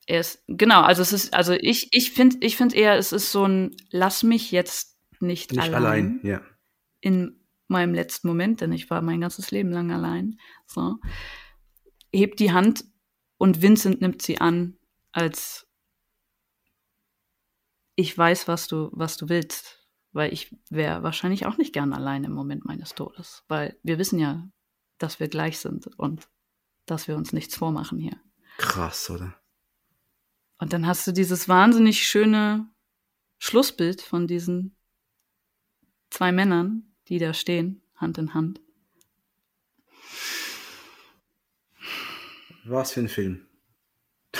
Er ist, genau, also es ist, also ich, ich finde, ich finde eher, es ist so ein, lass mich jetzt nicht, Nicht allein, allein, ja. in meinem letzten Moment, denn ich war mein ganzes Leben lang allein. So. Hebt die Hand und Vincent nimmt sie an, als ich weiß, was du, was du willst. Weil ich wäre wahrscheinlich auch nicht gern allein im Moment meines Todes. Weil wir wissen ja, dass wir gleich sind und dass wir uns nichts vormachen hier. Krass, oder? Und dann hast du dieses wahnsinnig schöne Schlussbild von diesen zwei Männern, die da stehen, Hand in Hand. Was für ein Film.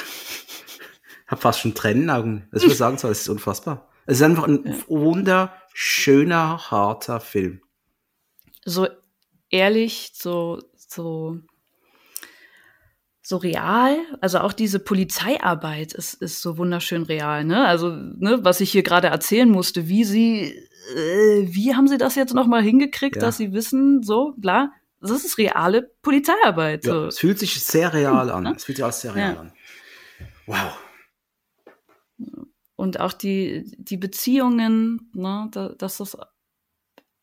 Hab fast schon Tränen in den Augen. Das muss ich sagen, es ist unfassbar. Es ist einfach ein Ja. wunderschöner, harter Film. So ehrlich, so, so, so real. Also auch diese Polizeiarbeit ist, ist so wunderschön real, ne? Also, ne, was ich hier gerade erzählen musste, wie sie, äh, wie haben sie das jetzt nochmal hingekriegt, Ja. dass sie wissen, so, bla. das ist reale Polizeiarbeit. Ja, So. es fühlt sich sehr real an. ne? Es fühlt sich alles sehr real Ja. an. Wow. Und auch die, die Beziehungen, ne, da, dass das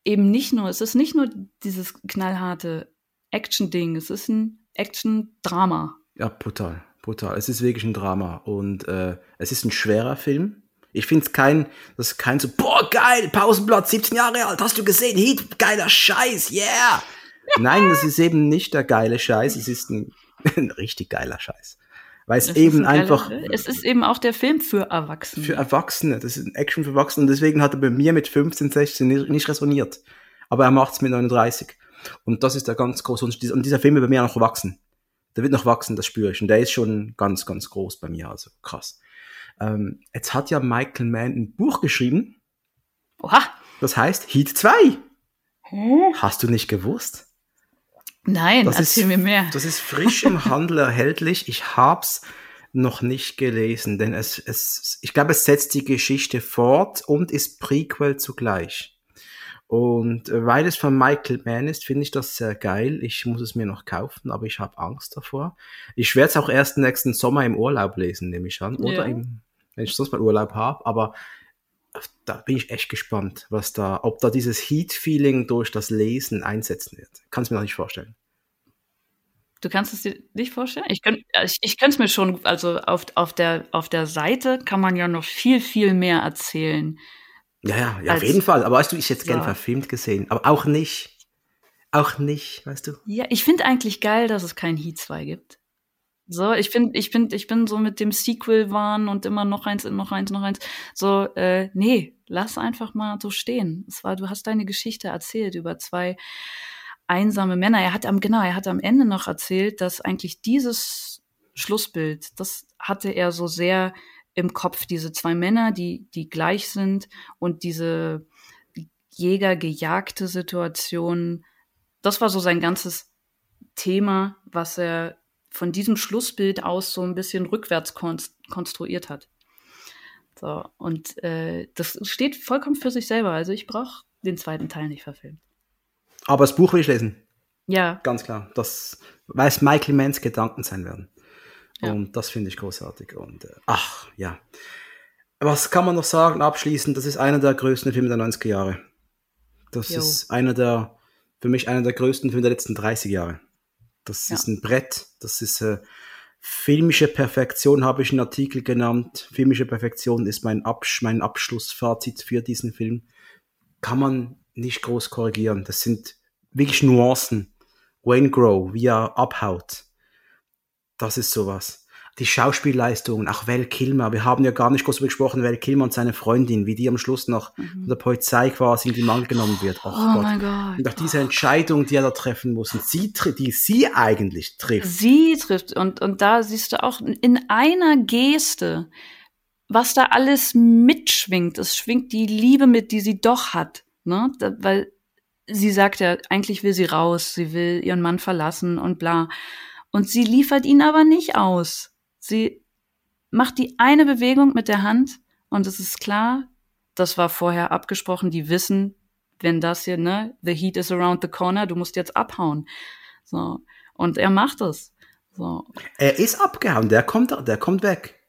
eben nicht nur, es ist nicht nur dieses knallharte Action-Ding, es ist ein Action-Drama. Ja, brutal. Brutal. Es ist wirklich ein Drama. Und äh, es ist ein schwerer Film. Ich finde es kein, das ist kein so, boah, geil, Pausenplatz, 17 Jahre alt, hast du gesehen? Heat, geiler Scheiß, yeah! Nein, es ist eben nicht der geile Scheiß, es ist ein, ein richtig geiler Scheiß. Weil es, eben ein geiler- einfach Es ist eben auch der Film für Erwachsene. für Erwachsene, das ist ein Action für Erwachsene und deswegen hat er bei mir mit 15, 16 nicht, nicht resoniert. Aber er macht es mit 39. Und das ist der ganz große Unterschied. Und dieser Film ist bei mir noch wachsen. Der wird noch wachsen, das spüre ich. Und der ist schon ganz, ganz groß bei mir, also krass. Ähm, jetzt hat ja Michael Mann ein Buch geschrieben, Oha! das heißt Heat 2. Hast du nicht gewusst? Nein, Das erzähl ist, mir mehr. Das ist frisch im Handel erhältlich. Ich hab's noch nicht gelesen, denn es, es, ich glaube, es setzt die Geschichte fort und ist Prequel zugleich. Und äh, weil es von Michael Mann ist, finde ich das sehr geil. Ich muss es mir noch kaufen, aber ich habe Angst davor. Ich werde es auch erst nächsten Sommer im Urlaub lesen, nehme ich an. Oder Ja. im, wenn ich sonst mal Urlaub habe. Aber da bin ich echt gespannt, was da, ob da dieses Heat-Feeling durch das Lesen einsetzen wird. Kann es mir noch nicht vorstellen. Du kannst es dir nicht vorstellen? Ich könnte ich, ich könnte es mir schon, also auf, auf, der, auf der Seite kann man ja noch viel, viel mehr erzählen. Ja, ja, ja auf jeden Fall. Aber weißt du, ich hätte es Ja. verfilmt gesehen. Aber auch nicht. Auch nicht, weißt du? Ja, ich finde eigentlich geil, dass es kein Heat 2 gibt. So, ich finde, ich finde, ich bin so mit dem Sequel-Wahn und immer noch eins, noch eins, noch eins. So, äh, nee, lass einfach mal so stehen. Es war, du hast deine Geschichte erzählt über zwei einsame Männer. Er hat am, genau, er hat am Ende noch erzählt, dass eigentlich dieses Schlussbild, das hatte er so sehr im Kopf, diese zwei Männer, die, die gleich sind und diese jäger-gejagte Situation. Das war so sein ganzes Thema, was er von diesem Schlussbild aus so ein bisschen rückwärts konst konstruiert hat. So, und äh, das steht vollkommen für sich selber. Also ich brauche den zweiten Teil nicht verfilmt. Aber das Buch will ich lesen. Ja, Ganz klar. Das, weil es Michael Manns Gedanken sein werden. Ja. Und das finde ich großartig. Und äh, ach, ja. Was kann man noch sagen abschließend? Das ist einer der größten Filme der 90er Jahre. Das Jo. ist einer der, für mich einer der größten Filme der letzten 30 Jahre. Das Ja. ist ein Brett. Das ist äh, filmische Perfektion, habe ich einen Artikel genannt. Filmische Perfektion ist mein, Absch mein Abschlussfazit für diesen Film. Kann man nicht groß korrigieren. Das sind wirklich Nuancen. Wayne Grow, wie er abhaut. Das ist sowas. Die Schauspielleistungen, auch Val Kilmer. Wir haben ja gar nicht groß darüber gesprochen, Val Kilmer und seine Freundin, wie die am Schluss noch von der Polizei quasi in die Mangel genommen wird. Oh, Mhm. Oh Gott. mein Gott. Und auch diese Entscheidung, die er da treffen muss, und sie, die sie eigentlich trifft. Sie trifft und, und da siehst du auch in einer Geste, was da alles mitschwingt. Es schwingt die Liebe mit, die sie doch hat. Ne? Da, weil sie sagt ja, eigentlich will sie raus, sie will ihren Mann verlassen und bla. Und sie liefert ihn aber nicht aus. Sie macht die eine Bewegung mit der Hand und es ist klar, das war vorher abgesprochen, die wissen, wenn das hier, ne, the heat is around the corner, du musst jetzt abhauen. So. Und er macht es. So. Er ist abgehauen, der kommt, der kommt weg,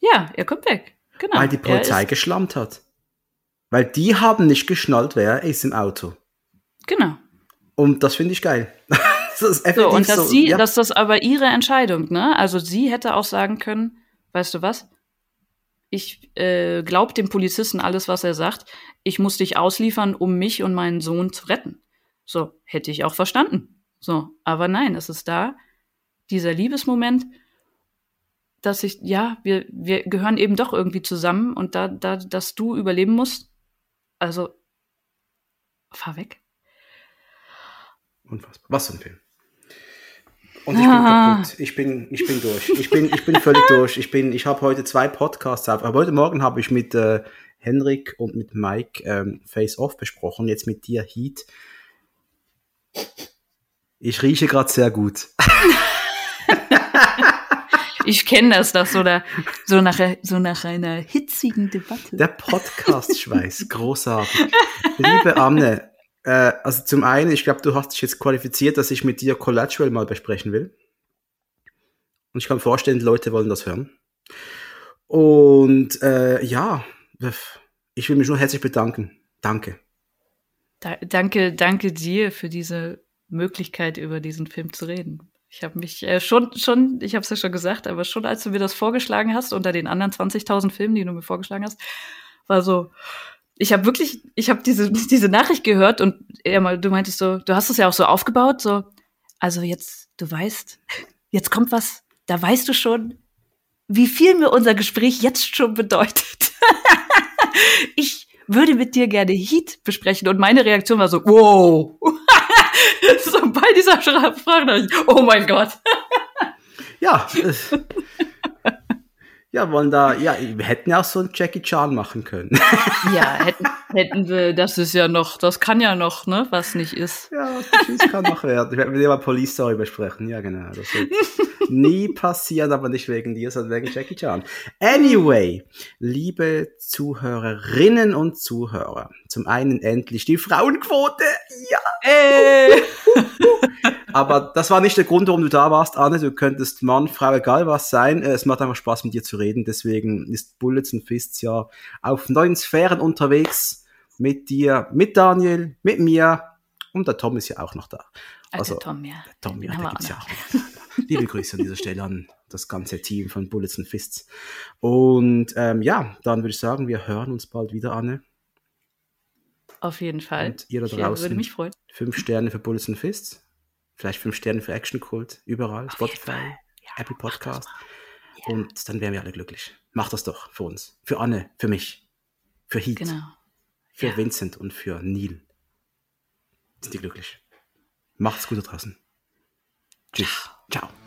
Ja, er kommt weg. Genau. weil die Polizei geschlammt hat. Weil die haben nicht geschnallt, wer ist im Auto. genau. Und das finde ich geil. das ist So, effektiv und dass so, sie, ja. dass das aber ihre Entscheidung, ne? Also sie hätte auch sagen können, weißt du was? Ich äh, glaub dem Polizisten alles, was er sagt. Ich muss dich ausliefern, um mich und meinen Sohn zu retten. So, hätte ich auch verstanden. So, aber nein, es ist da, dieser Liebesmoment, dass ich, ja, wir, wir gehören eben doch irgendwie zusammen und da, da, dass du überleben musst, also fahr weg. Unfassbar. Was für ein Film. Und ich bin Ah. kaputt. Ich bin, ich bin durch. Ich bin, ich bin völlig durch. Ich bin, ich habe heute zwei Podcasts auf. Aber heute Morgen habe ich mit äh, Henrik und mit Mike ähm, Face Off besprochen. Jetzt mit dir Heat. Ich rieche gerade sehr gut. Ich kenne das, dass so, da, so, nach, so nach einer hitzigen Debatte. Der Podcast-Schweiß. Großartig. Liebe Anne, Äh, also zum einen, ich glaube, du hast dich jetzt qualifiziert, dass ich mit dir Collateral mal besprechen will. Und ich kann vorstellen, die Leute wollen das hören. Und äh, ja, ich will mich nur herzlich bedanken. Danke. Da, danke, danke dir für diese Möglichkeit, über diesen Film zu reden. Ich habe mich äh, schon, schon, ich habe es ja schon gesagt, aber schon als du mir das vorgeschlagen hast, unter den anderen 20.000 Filmen, die du mir vorgeschlagen hast, war so, ich habe wirklich, ich habe diese, diese Nachricht gehört und mal, du meintest so, du hast es ja auch so aufgebaut, so, also jetzt, du weißt, jetzt kommt was, da weißt du schon, wie viel mir unser Gespräch jetzt schon bedeutet. ich würde mit dir gerne Heat besprechen und meine Reaktion war so, wow. so bei dieser Frage, oh mein Gott. ja, ja, wollen da, ja, wir hätten ja auch so einen Jackie Chan machen können. ja, hätten, hätten wir, das ist ja noch, das kann ja noch, ne, was nicht ist. Ja, was nicht ist, kann noch werden. Ich werde mit dir mal Police Story besprechen, ja, genau. Das wird nie passieren, aber nicht wegen dir, sondern wegen Jackie Chan. Anyway, liebe Zuhörerinnen und Zuhörer, zum einen endlich die Frauenquote, ja. Äh. Aber das war nicht der Grund, warum du da warst, Anne. Du könntest Mann, Frau, egal was sein. Äh, es macht einfach Spaß, mit dir zu reden. Deswegen ist Bullets and Fists ja auf neuen Sphären unterwegs. Mit dir, mit Daniel, mit mir. Und der Tom ist ja auch noch da. Also, der Tom, ja. Der Tom, ja, der gibt's ja auch. Liebe Grüße an dieser Stelle an das ganze Team von Bullets and Fists. Und ähm, ja, dann würde ich sagen, wir hören uns bald wieder, Anne. Auf jeden Fall. Und ihr da draußen. Ja, würde mich freuen. Fünf Sterne für Bullets and Fists. Vielleicht fünf Sterne für Action Cult, überall, Auf Spotify, ja, Apple Podcast. Ja. Und dann wären wir alle glücklich. Macht das doch für uns. Für Anne, für mich, für Heat, genau. für ja. Vincent und für Neil. Sind die glücklich. Macht's gut da draußen. Tschüss. Ciao. Ciao.